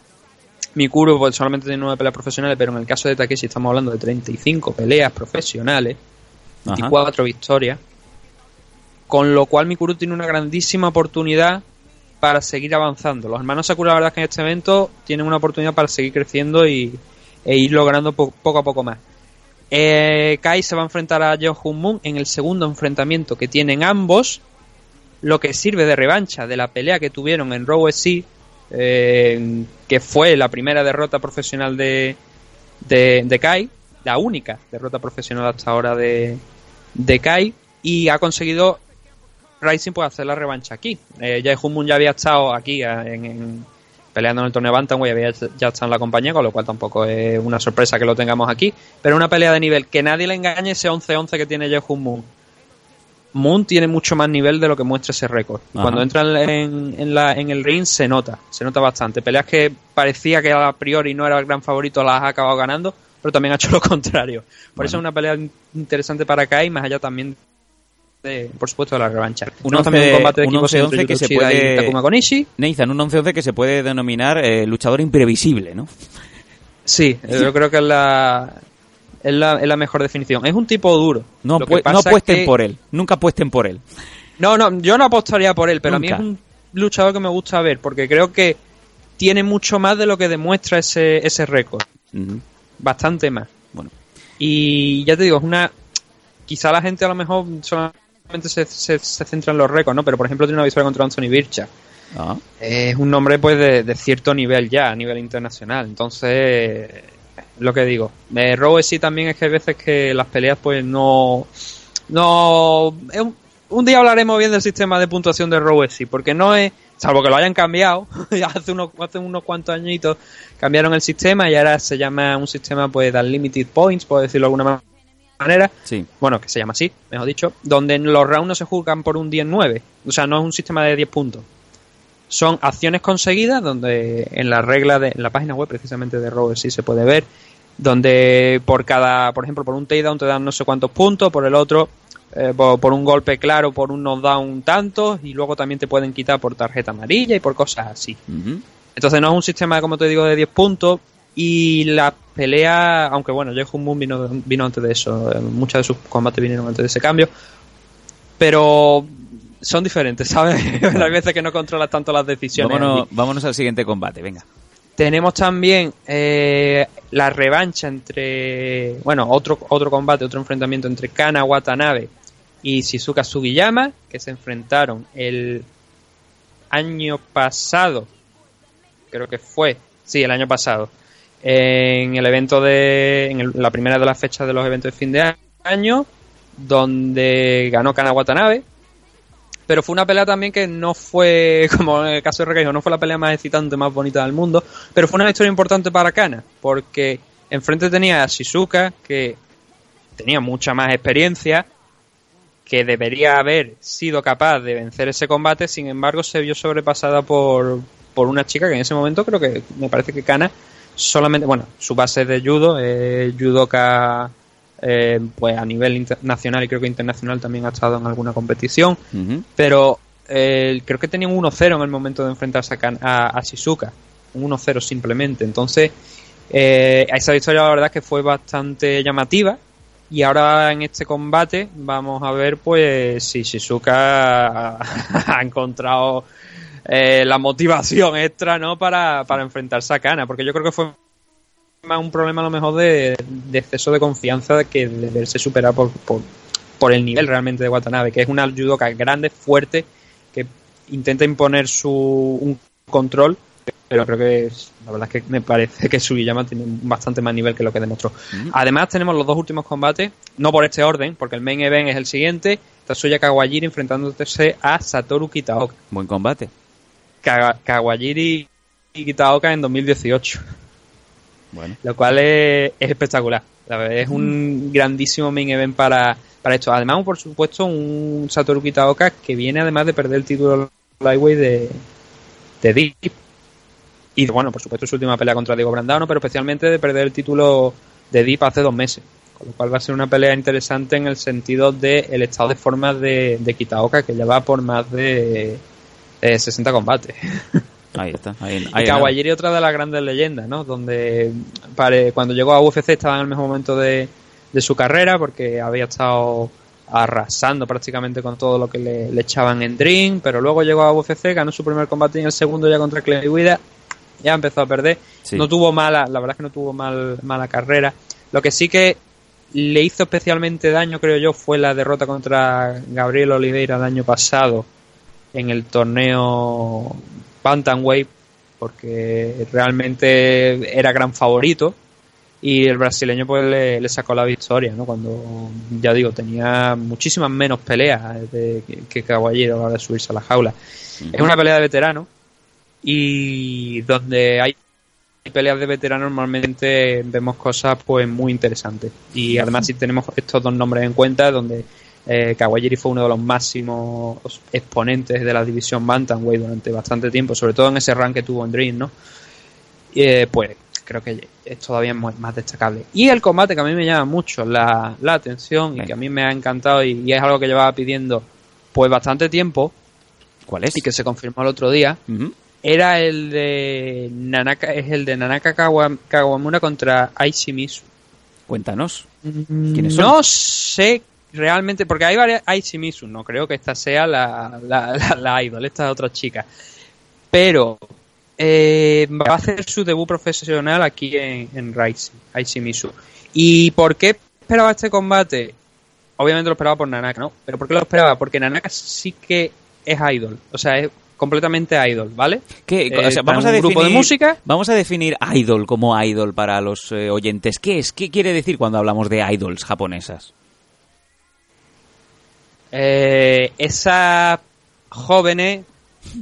S2: Mikuru pues, solamente tiene nueve peleas profesionales, pero en el caso de Takeshi estamos hablando de 35 peleas profesionales, 24 victorias. Con lo cual Mikuru tiene una grandísima oportunidad para seguir avanzando. Los hermanos Sakura, la verdad es que en este evento tienen una oportunidad para seguir creciendo y, e ir logrando po- poco a poco más. Eh, Kai se va a enfrentar a Jeo Hun Moon en el segundo enfrentamiento que tienen ambos, lo que sirve de revancha de la pelea que tuvieron en Raw SC, eh, que fue la primera derrota profesional de, de, de Kai, la única derrota profesional hasta ahora de, de Kai, y ha conseguido Rising pues hacer la revancha aquí. Eh, Jae Hoon Moon ya había estado aquí eh, en, en- peleando en el torneo Bantamweight, había ya estado en la compañía, con lo cual tampoco es una sorpresa que lo tengamos aquí. Pero una pelea de nivel, que nadie le engañe ese 11-11 que tiene Jae Hoon Moon. Moon tiene mucho más nivel de lo que muestra ese récord.
S1: Ajá.
S2: Cuando entra en, en la, en el ring se nota, se nota bastante. Peleas que parecía que a priori no era el gran favorito, las ha acabado ganando, pero también ha hecho lo contrario. Por eso es una pelea in- interesante para Kai, más allá también de, por supuesto, de la revancha.
S1: Un
S2: Tenemos también un
S1: 11
S2: combate de equipos
S1: 11-11
S2: entre
S1: que se puede...
S2: Takuma Konishi.
S1: Nathan, un 11-11 que se puede denominar eh, luchador imprevisible, ¿no?
S2: Sí, yo creo que es la, es la, es la mejor definición. Es un tipo duro.
S1: No, no apuesten
S2: que-
S1: por él. Nunca apuesten por él.
S2: No, no, yo no apostaría por él, pero
S1: Nunca.
S2: a mí es un luchador que me gusta ver, porque creo que tiene mucho más de lo que demuestra ese, ese récord. Bastante más.
S1: Bueno.
S2: Y ya te digo, es una. Quizá la gente a lo mejor solamente se, se, se centra en los récords, ¿no? Pero por ejemplo tiene una victoria contra Anthony Bircha.
S1: Ah.
S2: Es un nombre pues de, de cierto nivel ya, a nivel internacional. Entonces, lo que digo. Eh, Raw sí también es que hay veces que las peleas pues no... No... es un- un día hablaremos bien del sistema de puntuación de Row porque no es, salvo que lo hayan cambiado, hace unos, hace unos cuantos añitos cambiaron el sistema y ahora se llama un sistema pues de Unlimited Points, por decirlo de alguna manera.
S1: Sí.
S2: Bueno, que se llama así, mejor dicho, donde los rounds no se juzgan por un 10-9, o sea, no es un sistema de 10 puntos. Son acciones conseguidas, donde en la regla de en la página web precisamente de Row se puede ver, donde por cada, por ejemplo, por un takedown te dan no sé cuántos puntos, por el otro eh, por, por, un golpe claro, por un knockdown tantos, y luego también te pueden quitar por tarjeta amarilla y por cosas así. Entonces no es un sistema, como te digo, de 10 puntos, y la pelea, aunque bueno, Jeff Moon vino, vino antes de eso, eh, muchos de sus combates vinieron antes de ese cambio, pero son diferentes, ¿sabes? Hay veces que no controlas tanto las decisiones.
S1: Vámonos, vámonos al siguiente combate, venga.
S2: Tenemos también eh, la revancha entre, bueno, otro, otro combate, otro enfrentamiento entre Kana Watanabe y Shizuka Sugiyama, que se enfrentaron el año pasado, creo que fue, sí, el año pasado, en el evento de, en la primera de las fechas de los eventos de fin de año, donde ganó Kana Watanabe, pero fue una pelea también que no fue, como en el caso de Requeijo, no fue la pelea más excitante, más bonita del mundo, pero fue una victoria importante para Kana, porque enfrente tenía a Shizuka, que tenía mucha más experiencia, que debería haber sido capaz de vencer ese combate, sin embargo se vio sobrepasada por, por una chica que en ese momento creo que me parece que Kana solamente, bueno, su base de judo es judoka eh, pues a nivel internacional y creo que internacional también ha estado en alguna competición, pero eh, creo que tenía un 1-0 en el momento de enfrentarse a, a, Shizuka, un 1-0 simplemente, entonces eh, esa victoria la verdad que fue bastante llamativa y ahora en este combate vamos a ver pues si Shizuka ha, encontrado eh, la motivación extra no para, para enfrentarse a Kana, porque yo creo que fue más un problema a lo mejor de, de exceso de confianza que de verse superado por, por, por, el nivel realmente de Watanabe, que es una judoka grande, fuerte, que intenta imponer su un control pero creo que la verdad es que me parece que Sugiyama tiene bastante más nivel que lo que demostró. Además tenemos los dos últimos combates, no por este orden, porque el main event es el siguiente, Tatsuya Kawajiri enfrentándose a Satoru Kitaoka.
S1: Buen combate.
S2: Kawajiri y Kitaoka en 2018. Bueno. Lo cual es, espectacular. Es un grandísimo main event para, para esto. Además, por supuesto, un Satoru Kitaoka que viene además de perder el título Lightweight de, de Deep y bueno, por supuesto su última pelea contra Diego Brandano, pero especialmente de perder el título de Deep hace dos meses. Con lo cual va a ser una pelea interesante en el sentido del el estado de forma de, de Kitaoka, que lleva por más de 60 combates.
S1: Ahí está. Ahí,
S2: y Kawajiri otra de las grandes leyendas, ¿no? Donde cuando llegó a UFC estaba en el mejor momento de, de su carrera porque había estado arrasando prácticamente con todo lo que le, echaban en Dream, pero luego llegó a UFC, ganó su primer combate y en el segundo ya contra Clay Guida ya empezó a perder. No tuvo mala, la verdad es que no tuvo mal, mala carrera. Lo que sí que le hizo especialmente daño, creo yo, fue la derrota contra Gabriel Oliveira el año pasado en el torneo Bantamweight, porque realmente era gran favorito y el brasileño pues le, sacó la victoria, ¿no? Cuando, ya digo, tenía muchísimas menos peleas de, que, que a la hora de subirse a la jaula. Es una pelea de veterano, y donde hay peleas de veteranos normalmente vemos cosas pues muy interesantes y además si tenemos estos dos nombres en cuenta donde eh, Kawajiri fue uno de los máximos exponentes de la división Bantamweight durante bastante tiempo sobre todo en ese rank que tuvo en Dream ¿no? Eh, pues creo que es todavía más destacable y el combate que a mí me llama mucho la, atención y que a mí me ha encantado y, es algo que llevaba pidiendo pues bastante tiempo
S1: ¿Cuál es?
S2: y que se confirmó el otro día era el de Nanaka, es el de Nanaka Kawamura contra Aishimizu.
S1: Cuéntanos.
S2: ¿Quiénes son? No sé realmente, porque hay varias Aishimizu, no creo que esta sea la, la, la, idol, esta es otra chica. Pero eh, va a hacer su debut profesional aquí en, en Rising, Aishimizu. ¿Y por qué esperaba este combate? Obviamente lo esperaba por Nanaka, ¿no? Pero ¿por qué lo esperaba? Porque Nanaka sí que es idol. O sea, es completamente idol, ¿vale?
S1: ¿Qué,
S2: eh,
S1: vamos a definir,
S2: grupo de música.
S1: Vamos a definir idol como idol para los eh, oyentes. ¿Qué es? ¿Qué quiere decir cuando hablamos de idols japonesas?
S2: Eh, esas jóvenes,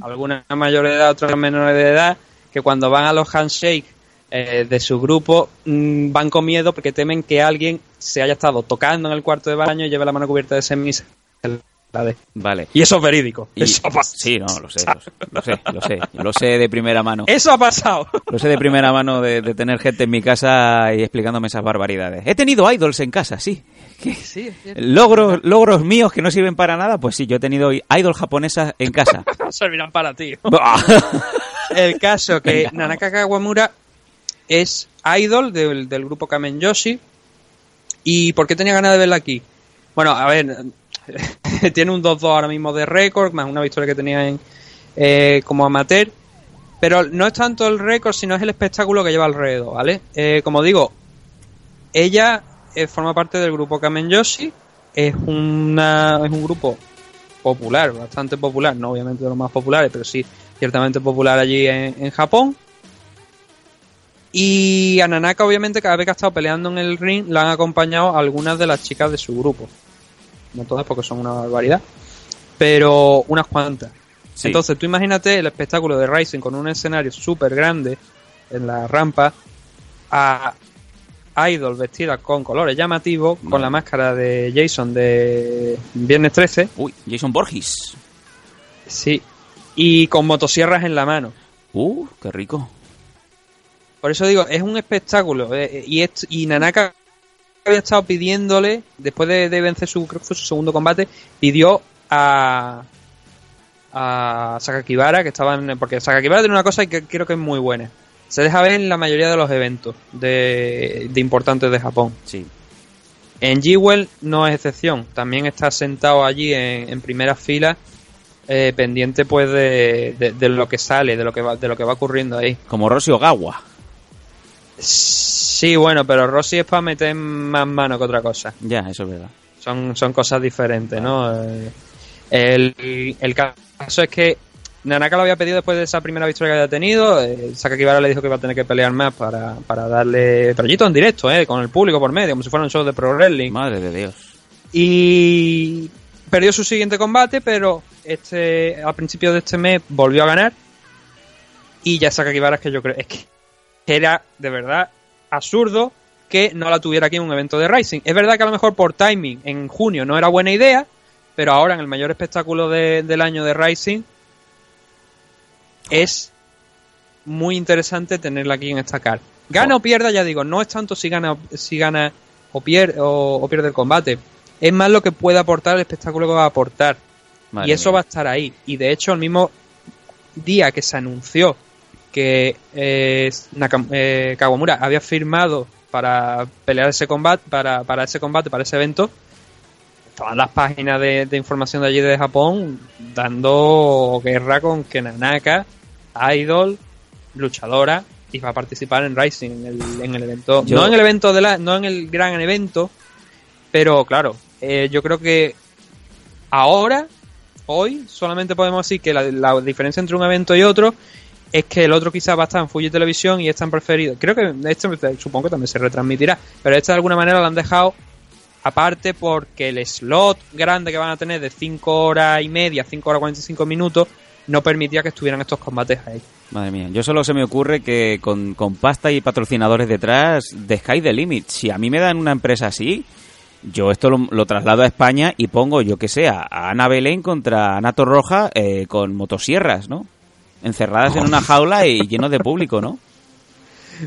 S2: algunas mayores de edad, otras menores de edad, que cuando van a los handshakes eh, de su grupo mm, van con miedo porque temen que alguien se haya estado tocando en el cuarto de baño y lleve la mano cubierta de semis.
S1: Vale.
S2: Y eso es verídico.
S1: Y-
S2: Eso ha pasado.
S1: Sí, no, lo sé, lo sé, lo sé, lo sé de primera mano.
S2: Eso ha pasado.
S1: Lo sé de primera mano de, de tener gente en mi casa y explicándome esas barbaridades. He tenido idols en casa, sí.
S2: Sí, es cierto.
S1: Logros, logros míos que no sirven para nada, pues sí, yo he tenido idols japonesas en casa.
S2: servirán para ti. el caso que Nanaka Kawamura es idol del, del grupo Kamen Yoshi. ¿Y por qué tenía ganas de verla aquí? Bueno, a ver, tiene un 2-2 ahora mismo de récord, más una victoria que tenía en, eh, como amateur. Pero no es tanto el récord, sino es el espectáculo que lleva alrededor, ¿vale? Eh, como digo, ella eh, forma parte del grupo Kamen Yoshi. Es, una, es un grupo popular, bastante popular, no obviamente de los más populares, pero sí ciertamente popular allí en, en Japón. Y a Nanaka, obviamente, cada vez que ha estado peleando en el ring, la han acompañado algunas de las chicas de su grupo. No todas, porque son una barbaridad, pero unas cuantas.
S1: Sí.
S2: Entonces, tú imagínate el espectáculo de Rising con un escenario súper grande en la rampa, a Idol vestida con colores llamativos, con la máscara de Jason de Viernes 13.
S1: Uy, Jason Borges.
S2: Sí, y con motosierras en la mano.
S1: Uh, qué rico.
S2: Por eso digo, es un espectáculo. eh, y, est- y Nanaka había estado pidiéndole, después de, de vencer su, creo que fue su segundo combate, pidió a, a Sakakibara, que estaban. Porque Sakakibara tiene una cosa que creo que es muy buena. Se deja ver en la mayoría de los eventos de, de importantes de Japón.
S1: Sí.
S2: En Jewel no es excepción. También está sentado allí en, en primera fila, eh, pendiente pues de, de- de lo que sale, de lo que va, de lo que va ocurriendo ahí.
S1: Como Rossi Ogawa.
S2: Sí, bueno, pero Rossi es para meter más mano que otra cosa.
S1: Ya, eso es verdad.
S2: Son, son cosas diferentes, ¿no? Eh, El, el caso es que Nanaka lo había pedido después de esa primera victoria que había tenido. Eh, Sakakibara le dijo que iba a tener que pelear más para, para darle rollito en directo, ¿eh? Con el público por medio, como si fuera un show de pro wrestling.
S1: Madre de Dios.
S2: Y perdió su siguiente combate, pero este a principios de este mes volvió a ganar. Y ya Sakakibara es que yo creo es que era de verdad absurdo que no la tuviera aquí en un evento de Rising. Es verdad que a lo mejor por timing en junio no era buena idea, pero ahora en el mayor espectáculo de- del año de Rising es muy interesante tenerla aquí en esta car. Gana o pierda, ya digo, no es tanto si gana, si gana o, pier- o, o pierde el combate. Es más lo que puede aportar el espectáculo que va a aportar.
S1: Madre
S2: y eso
S1: mía.
S2: va a estar ahí. Y de hecho, el mismo día que se anunció que eh, Nakam- eh, Kawamura había firmado para pelear ese combate, para, para ese combate, para ese evento, todas las páginas de, de información de allí de Japón dando guerra con que Nanaka, idol, luchadora, y va a participar en Rising, en el, en el evento.
S1: Yo-
S2: No en el evento de la, no en el gran evento, pero claro, eh, yo creo que ahora, hoy, solamente podemos decir que la, la diferencia entre un evento y otro es que el otro quizás va a estar en Fuji Televisión y este en preferido. Creo que este supongo que también se retransmitirá, pero este de alguna manera lo han dejado aparte porque el slot grande que van a tener de 5 horas y media, 5 horas 45 minutos, no permitía que estuvieran estos combates ahí.
S1: Madre mía, yo solo se me ocurre que con, con pasta y patrocinadores detrás, de Sky the Limit. Si a mí me dan una empresa así, yo esto lo, lo traslado a España y pongo, yo que sé, a a Ana Belén contra Ana Torroja eh, con motosierras, ¿no? Encerradas en una jaula y llenos de público, ¿no?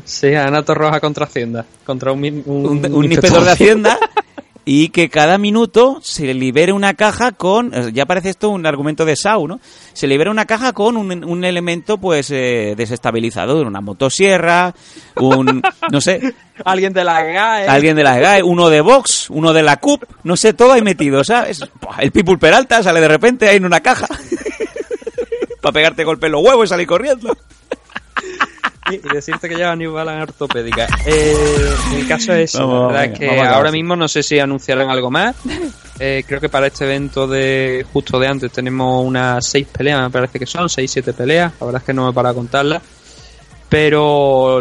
S2: Sí, Ana Torroja contra Hacienda, contra un, min- un,
S1: Un, un inspector de Hacienda y que cada minuto se libere una caja con, eh, ya parece esto un argumento de Sau, ¿no? Se libera una caja con un, un elemento pues eh, desestabilizador, una motosierra, un, no sé,
S2: Alguien de la GAE.
S1: alguien de la GAE, uno de Vox, uno de la CUP, no sé, todo ahí metido, ¿sabes? El People Peralta sale de repente ahí en una caja para pegarte golpe en los huevos y salir corriendo.
S2: Y decirte que lleva New Balance ortopédica. Eh, el caso es,
S1: Vamos,
S2: la verdad
S1: venga,
S2: es que
S1: vamos
S2: ahora mismo no sé si anunciarán algo más. Eh, creo que para este evento de justo de antes tenemos unas seis peleas, me parece que son, seis, siete peleas. La verdad es que no me para contarlas. Pero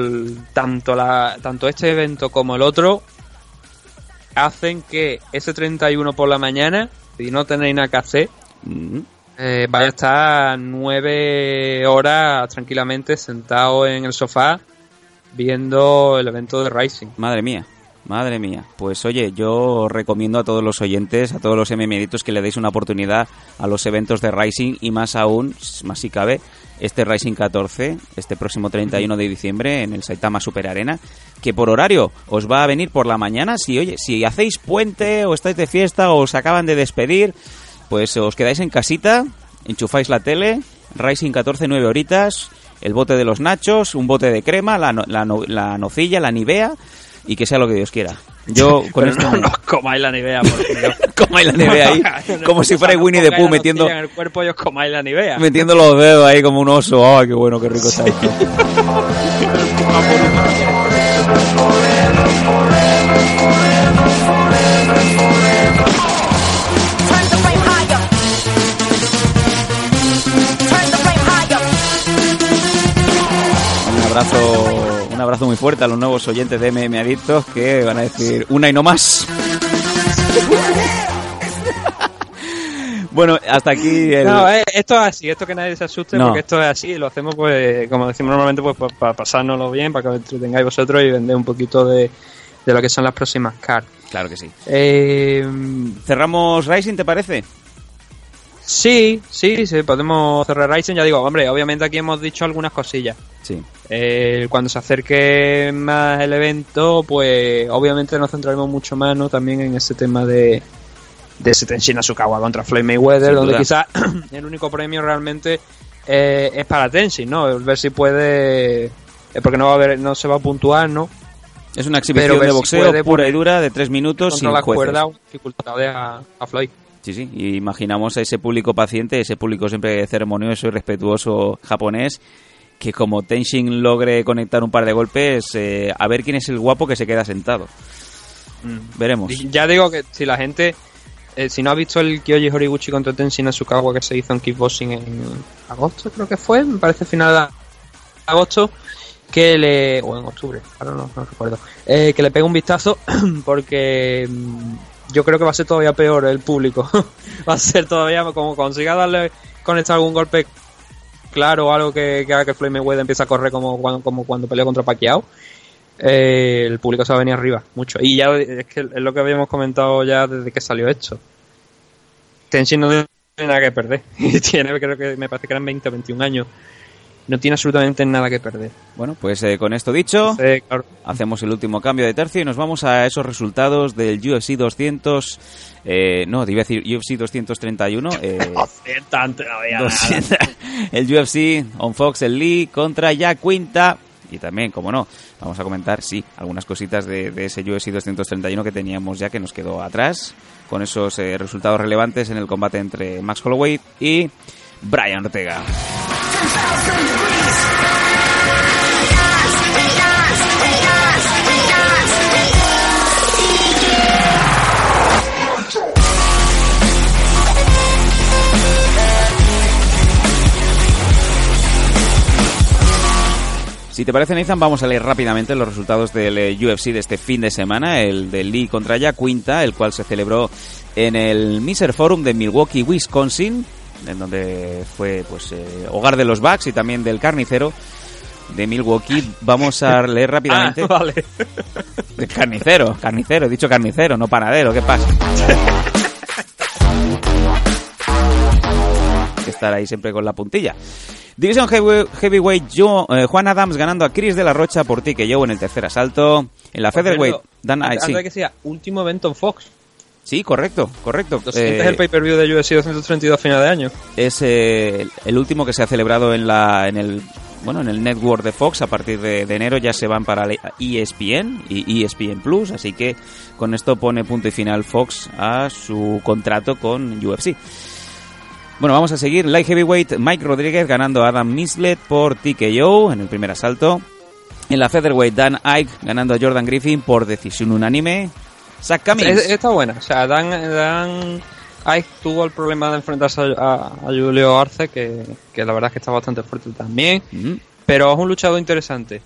S2: tanto, la, tanto este evento como el otro hacen que ese 31 por la mañana si no tenéis nada que hacer,
S1: Mm.
S2: Eh, vais a estar nueve horas tranquilamente sentado en el sofá viendo el evento de Rising.
S1: Madre mía, madre mía. Pues oye, yo recomiendo a todos los oyentes, a todos los MMeditos que le deis una oportunidad a los eventos de Rising y más aún, más si cabe, este Rising 14, este próximo 31 de diciembre en el Saitama Super Arena, que por horario os va a venir por la mañana. Si oye, si hacéis puente o estáis de fiesta o os acaban de despedir, pues os quedáis en casita, enchufáis la tele, Rising 14, 9 horitas, el bote de los nachos, un bote de crema, la, no- la, no- la nocilla, la nivea y que sea lo que Dios quiera. Yo con esto
S2: no, no comáis la nivea, por Dios.
S1: comáis la nivea ahí, como si fuera Winnie the Pooh metiendo,
S2: En el cuerpo y os comáis la nivea.
S1: metiendo los dedos ahí como un oso. ¡Ay, qué bueno, qué rico está esto! abrazo, un abrazo muy fuerte a los nuevos oyentes de MM Adictos que van a decir una y no más. Bueno, hasta aquí el...
S2: No, eh, esto es así, esto que nadie se asuste,
S1: No.
S2: porque esto es así, lo hacemos pues, como decimos normalmente, pues pa- para pasárnoslo bien, para que os entretengáis vosotros y vender un poquito de, de lo que son las próximas cards.
S1: Claro que sí.
S2: Eh,
S1: ¿Cerramos Rising, te parece?
S2: Sí, sí, sí, podemos cerrar Ryzen, ya digo, hombre, obviamente aquí hemos dicho algunas cosillas.
S1: Sí.
S2: Eh, cuando se acerque más el evento, pues obviamente nos centraremos mucho más ¿no? también en ese tema de, de ese Tenshin Asukawa contra Floyd Mayweather,
S1: Sin
S2: donde quizás el único premio realmente eh, es para Tenshin, ¿no? Ver si puede, eh, porque no va a haber, no se va a puntuar, ¿no?
S1: Es una exhibición de
S2: si
S1: boxeo
S2: puede
S1: pura y dura de tres minutos sin
S2: la
S1: jueces.
S2: cuerda dificultades a, a Floyd.
S1: Sí, sí. Y imaginamos a ese público paciente, ese público siempre ceremonioso y respetuoso japonés, que como Tenshin logre conectar un par de golpes, eh, a ver quién es el guapo que se queda sentado. Veremos.
S2: Y Ya digo que si la gente, eh, si no ha visto el Kyoji Horiguchi contra Tenshin Asukawa que se hizo en Kickboxing en agosto, creo que fue, me parece final de agosto, que le, o en octubre, ahora no, no recuerdo, eh, que le pegue un vistazo porque mm, yo creo que va a ser todavía peor el público. va a ser todavía, como consiga darle, conectar algún golpe claro o algo que, que haga que Mayweather empiece a correr como cuando, como cuando peleó contra Pacquiao eh, el público se va a venir arriba mucho. Y ya es que es lo que habíamos comentado ya desde que salió esto. Tenshin no tiene nada que perder. Tiene creo que me parece que eran 20 o 21 años no tiene absolutamente nada que perder
S1: Bueno, pues eh, con esto dicho,
S2: claro,
S1: hacemos el último cambio de tercio y nos vamos a esos resultados del UFC 200. Eh, no, te iba a decir UFC 231. Eh,
S2: tanto, no había nada.
S1: 200. el UFC on Fox, el Lee contra Jack Quinta. Y también, como no, vamos a comentar, sí, algunas cositas de, de ese UFC 231 que teníamos ya que nos quedó atrás, con esos eh, resultados relevantes en el combate entre Max Holloway y Brian Ortega. Si te parece, Nathan, vamos a leer rápidamente los resultados del eh, UFC de este fin de semana, el de Lee contra Jack Quinta, el cual se celebró en el Miser Forum de Milwaukee, Wisconsin, en donde fue pues eh, hogar de los Bucks y también del carnicero de Milwaukee. Vamos a leer rápidamente.
S2: Ah, vale.
S1: Carnicero, carnicero, he dicho carnicero, no panadero, ¿qué pasa? Hay que estar ahí siempre con la puntilla. División heavy- Heavyweight, yo, eh, Juan Adams ganando a Chris de la Rocha por ti que yo en el tercer asalto. En la Featherweight, Dan
S2: antes,
S1: sí.
S2: que sea último evento en Fox
S1: Sí, correcto, correcto.
S2: Lo siguiente
S1: Eh,
S2: es el pay-per-view de UFC 232 a final de año.
S1: es eh, el- último que se ha celebrado en la en el bueno en el network de Fox a partir de, de enero. Ya se van para ESPN y ESPN Plus así que con esto pone punto y final Fox a su contrato con UFC bueno vamos a seguir. Light heavyweight Mike Rodríguez ganando a Adam Mislet por TKO en el primer asalto. En la featherweight Dan Ike ganando a Jordan Griffin por decisión unánime Zach Cummings
S2: Es- Está buena. O sea, Dan, Dan Ike tuvo el problema de enfrentarse a, a- a Julio Arce, que, que la verdad es que está bastante fuerte también. Pero es un luchador interesante.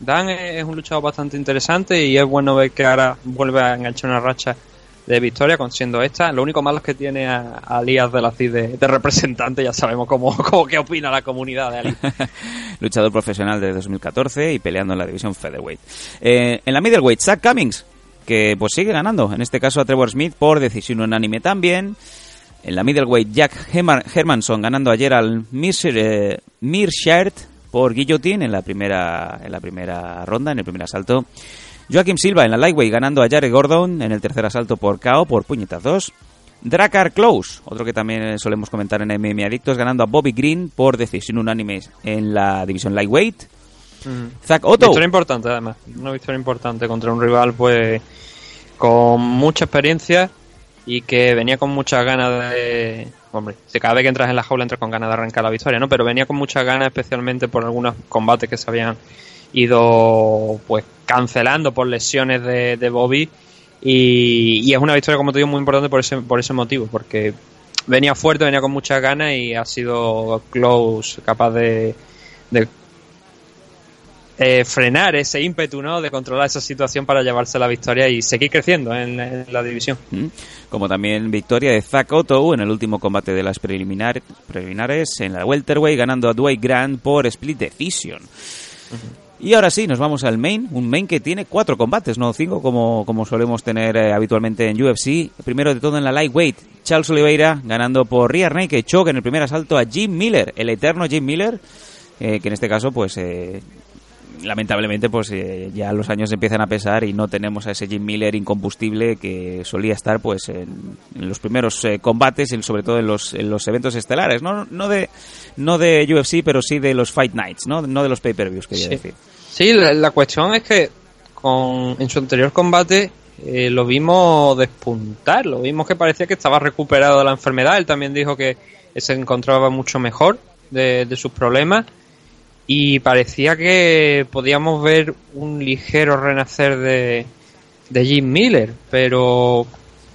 S2: Dan es es un luchador bastante interesante y es bueno ver que ahora vuelve a enganchar una racha de victoria, con siendo esta. Lo único malo es que tiene a, a Lías de la CID de, de, representante, ya sabemos cómo, cómo qué opina la comunidad de Ali.
S1: Luchador profesional de 2014 y peleando en la división featherweight. Eh, en la middleweight, Zach Cummings, que pues sigue ganando, en este caso a Trevor Smith por decisión unánime también. En la middleweight, Jack Hermanson ganando ayer al Mirshert eh, por guillotine en la primera en la primera ronda, en el primer asalto. Joaquim Silva en la lightweight ganando a Jared Gordon en el tercer asalto por KO por puñetazos. Dracar Close, otro que también solemos comentar en MM Adictos, ganando a Bobby Green por decisión unánime en la división lightweight.
S2: Mm. Zach Otto. Victoria importante, además. Una victoria importante contra un rival, pues, con mucha experiencia y que venía con muchas ganas de. Hombre, si cada vez que entras en la jaula entras con ganas de arrancar la victoria, ¿no? Pero venía con muchas ganas, especialmente por algunos combates que se habían ido, pues, cancelando por lesiones de, de Bobby. Y, y, es una victoria, como te digo, muy importante por ese, por ese motivo, porque venía fuerte, venía con muchas ganas y ha sido close, capaz de, de eh, frenar ese ímpetu, ¿no? De controlar esa situación para llevarse la victoria y seguir creciendo en, en la división.
S1: Mm. Como también victoria de Zach Otto en el último combate de las preliminar, preliminares en la welterweight, ganando a Dwight Grant por split decision. Uh -huh. Y ahora sí, nos vamos al main, un main que tiene cuatro combates, no cinco como, como solemos tener eh, habitualmente en UFC. Primero de todo en la lightweight, Charles Oliveira ganando por rear naked choke en el primer asalto a Jim Miller, el eterno Jim Miller, eh, que en este caso pues eh, lamentablemente pues eh, ya los años empiezan a pesar y no tenemos a ese Jim Miller incombustible que solía estar pues en, en los primeros eh, combates y sobre todo en los, en los eventos estelares no no de no de UFC pero sí de los Fight Nights no no de los pay-per-views quería
S2: sí.
S1: decir.
S2: Sí la, la, cuestión es que con en su anterior combate eh, lo vimos despuntar lo vimos que parecía que estaba recuperado de la enfermedad. Él también dijo que se encontraba mucho mejor de, de sus problemas y parecía que podíamos ver un ligero renacer de, de Jim Miller, pero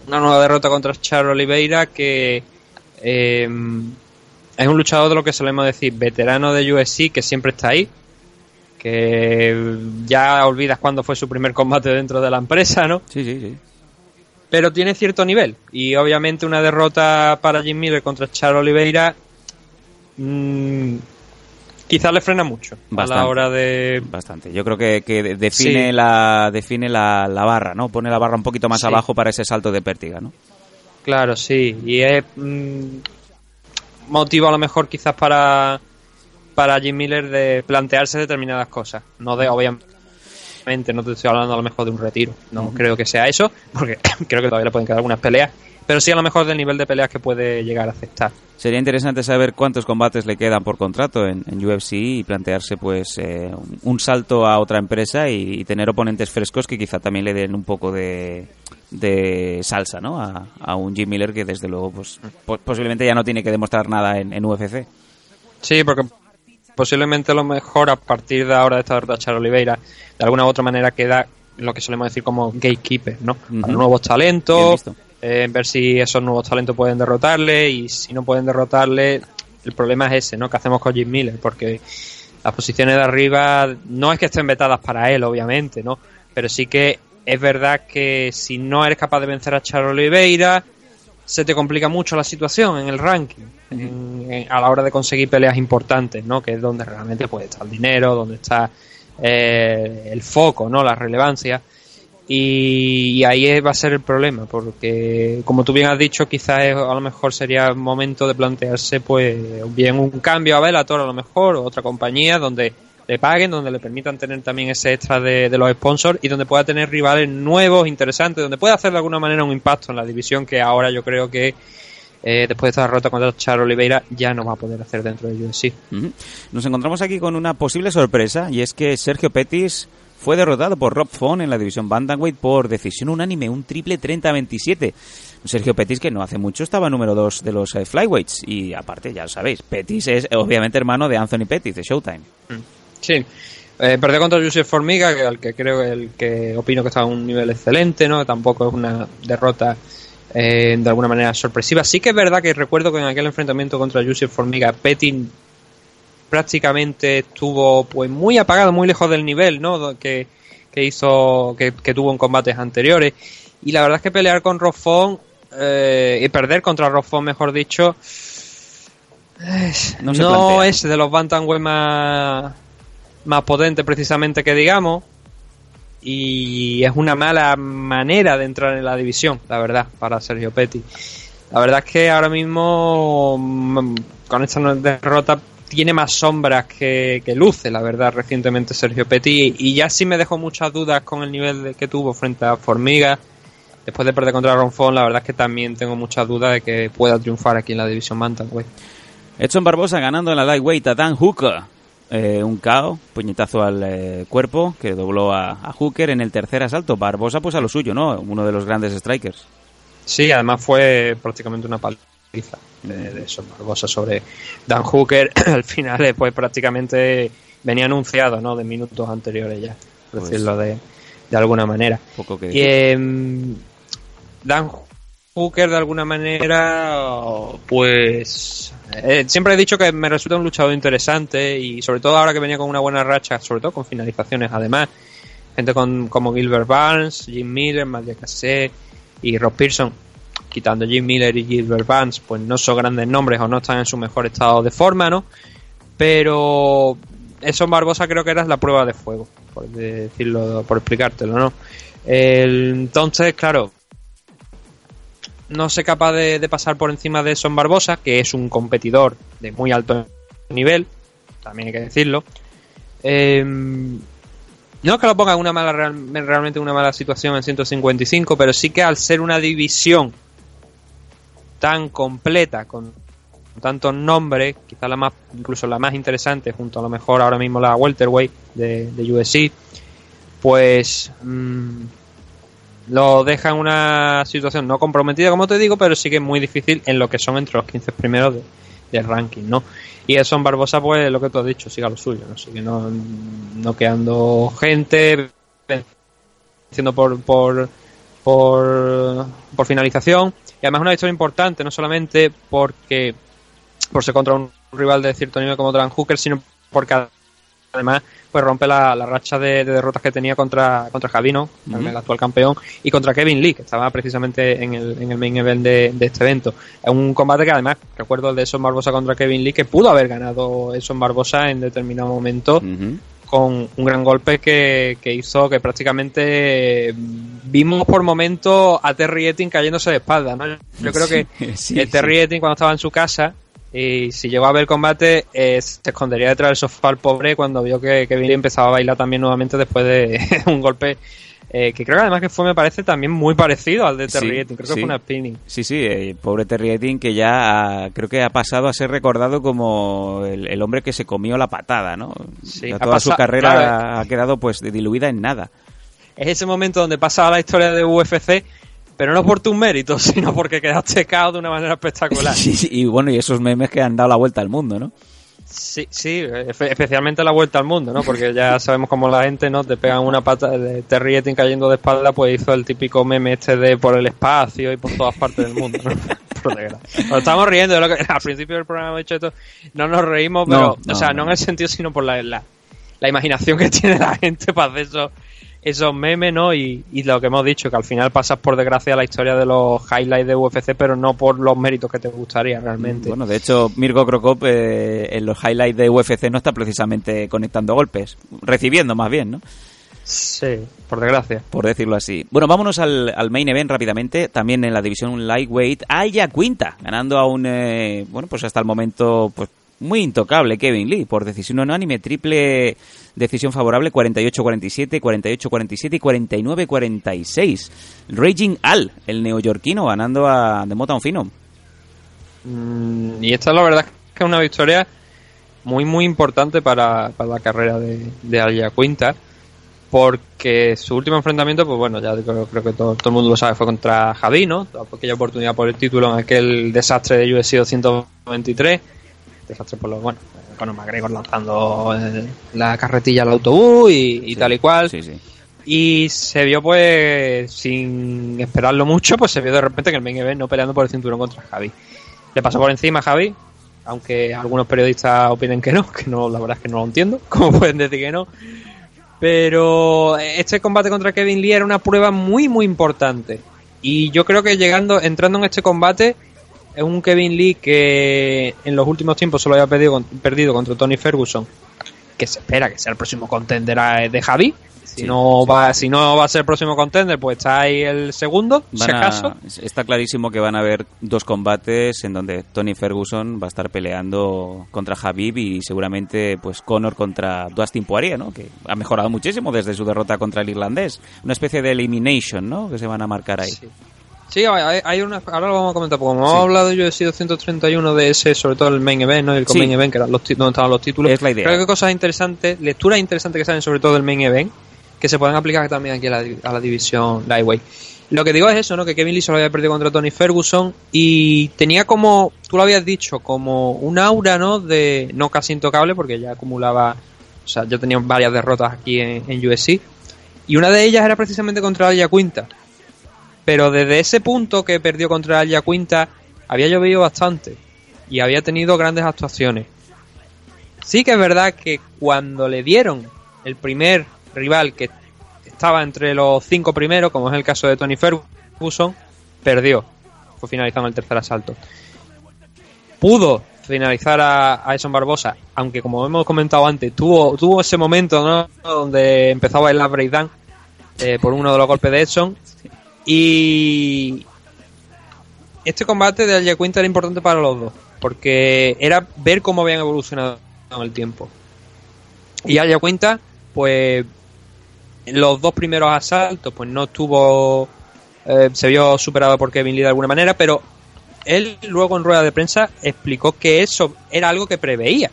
S2: una nueva derrota contra Char Oliveira que eh, es un luchador de lo que solemos decir, veterano de UFC que siempre está ahí, que ya olvidas cuándo fue su primer combate dentro de la empresa, ¿no?
S1: Sí, sí, sí.
S2: Pero tiene cierto nivel y obviamente una derrota para Jim Miller contra Char Oliveira mmm, quizás le frena mucho
S1: bastante,
S2: a la hora de
S1: bastante. Yo creo que, que define sí. la define la, la, barra no pone la barra un poquito más sí. abajo para ese salto de pértiga no
S2: claro sí. Y es mmm, motivo a lo mejor quizás para para Jim Miller de plantearse determinadas cosas. No de obviamente no te estoy hablando a lo mejor de un retiro. No uh -huh. creo que sea eso porque creo que todavía le pueden quedar algunas peleas pero sí a lo mejor del nivel de peleas que puede llegar a aceptar.
S1: Sería interesante saber cuántos combates le quedan por contrato en, en UFC y plantearse pues eh, un salto a otra empresa y, y, tener oponentes frescos que quizá también le den un poco de, de salsa ¿no? a, a, un Jim Miller que desde luego pues, posiblemente ya no tiene que demostrar nada en, en UFC.
S2: Sí, porque posiblemente lo mejor a partir de ahora de esta derrota Char Oliveira de alguna u otra manera queda lo que solemos decir como gatekeeper, ¿no? Uh -huh. nuevos talentos, eh, ver si esos nuevos talentos pueden derrotarle y si no pueden derrotarle, el problema es ese, ¿no? Que hacemos con Jim Miller, porque las posiciones de arriba no es que estén vetadas para él, obviamente, ¿no? Pero sí que es verdad que si no eres capaz de vencer a Char Oliveira, se te complica mucho la situación en el ranking, uh -huh. en, en, a la hora de conseguir peleas importantes, ¿no? Que es donde realmente puede estar el dinero, donde está eh, el foco, ¿no? La relevancia. Y, ahí va a ser el problema, porque como tú bien has dicho, quizás a lo mejor sería momento de plantearse, pues, bien un cambio a Bellator a lo mejor, o otra compañía donde le paguen, donde le permitan tener también ese extra de, los sponsors y donde pueda tener rivales nuevos, interesantes, donde pueda hacer de alguna manera un impacto en la división que ahora yo creo que eh, después de esta derrota contra Char Oliveira ya no va a poder hacer dentro de UFC.
S1: Nos encontramos aquí con una posible sorpresa y es que Sergio Pettis fue derrotado por Rob Font en la división Bantamweight por decisión unánime, un triple 30-27. Sergio Pettis, que no hace mucho estaba número 2 de los eh, flyweights. Y aparte, ya lo sabéis, Pettis es obviamente hermano de Anthony Pettis, de Showtime.
S2: Sí. Eh, perdió contra Joseph Formiga, que al que creo el que opino que está a un nivel excelente, ¿no? Tampoco es una derrota eh, de alguna manera sorpresiva. Sí que es verdad que recuerdo que en aquel enfrentamiento contra Joseph Formiga, Pettis prácticamente estuvo pues muy apagado, muy lejos del nivel, ¿no? Que, que hizo, que, que, tuvo en combates anteriores. Y la verdad es que pelear con Roffon eh, y perder contra Roffon, mejor dicho,
S1: No
S2: es de los bantamweight más, más potentes precisamente que digamos. Y es una mala manera de entrar en la división, la verdad, para Sergio Petty. La verdad es que ahora mismo mm, con esta derrota tiene más sombras que, que luce, la verdad, recientemente Sergio Petty. Y ya sí me dejó muchas dudas con el nivel de- que tuvo frente a Formiga. Después de perder contra Ronfón, la verdad es que también tengo muchas dudas de que pueda triunfar aquí en la división Bantamweight.
S1: Edson Barbosa ganando en la lightweight a Dan Hooker. Eh, un KO, puñetazo al eh, cuerpo que dobló a, a Hooker en el tercer asalto. Barbosa pues a lo suyo, ¿no? Uno de los grandes strikers.
S2: Sí, además fue prácticamente una paliza de, de esos sobre Dan Hooker. Al final, eh, pues prácticamente venía anunciado, ¿no? De minutos anteriores ya, por
S1: Pues-
S2: decirlo de, de alguna manera.
S1: Poco que
S2: Y, em, Dan Hooker, de alguna manera, pues. eh, siempre he dicho que me resulta un luchador interesante y sobre todo ahora que venía con una buena racha, sobre todo con finalizaciones además. Gente con, como Gilbert Barnes, Jim Miller, Madia Cassé y Rob Pearson, quitando Jim Miller y Gilbert Barnes, pues no son grandes nombres o no están en su mejor estado de forma, ¿no? Pero eso Barbosa creo que era la prueba de fuego, por decirlo, por explicártelo, ¿no? El- entonces, claro, no sé capaz de, pasar por encima de Son Barbosa, que es un competidor de muy alto nivel, también hay que decirlo. Eh, no es que lo ponga en una mala real- realmente en una mala situación en 155, pero sí que al ser una división tan completa, con tantos nombres, quizá la más, incluso la más interesante, junto a lo mejor ahora mismo la welterweight de, de pues mm, lo deja en una situación no comprometida, como te digo, pero sí que muy difícil en lo que son entre los 15 primeros de- del ranking, ¿no? Y eso en Barbosa, pues lo que tú has dicho, siga lo suyo, ¿no? Sigue no, no quedando gente, haciendo por, por, por, por finalización. Y además una victoria importante, no solamente porque por ser contra un rival de cierto nivel como Dan Hooker, sino porque además pues rompe la, la racha de, de derrotas que tenía contra, contra Javino, el actual campeón, y contra Kevin Lee, que estaba precisamente en el, en el main event de, de este evento. Es un combate que además, recuerdo el de Eson Barbosa contra Kevin Lee, que pudo haber ganado Eson Barbosa en determinado momento con un gran golpe que, que hizo que prácticamente eh, vimos por momentos a Terry Etting cayéndose de espalda, ¿no? Yo creo que
S1: Sí,
S2: eh, Terry Etting cuando estaba en su casa y si llegó a ver el combate eh, se escondería detrás del sofá el pobre cuando vio que Kevin Lee empezaba a bailar también nuevamente después de un golpe eh, que creo que además que fue me parece también muy parecido al de Terry
S1: Sí,
S2: creo que
S1: sí.
S2: fue una spinning.
S1: Sí, sí, eh, pobre Terry que ya ah, creo que ha pasado a ser recordado como el, el hombre que se comió la patada, ¿no?
S2: Ha
S1: toda su carrera
S2: claro.
S1: ha quedado pues diluida en nada.
S2: Es ese momento donde pasa la historia de UFC pero no por tus méritos, sino porque quedaste cao de una manera espectacular.
S1: Sí, sí, y bueno, y esos memes que han dado la vuelta al mundo, ¿no?
S2: Sí, sí, especialmente la vuelta al mundo, ¿no? Porque ya sabemos cómo la gente, ¿no? Te pegan una pata de Terry Etting cayendo de espalda, pues hizo el típico meme este de por el espacio y por todas partes del mundo, ¿no? Nos estamos riendo de lo que al principio del programa hemos dicho esto, no nos reímos, pero,
S1: no,
S2: o sea, no, en el sentido, sino por la, la, la imaginación que tiene la gente para hacer esos, esos memes, ¿no? Y, y lo que hemos dicho, que al final pasas por desgracia la historia de los highlights de UFC, pero no por los méritos que te gustaría realmente.
S1: Bueno, de hecho, Mirko Krokop eh, en los highlights de UFC no está precisamente conectando golpes, recibiendo más bien, ¿no?
S2: Sí, por desgracia.
S1: Por decirlo así. Bueno, vámonos al, al main event rápidamente. También en la división lightweight, Aya Quinta, ganando a un, eh, bueno, pues hasta el momento, pues muy intocable Kevin Lee, por decisión unánime, triple decisión favorable, 48-47, 48-47 y 49-46. Raging Al, el neoyorquino, ganando a The Motown Fino.
S2: Mm, y esta la verdad es que es una victoria muy muy importante para, para la carrera de, de Alia Quinta porque su último enfrentamiento pues bueno ya creo, que todo, todo el mundo lo sabe fue contra Javino aquella oportunidad por el título en aquel desastre de UFC 223 desastre por lo bueno Conor McGregor lanzando eh, la carretilla al autobús y, y tal y cual. Y se vio pues sin esperarlo mucho pues se vio de repente que el main event no peleando por el cinturón contra Javi. Le pasó por encima a Javi aunque algunos periodistas opinen que no que no la verdad es que no lo entiendo cómo pueden decir que no. Pero este combate contra Kevin Lee era una prueba muy, muy importante. Y yo creo que llegando, entrando en este combate, es un Kevin Lee que en los últimos tiempos solo había perdido, perdido contra Tony Ferguson, que se espera que sea el próximo contender de Javi. Si no va, si no va a ser el próximo contender, pues está ahí el segundo, si acaso.
S1: está clarísimo que van a haber dos combates en donde Tony Ferguson va a estar peleando contra Javib y seguramente pues Conor contra Dustin Poirier, ¿no? Que ha mejorado muchísimo desde su derrota contra el irlandés. Una especie de elimination, ¿no? Que se van a marcar ahí.
S2: Sí. hay, una, ahora lo vamos a comentar, porque como hemos hablado yo he sido 131 de ese, sobre todo el main event, ¿no? el main event, que eran los donde estaban los títulos.
S1: Es la idea.
S2: Creo que cosas interesantes, lecturas interesantes que salen sobre todo del main event, que se pueden aplicar también aquí a la, a la división Lightweight. Lo que digo es eso, ¿no? Que Kevin Lee solo había perdido contra Tony Ferguson y tenía como, tú lo habías dicho, como un aura, ¿no? De no casi intocable porque ya acumulaba, o sea, ya tenía varias derrotas aquí en, en USC. Y una de ellas era precisamente contra Alia Quinta. Pero desde ese punto que perdió contra Alia Quinta, había llovido bastante y había tenido grandes actuaciones. Sí que es verdad que cuando le dieron el primer rival que estaba entre los cinco primeros, como es el caso de Tony Ferguson, perdió. Fue finalizando el tercer asalto. Pudo finalizar a, a Edson Barbosa, aunque como hemos comentado antes, tuvo, tuvo ese momento ¿no? donde empezaba el breakdown eh, por uno de los golpes de Edson. Y este combate de Alja Quinta era importante para los dos, porque era ver cómo habían evolucionado en el tiempo. Y Alja Quinta, pues los dos primeros asaltos, pues no estuvo. Eh, se vio superado por Kevin Lee de alguna manera, pero él luego en rueda de prensa explicó que eso era algo que preveía.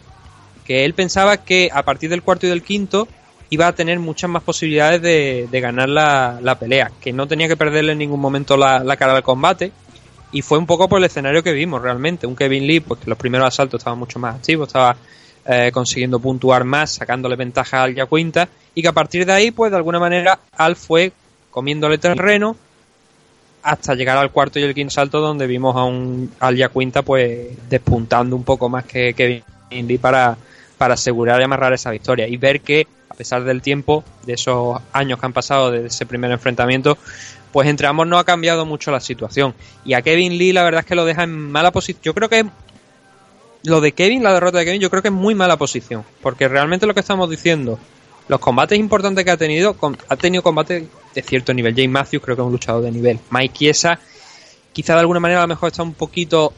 S2: Que él pensaba que a partir del cuarto y del quinto iba a tener muchas más posibilidades de, ganar la, pelea. Que no tenía que perderle en ningún momento la, cara al combate. Y fue un poco por el escenario que vimos realmente. Un Kevin Lee, pues que los primeros asaltos estaba mucho más activo, estaba eh, consiguiendo puntuar más, sacándole ventaja al Yacuinta y que a partir de ahí, pues de alguna manera, Al fue comiéndole terreno hasta llegar al cuarto y el quinto salto donde vimos a un Al Yacuinta pues despuntando un poco más que Kevin Lee para, para asegurar y amarrar esa victoria y ver que pesar del tiempo, de esos años que han pasado desde ese primer enfrentamiento, pues entre ambos no ha cambiado mucho la situación. Y a Kevin Lee la verdad es que lo deja en mala posición. Yo creo que lo de Kevin, la derrota de Kevin, yo creo que es muy mala posición. Porque realmente lo que estamos diciendo, los combates importantes que ha tenido, ha tenido combates de cierto nivel. James Matthews creo que es un luchador de nivel. Mike Chiesa, quizá de alguna manera a lo mejor está un poquito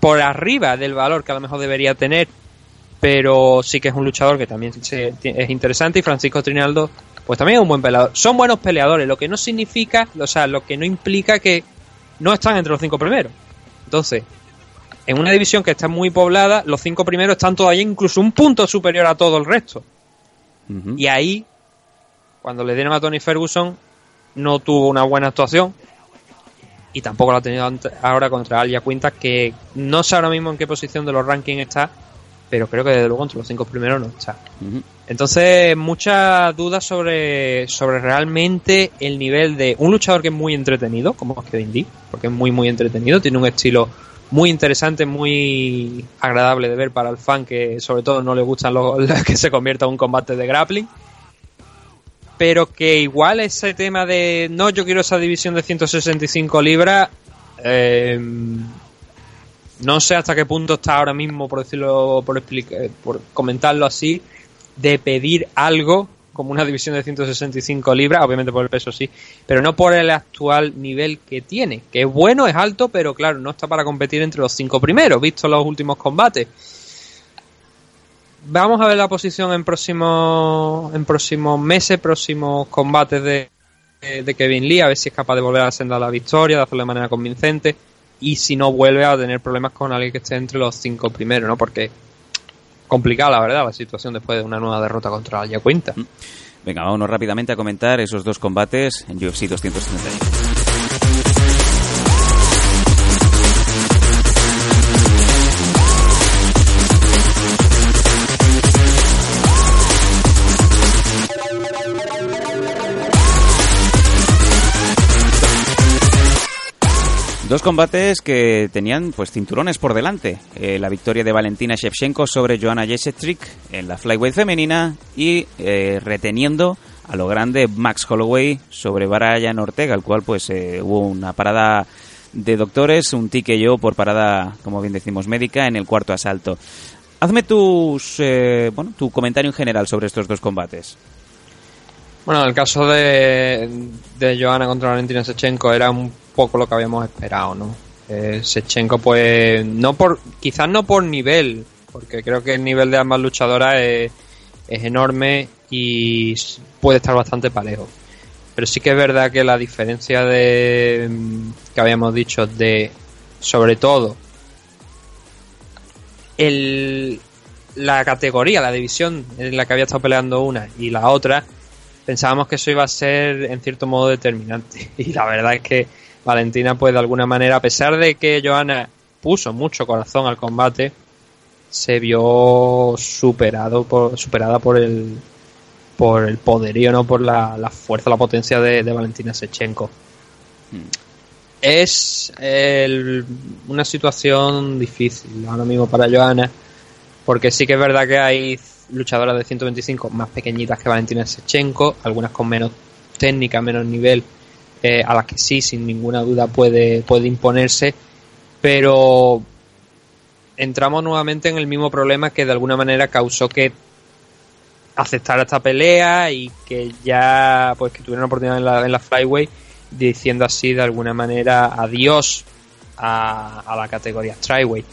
S2: por arriba del valor que a lo mejor debería tener, pero sí que es un luchador que también es interesante. Y Francisco Trinaldo, pues también es un buen peleador. Son buenos peleadores, lo que no significa, o sea, lo que no implica que no están entre los cinco primeros. Entonces, en una división que está muy poblada, los cinco primeros están todavía incluso un punto superior a todo el resto. Y ahí, cuando le dieron a Tony Ferguson, no tuvo una buena actuación. Y tampoco la ha tenido ahora contra Alia Quintas, que no sé ahora mismo en qué posición de los rankings está, pero creo que desde luego entre los cinco primeros no está. Entonces, muchas dudas sobre, sobre realmente el nivel de un luchador que es muy entretenido, como es Kevin D, porque es muy, muy entretenido, tiene un estilo muy interesante, muy agradable de ver para el fan que sobre todo no le gustan los, que se convierta en un combate de grappling. Pero que igual ese tema de no, yo quiero esa división de 165 libras, eh, no sé hasta qué punto está ahora mismo, por decirlo, por, por comentarlo así, de pedir algo como una división de 165 libras, obviamente por el peso sí, pero no por el actual nivel que tiene, que es bueno, es alto, pero claro, no está para competir entre los cinco primeros, visto los últimos combates. Vamos a ver la posición en próximos en próximos meses, próximos combates de, de Kevin Lee, a ver si es capaz de volver a la senda la victoria, de hacerlo de manera convincente, y si no vuelve a tener problemas con alguien que esté entre los cinco primeros, ¿no? Porque complicada, la verdad, la situación después de una nueva derrota contra la Quinta. Mm.
S1: Venga, vámonos rápidamente a comentar esos dos combates en UFC 231. Dos combates que tenían pues cinturones por delante. Eh, la victoria de Valentina Shevchenko sobre Joanna Jędrzejczyk en la flyweight femenina y eh, reteniendo a lo grande Max Holloway sobre Brian Ortega, al cual pues eh, hubo una parada de doctores, un yo por parada, como bien decimos, médica en el cuarto asalto. Hazme tus, bueno, tu comentario en general sobre estos dos combates.
S2: Bueno, el caso de, de Joana contra Valentina Sechenko era un poco lo que habíamos esperado, ¿no? Eh, Sechenko, pues, no por, quizás no por nivel, porque creo que el nivel de ambas luchadoras es, es enorme y puede estar bastante parejo. Pero sí que es verdad que la diferencia de que habíamos dicho de sobre todo el, la categoría, la división en la que había estado peleando una y la otra, pensábamos que eso iba a ser en cierto modo determinante. Y la verdad es que Valentina, pues de alguna manera, a pesar de que Joana puso mucho corazón al combate, se vio superado por, superada por el por el poderío, no por la, la fuerza, la potencia de, de Valentina Sechenko. Es el- una situación difícil ahora mismo para Joana, porque sí que es verdad que hay luchadoras de 125 más pequeñitas que Valentina Sechenko, algunas con menos técnica, menos nivel, eh, a las que sí, sin ninguna duda, puede, puede imponerse, pero entramos nuevamente en el mismo problema que de alguna manera causó que aceptara esta pelea y que ya pues que tuviera una oportunidad en la, en la flyway diciendo así de alguna manera adiós a, a la categoría Tryway.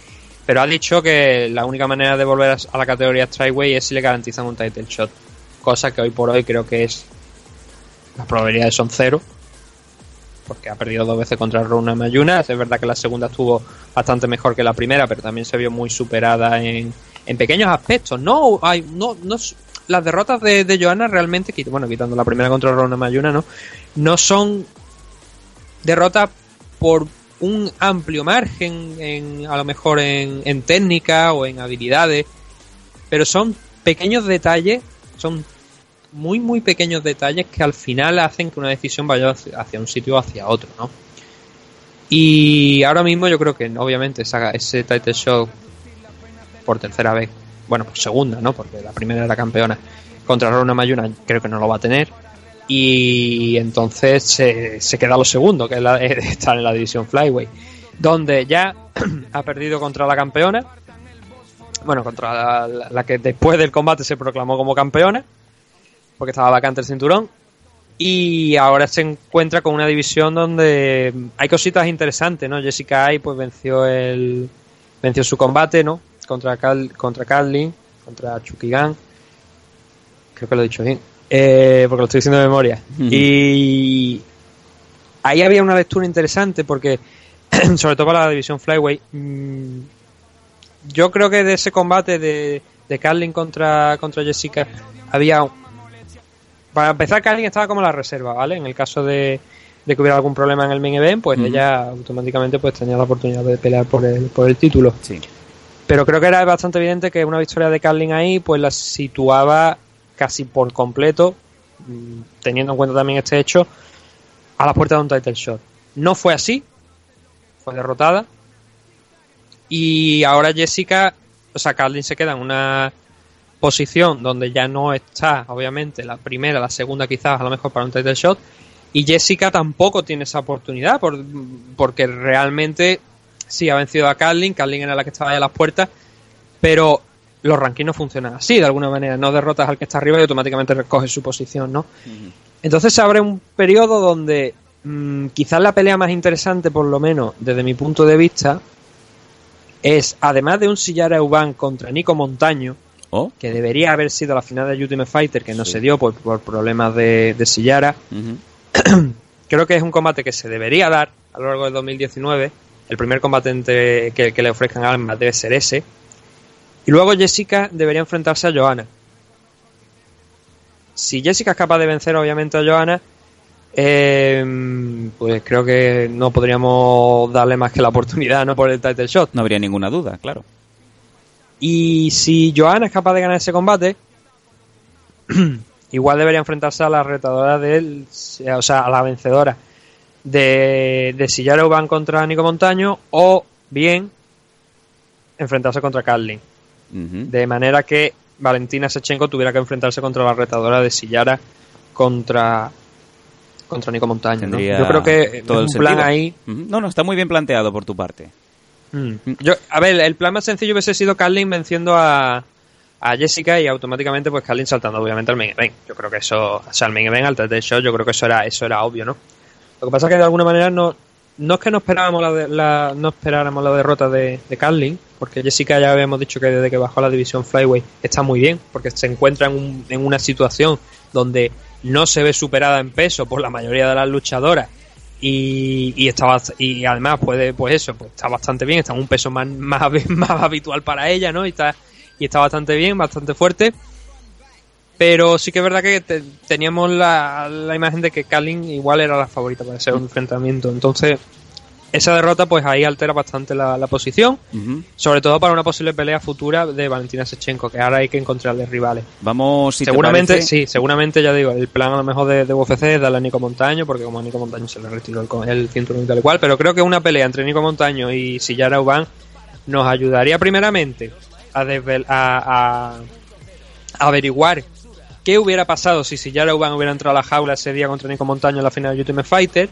S2: Pero ha dicho que la única manera de volver a, la categoría Tryway es si le garantizan un title shot. Cosa que hoy por hoy creo que es. Las probabilidades son cero. Porque ha perdido dos veces contra Rona Mayuna. Es verdad que la segunda estuvo bastante mejor que la primera, pero también se vio muy superada en, en pequeños aspectos. No, hay, no, no, las derrotas de, de Johanna realmente, bueno, quitando la primera contra Rona Mayuna, no, no son derrotas por un amplio margen, en, a lo mejor en, en técnica o en habilidades, pero son pequeños detalles, son muy, muy pequeños detalles que al final hacen que una decisión vaya hacia un sitio o hacia otro, ¿no? Y ahora mismo yo creo que obviamente ese title show por tercera vez, bueno, por segunda, ¿no? Porque la primera era campeona contra Rona Mayuna, creo que no lo va a tener. Y entonces se, se queda lo segundo, que es la, estar en la división Flyway, donde ya ha perdido contra la campeona, bueno, contra la que después del combate se proclamó como campeona, porque estaba vacante el cinturón, y ahora se encuentra con una división donde hay cositas interesantes, ¿no? Jessica Ai pues venció el venció su combate, ¿no? Contra Cal, contra Carlin, contra Chukigan. Creo que lo he dicho bien. Eh, porque lo estoy diciendo de memoria. Y ahí había una lectura interesante porque sobre todo para la división Flyway mm, yo creo que de ese combate de, de Carlin contra, contra Jessica había para empezar, Carlin estaba como la reserva, ¿vale? En el caso de, de que hubiera algún problema en el main event, pues ella automáticamente pues tenía la oportunidad de pelear por el, por el título.
S1: Sí.
S2: Pero creo que era bastante evidente que una victoria de Carlin ahí, pues la situaba casi por completo, mm, teniendo en cuenta también este hecho, a la puerta de un title shot. No fue así, fue derrotada. Y ahora Jessica, o sea, Carlin se queda en una posición donde ya no está, obviamente, la primera, la segunda quizás, a lo mejor para un title shot. Y Jessica tampoco tiene esa oportunidad por- porque realmente sí ha vencido a Carlin, Carlin era la que estaba ahí a las puertas, pero los rankings no funcionan así, de alguna manera, no derrotas al que está arriba y automáticamente recoges su posición, ¿no? Entonces se abre un periodo donde mm, quizás la pelea más interesante, por lo menos desde mi punto de vista, es además de un Sillara Eubank contra Nico Montaño,
S1: Oh.
S2: que debería haber sido la final de Ultimate Fighter, que no se dio por, por problemas de, de Sillara. Creo que es un combate que se debería dar a lo largo del 2019. El primer combate que le ofrezcan a Alma debe ser ese. Y luego Jessica debería enfrentarse a Johanna. Si Jessica es capaz de vencer obviamente a Johanna, eh, pues creo que no podríamos darle más que la oportunidad ¿no? por el title shot.
S1: No habría ninguna duda, claro.
S2: Y si Johanna es capaz de ganar ese combate, igual debería enfrentarse a la retadora del. O sea, a la vencedora de, de si Yara van contra Nico Montaño o bien enfrentarse contra Carlin. De manera que Valentina Sechenko tuviera que enfrentarse contra la retadora de Sillara contra contra Nico Montaño. ¿no? Yo creo que
S1: todo
S2: es
S1: el
S2: un plan
S1: sentido.
S2: ahí.
S1: No, no, está muy bien planteado por tu parte.
S2: Mm. Yo, a ver, el plan más sencillo hubiese sido Carlin venciendo a, a Jessica y automáticamente pues Carlin saltando obviamente al main event. Yo creo que eso, o sea, al main event, al Tete Show, yo creo que eso era, eso era obvio, ¿no? Lo que pasa es que de alguna manera no, no es que no esperábamos la, de- no esperáramos la derrota de, de Carlin, porque Jessica ya habíamos dicho que desde que bajó a la división Flyway está muy bien, porque se encuentra en, un- en una situación donde no se ve superada en peso por la mayoría de las luchadoras y, y está bast- y además puede pues eso pues está bastante bien está en un peso más, más, más habitual para ella no y está y está bastante bien bastante fuerte. Pero sí que es verdad que te- teníamos la, la imagen de que Kalin igual era la favorita para ese enfrentamiento. Entonces esa derrota pues ahí altera bastante la, la posición sobre todo para una posible pelea futura de Valentina Sechenko que ahora hay que encontrarle rivales.
S1: Vamos, si te
S2: seguramente, sí, seguramente ya digo, el plan a lo mejor de, de UFC es darle a Nico Montaño, porque como a Nico Montaño se le retiró el, el cinturón y tal y cual, pero creo que una pelea entre Nico Montaño y Sillara Uban nos ayudaría primeramente a, desvel- a, a- a averiguar qué hubiera pasado si Sillara Uban hubiera entrado a la jaula ese día contra Nico Montaño en la final de Ultimate Fighter,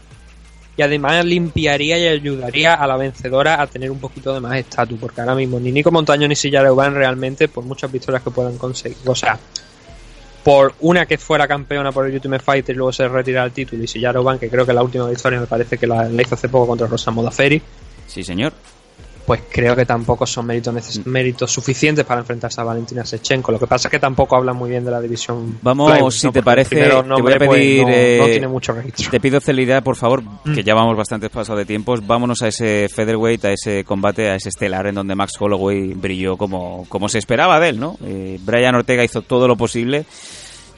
S2: y además limpiaría y ayudaría a la vencedora a tener un poquito de más estatus, porque ahora mismo ni Nico Montaño ni Sillara Uban realmente, por muchas victorias que puedan conseguir, o sea, por una que fuera campeona por el Ultimate Fighter y luego se retira el título y Sillara Uban, que creo que la última victoria me parece que la, hizo hace poco contra Rosa Modaferi,
S1: Sí, señor.
S2: Pues creo que tampoco son méritos, neces- méritos suficientes para enfrentarse a Valentina Sechenko. Lo que pasa es que tampoco hablan muy bien de la división.
S1: Vamos, si
S2: ¿no?
S1: te parece, te voy a
S2: pues,
S1: pedir.
S2: no-
S1: eh,
S2: no tiene mucho registro.
S1: Te pido celeridad, por favor,
S2: Mm.
S1: que ya vamos bastante pasado de tiempos. Vámonos a ese featherweight, a ese combate, a ese estelar en donde Max Holloway brilló como, como se esperaba de él, ¿no? Eh, Brian Ortega hizo todo lo posible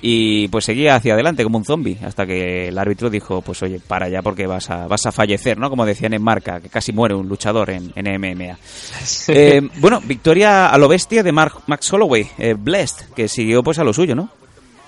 S1: y pues seguía hacia adelante como un zombie hasta que el árbitro dijo, pues oye, para ya porque vas a, vas a fallecer, ¿no? Como decían en marca, que casi muere un luchador en, en MMA. Eh, bueno, victoria a lo bestia de Mark- Max Holloway, eh, Blessed, que siguió pues a lo suyo, ¿no?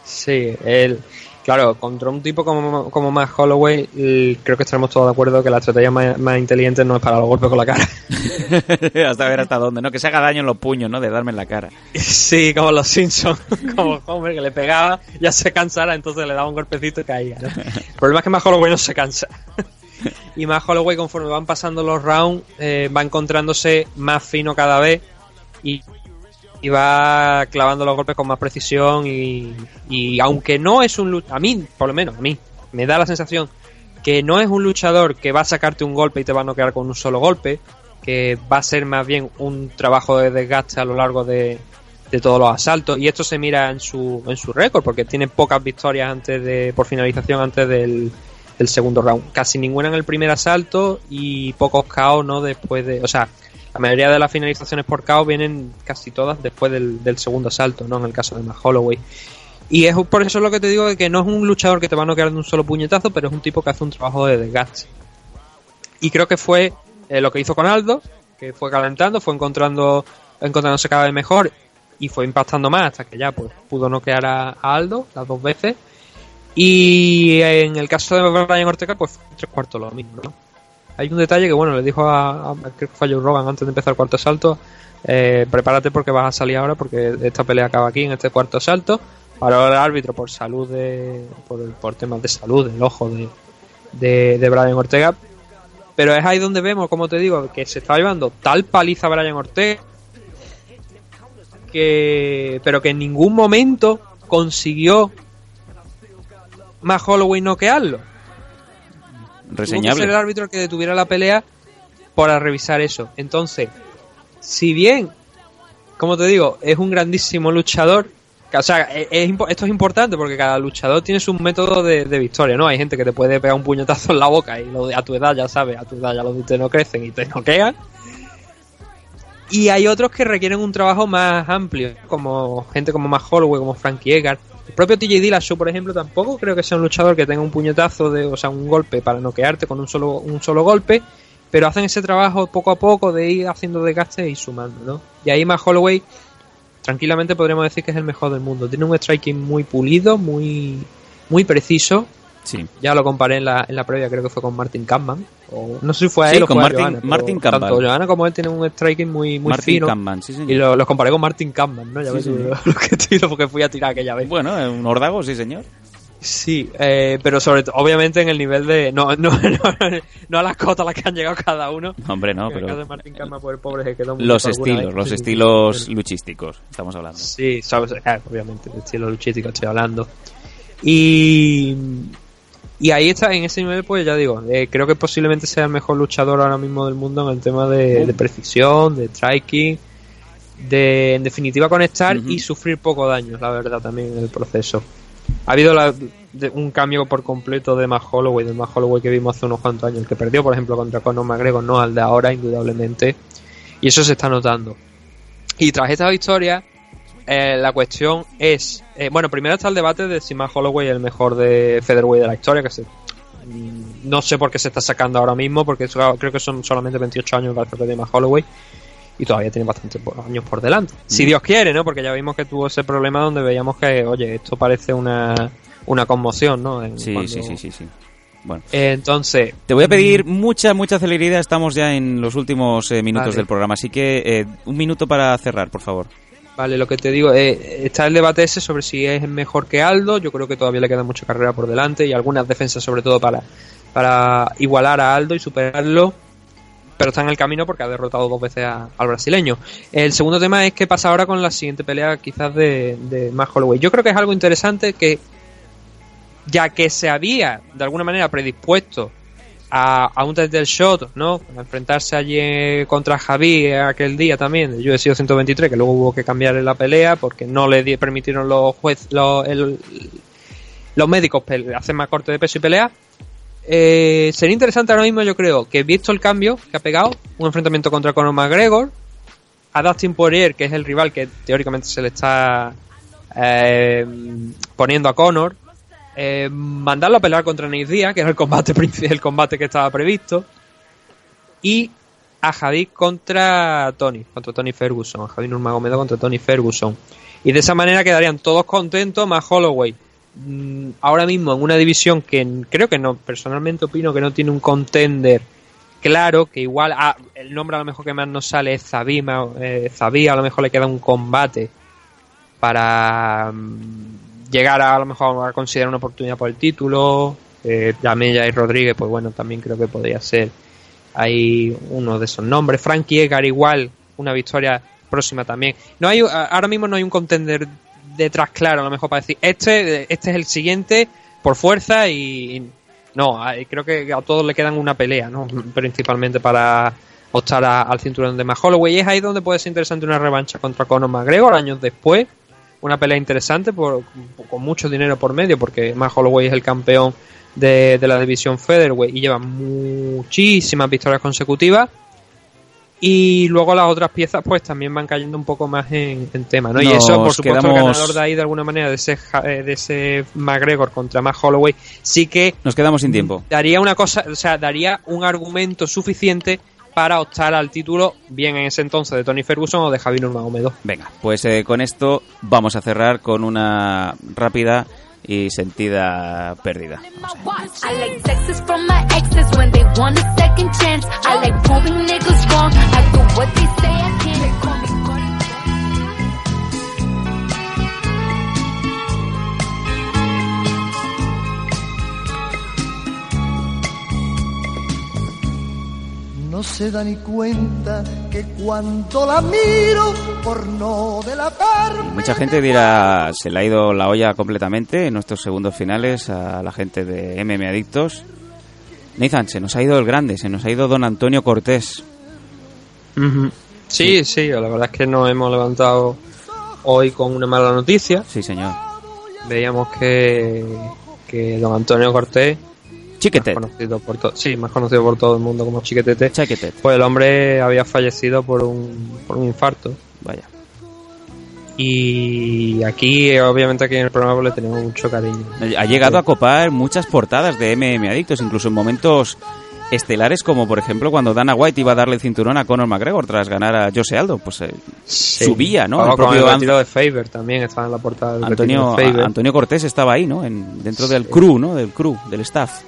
S2: Sí, él, claro, contra un tipo como, como Max Holloway, creo que estaremos todos de acuerdo que la estrategia más, más inteligente no es para los golpes con la cara.
S1: hasta ver hasta dónde, ¿no? Que se haga daño en los puños, ¿no? De darme en la cara.
S2: Sí, como los Simpsons, como Homer que le pegaba, ya se cansara, entonces le daba un golpecito y caía. ¿no? El problema es que más Holloway no se cansa. y más Holloway, conforme van pasando los rounds, eh, va encontrándose más fino cada vez y, y va clavando los golpes con más precisión. Y, y aunque no es un a mí, por lo menos, a mí, me da la sensación que no es un luchador que va a sacarte un golpe y te va a noquear con un solo golpe, que va a ser más bien un trabajo de desgaste a lo largo de, de todos los asaltos y esto se mira en su en su récord porque tiene pocas victorias antes de por finalización antes del, del segundo round casi ninguna en el primer asalto y pocos KO no después de o sea la mayoría de las finalizaciones por KO vienen casi todas después del, segundo asalto no en el caso de Max Holloway y es por eso lo que te digo de que no es un luchador que te va a noquear de un solo puñetazo pero es un tipo que hace un trabajo de desgaste y creo que fue eh, lo que hizo con Aldo, que fue calentando, fue encontrando, encontrándose cada vez mejor y fue impactando más hasta que ya pues pudo noquear a, a Aldo las dos veces. Y en el caso de Brian Ortega, pues tres cuartos lo mismo, ¿no? Hay un detalle que, bueno, le dijo a, a creo Rogan antes de empezar el cuarto asalto, eh, prepárate porque vas a salir ahora porque esta pelea acaba aquí en este cuarto asalto. Para el árbitro por salud de, por, por temas de salud del ojo de, de, de Brian Ortega, pero es ahí donde vemos, como te digo, que se está llevando tal paliza a Brian Ortega que pero que en ningún momento consiguió más Holloway noquearlo. Tuvo que ser el
S1: Reseñable.
S2: árbitro el que detuviera la pelea para revisar eso. Entonces, si bien, como te digo, es un grandísimo luchador, o sea, es- es esto es importante porque cada luchador tiene su método de, de victoria, ¿no? Hay gente que te puede pegar un puñetazo en la boca y lo de- a tu edad ya sabes, a tu edad ya los dientes no crecen y te noquean. Y hay otros que requieren un trabajo más amplio, como gente como más Holloway, como Frankie Edgar. El propio TJ Dillashaw, por ejemplo, tampoco creo que sea un luchador que tenga un puñetazo, de, o sea, un golpe para noquearte con un solo, un solo golpe, pero hacen ese trabajo poco a poco de ir haciendo desgaste y sumando, ¿no? Y ahí más Holloway, tranquilamente podríamos decir que es el mejor del mundo. Tiene un striking muy pulido, muy, muy preciso,
S1: Sí.
S2: Ya lo comparé en la, en la previa, creo que fue con Martin Kampman. O, no sé si fue a
S1: Sí,
S2: él o
S1: con
S2: fue a
S1: Martin-
S2: Johanna. Tanto Johanna como él tienen un striking muy, muy
S1: Martin
S2: fino.
S1: Kampman, sí, señor.
S2: Y lo- los comparé con Martin Kampman, ¿no? Ya
S1: Sí,
S2: ves lo, lo que tiro porque fui a tirar aquella vez.
S1: Bueno, eh, un órdago, sí, señor.
S2: Sí, eh, pero sobre todo, obviamente en el nivel de. No, no, no, no a las cotas a las que han llegado cada uno.
S1: Hombre, no, pero-
S2: caso de Martin Kampman, por el pobre se quedó muy
S1: Los estilos,
S2: vez.
S1: los
S2: Sí,
S1: estilos luchísticos, estamos hablando.
S2: Sí, sabes, eh, obviamente, de estilo luchístico estoy hablando. Y, y ahí está, en ese nivel, pues ya digo, eh, creo que posiblemente sea el mejor luchador ahora mismo del mundo en el tema de, de precisión, de striking, de en definitiva conectar y sufrir poco daño, la verdad, también en el proceso. Ha habido la- de- un cambio por completo de Matt Holloway, del Matt Holloway que vimos hace unos cuantos años, el que perdió, por ejemplo, contra Conor McGregor, no al de ahora, indudablemente. Y eso se está notando. Y tras esta victoria, eh, la cuestión es, eh, bueno, primero está el debate de si Matt Holloway es el mejor de featherweight de la historia, que se, mm, no sé por qué se está sacando ahora mismo, porque creo que son solamente 28 años parece que tiene Matt Holloway y todavía tiene bastantes años por delante. Si
S1: Mm.
S2: Dios quiere, ¿no? Porque ya vimos que tuvo ese problema donde veíamos que, oye, esto parece una, una conmoción, ¿no? En
S1: Sí,
S2: cuando-
S1: sí, sí, sí, sí. Bueno.
S2: Eh, entonces,
S1: Te voy a pedir mucha, mucha celeridad. Estamos ya en los últimos eh, minutos
S2: Vale.
S1: del programa, así que eh, un minuto para cerrar, por favor.
S2: Vale, lo que te digo, eh, está el debate ese sobre si es mejor que Aldo. Yo creo que todavía le queda mucha carrera por delante y algunas defensas, sobre todo para, para igualar a Aldo y superarlo. Pero está en el camino porque ha derrotado dos veces a- al brasileño. El segundo tema es qué pasa ahora con la siguiente pelea, quizás de, de Matt Holloway. Yo creo que es algo interesante que, ya que se había de alguna manera predispuesto a, a un del shot, ¿no? A enfrentarse allí eh, contra Javi aquel día también, de UFC 123, que luego hubo que cambiar la pelea porque no le permitieron los jueces, los, médicos hacer más corte de peso y pelea. Eh, sería interesante ahora mismo, yo creo, que visto el cambio que ha pegado, un enfrentamiento contra Conor McGregor, a Dustin Poirier, que es el rival que teóricamente se le está eh, poniendo a Conor, eh, mandarlo a pelear contra Nate Diaz, que era el combate, el combate que estaba previsto, y a Javi contra Tony, contra Tony Ferguson, a Javi Nurmagomedov contra Tony Ferguson. Y de esa manera quedarían todos contentos, más Holloway. Mm, ahora mismo en una división que creo que no, personalmente opino que no tiene un contender claro, que igual ah, el nombre a lo mejor que más nos sale es Zabima, eh, Zabí, a lo mejor le queda un combate para mm, llegar a, lo mejor a considerar una oportunidad por el título. Eh, Yamella y Rodríguez, pues bueno, también creo que podría ser ahí uno de esos nombres. Frankie Edgar igual, una victoria próxima también. No hay ahora mismo no hay un contender detrás claro, a lo mejor para decir este este es el siguiente por fuerza y, no, creo que a todos le quedan una pelea, ¿no? Principalmente para optar al cinturón de Matt Holloway. Es ahí donde puede ser interesante una revancha contra Conor McGregor años después. Una pelea interesante por, con mucho dinero por medio, porque Matt Holloway es el campeón de, de la división Featherweight y lleva muchísimas victorias consecutivas. Y luego las otras piezas pues también van cayendo un poco más en, en tema, ¿no? y eso, por supuesto, el ganador de ahí de alguna manera de ese, eh, de ese McGregor contra Matt Holloway sí que
S1: Nos quedamos sin tiempo.
S2: daría una cosa, o sea, daría un argumento suficiente para optar al título, bien en ese entonces de Tony Ferguson o de Javi Nurmagomedov.
S1: Venga, pues eh, con esto vamos a cerrar con una rápida y sentida pérdida.
S16: No se da ni cuenta que cuando la miro por no delatarme.
S1: Mucha gente dirá, se le ha ido la olla completamente en nuestros segundos finales a la gente de MM Adictos. Nathan, se nos ha ido el grande, se nos ha ido don Antonio Cortés.
S2: Sí, sí, la verdad es que nos hemos levantado hoy con una mala noticia.
S1: Sí, señor.
S2: Veíamos que, que don Antonio Cortés,
S1: Chiquetet.
S2: más conocido por to- sí, más conocido por todo el mundo como Chiquetete,
S1: Chiquetet.
S2: pues el hombre había fallecido por un, por un infarto.
S1: Vaya.
S2: Y aquí, obviamente, aquí en el programa pues, le tenemos mucho cariño.
S1: Ha llegado a copar muchas portadas de MM Adictos, incluso en momentos estelares como por ejemplo cuando Dana White iba a darle el cinturón a Conor McGregor tras ganar a Jose Aldo, pues eh, subía, ¿no?
S2: el propio el de Faber también estaba en la portada del
S1: Antonio, Antonio Cortés estaba ahí, ¿no? En, dentro del crew, ¿no? Del crew, del staff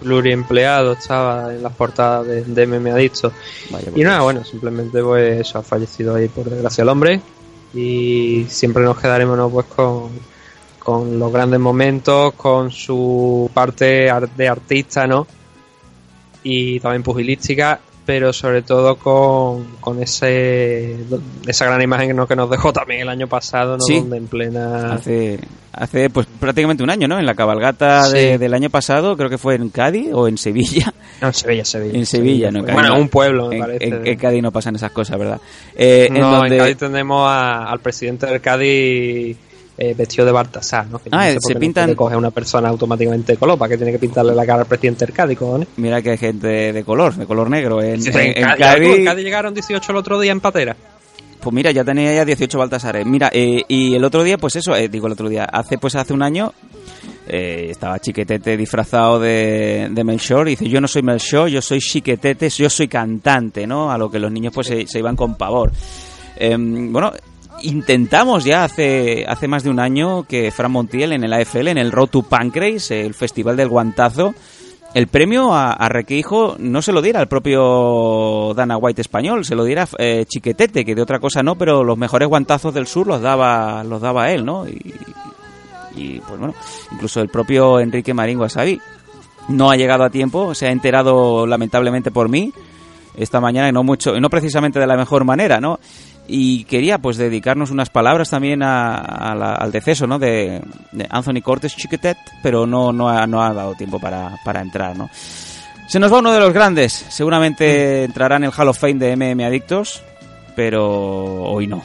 S2: pluriempleado estaba en las portadas de, de MMA Adicto. y nada, bueno, simplemente pues eso, ha fallecido ahí por desgracia el hombre y siempre nos quedaremos ¿no? pues con, con los grandes momentos, con su parte de artista, ¿no? Y también pugilística pero sobre todo con, con ese esa gran imagen que nos dejó también el año pasado, ¿no? Donde en plena...
S1: Hace, hace pues prácticamente un año, ¿no? En la cabalgata del año pasado, creo que fue en Cádiz o en Sevilla.
S2: No, en Sevilla, Sevilla.
S1: En Sevilla, ¿no?
S2: bueno, un pueblo, me
S1: en,
S2: parece.
S1: En, Cádiz no pasan esas cosas, ¿verdad?
S2: Eh, no, en, Cádiz tenemos al presidente del Cádiz eh, vestido de Baltasar, ¿no? Que
S1: ah, se pintan...
S2: coge una persona automáticamente de color, ¿para que tiene que pintarle la cara al presidente del Cádiz,
S1: Mira que hay gente de color, de color negro. En,
S2: Cádiz... llegaron 18 el otro día en Patera.
S1: Pues mira, ya tenía ya 18 Baltasares. Mira, eh, y el otro día, pues eso, eh, digo el otro día, hace pues hace un año eh, estaba Chiquetete disfrazado de, de Melchor y dice, yo no soy Melchor, yo soy Chiquetete, yo soy cantante, ¿no? A lo que los niños pues se, se iban con pavor. Em, bueno, intentamos ya hace, hace más de un año que Fran Montiel en el AFL, en el Road to el festival del guantazo, el premio a, a Requeijo no se lo diera al propio Dana White español, se lo diera eh, Chiquetete, que de otra cosa no, pero los mejores guantazos del sur los daba, los daba él, ¿no? Y, pues bueno, incluso el propio Enrique Marín Wasabi no ha llegado a tiempo, se ha enterado lamentablemente por mí esta mañana y no mucho, no precisamente de la mejor manera, ¿no? Y quería pues dedicarnos unas palabras también al deceso ¿no? de, Anthony Cortes Chiquetet, pero no, no, ha, no ha dado tiempo para, para entrar. ¿no? Se nos va uno de los grandes, seguramente entrará en el Hall of Fame de MM Adictos, pero hoy no.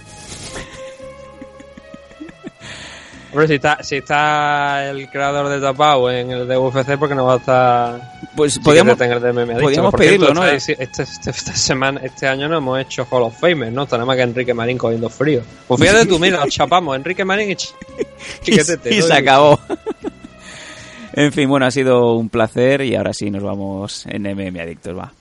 S2: Hombre, si está, si está el creador de Tapao en el de UFC, porque no va a estar.
S1: Pues podríamos,
S2: podríamos
S1: pedirlo, ¿no?
S2: Este, este, esta semana, este año no hemos hecho Hall of Fame, ¿no? Está nada más que Enrique Marín cogiendo frío. Pues fíjate tú, mira, nos chapamos, Enrique Marín y,
S1: y, y se acabó. en fin, bueno, ha sido un placer y ahora sí nos vamos en MM Adictos, va.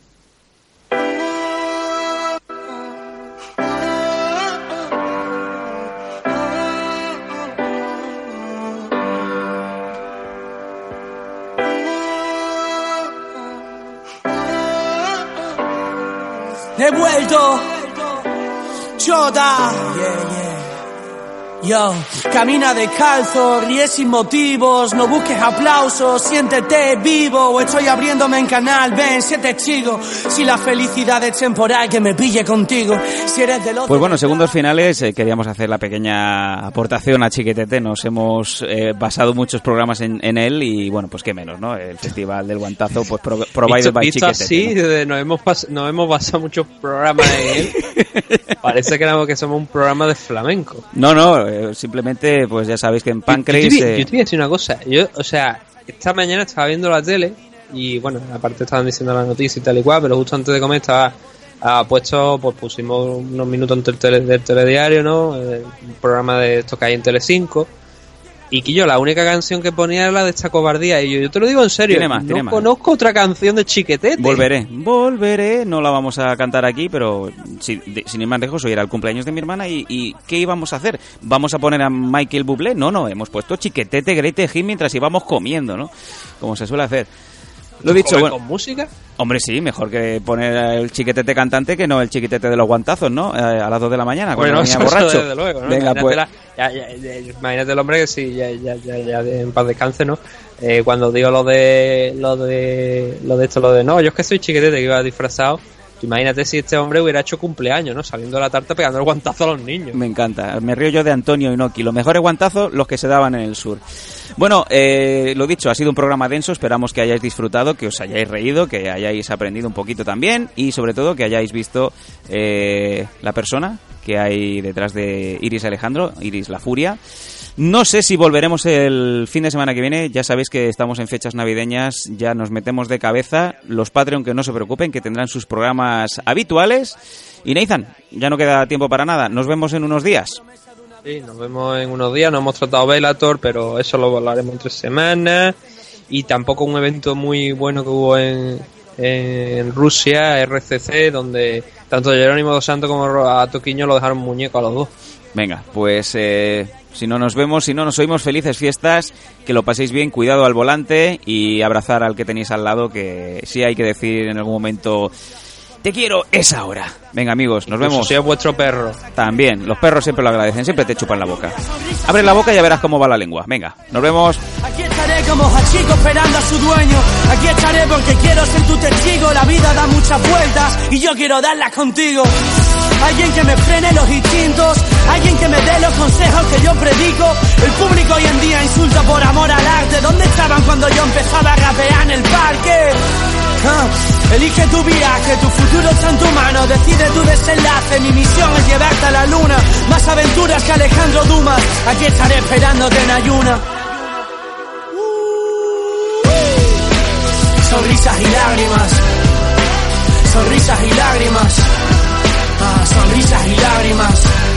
S11: He vuelto. Chota. Yo, camina descalzo, ríe sin motivos, no busques aplausos, siéntete vivo, estoy abriéndome en canal, ven, siete chido, si la felicidad es temporal, que me pille contigo, si eres del otro...
S1: Pues bueno, segundos finales, eh, queríamos hacer la pequeña aportación a Chiquetete, nos hemos eh, basado muchos programas en, él y bueno, pues qué menos, ¿no? El Festival del Guantazo, pues pro, provided by Chiquetete.
S2: así, ¿no? nos, hemos nos hemos basado muchos programas en él, parece que, que somos un programa de flamenco.
S1: No, no, eh, simplemente, pues ya sabéis que en Pancrase...
S2: Yo, te, voy a decir una cosa, yo, o sea, esta mañana estaba viendo la tele y bueno, aparte estaban diciendo la noticia y tal y cual, pero justo antes de comer estaba ha puesto, pues pusimos unos minutos antes del, telediario, ¿no? Eh, un programa de esto que hay en Telecinco y que yo la única canción que ponía era la de esta cobardía. Y yo, yo te lo digo en serio, no conozco otra canción de Chiquetete.
S1: Volveré, volveré. No la vamos a cantar aquí, pero sin ir más lejos, hoy era el cumpleaños de mi hermana. Y, qué íbamos a hacer? ¿Vamos a poner a Michael Bublé? No, no, hemos puesto Chiquetete, Grete Hit mientras íbamos comiendo, ¿no? Como se suele hacer. Lo he dicho,
S2: bueno, ¿Con música?
S1: Hombre, sí, mejor que poner el chiquetete cantante que no el chiquetete de los guantazos, ¿no? Eh, a las 2 de la mañana, cuando
S2: bueno,
S1: venía borracho.
S2: Desde luego, ¿no? Venga, imagínate, pues. la, ya, ya, imagínate el hombre que sí, ya, ya, ya, en paz descanse, ¿no? Eh, cuando digo lo de, lo de, lo de esto, lo de, no, yo es que soy chiquetete, que iba disfrazado, Imagínate si este hombre hubiera hecho cumpleaños, ¿no? Saliendo de la tarta pegando el guantazo a los niños.
S1: Me encanta. Me río yo de Antonio Inoki. Los mejores guantazos, los que se daban en el sur. Bueno, eh, lo dicho, ha sido un programa denso. Esperamos que hayáis disfrutado, que os hayáis reído, que hayáis aprendido un poquito también y sobre todo que hayáis visto eh, la persona que hay detrás de Iris Alejandro, Iris la Furia. No sé si volveremos el fin de semana que viene. Ya sabéis que estamos en fechas navideñas. Ya nos metemos de cabeza. Los Patreon que no se preocupen, que tendrán sus programas habituales. Y Nathan, ya no queda tiempo para nada. Nos vemos en unos días.
S2: Sí, nos vemos en unos días. No hemos tratado Velator, pero eso lo hablaremos en tres semanas. Y tampoco un evento muy bueno que hubo en, en Rusia, RCC, donde tanto Jerónimo dos Santos como a Toquiño lo dejaron muñeco a los dos.
S1: Venga, pues eh, si no nos vemos, si no nos oímos, felices fiestas, que lo paséis bien, cuidado al volante y abrazar al que tenéis al lado, que sí hay que decir en algún momento te quiero esa hora. Venga, amigos, nos vemos.
S2: Si es vuestro perro.
S1: También, los perros siempre lo agradecen, siempre te chupan la boca. Abre la boca y ya verás cómo va la lengua. Venga, nos vemos.
S11: Aquí estaré como Hachiko esperando a su dueño. Aquí estaré porque quiero ser tu testigo. La vida da muchas vueltas y yo quiero darlas contigo. Alguien que me frene los instintos, alguien que me dé los consejos que yo predico. El público hoy en día insulta por amor al arte. ¿Dónde estaban cuando yo empezaba a rapear en el parque? Elige tu viaje, tu futuro está en tu mano, decide tu desenlace. Mi misión es llevarte a la luna, más aventuras que Alejandro Dumas. Aquí estaré esperándote en ayuna. Sonrisas y lágrimas, sonrisas y lágrimas, ah, sonrisas y lágrimas.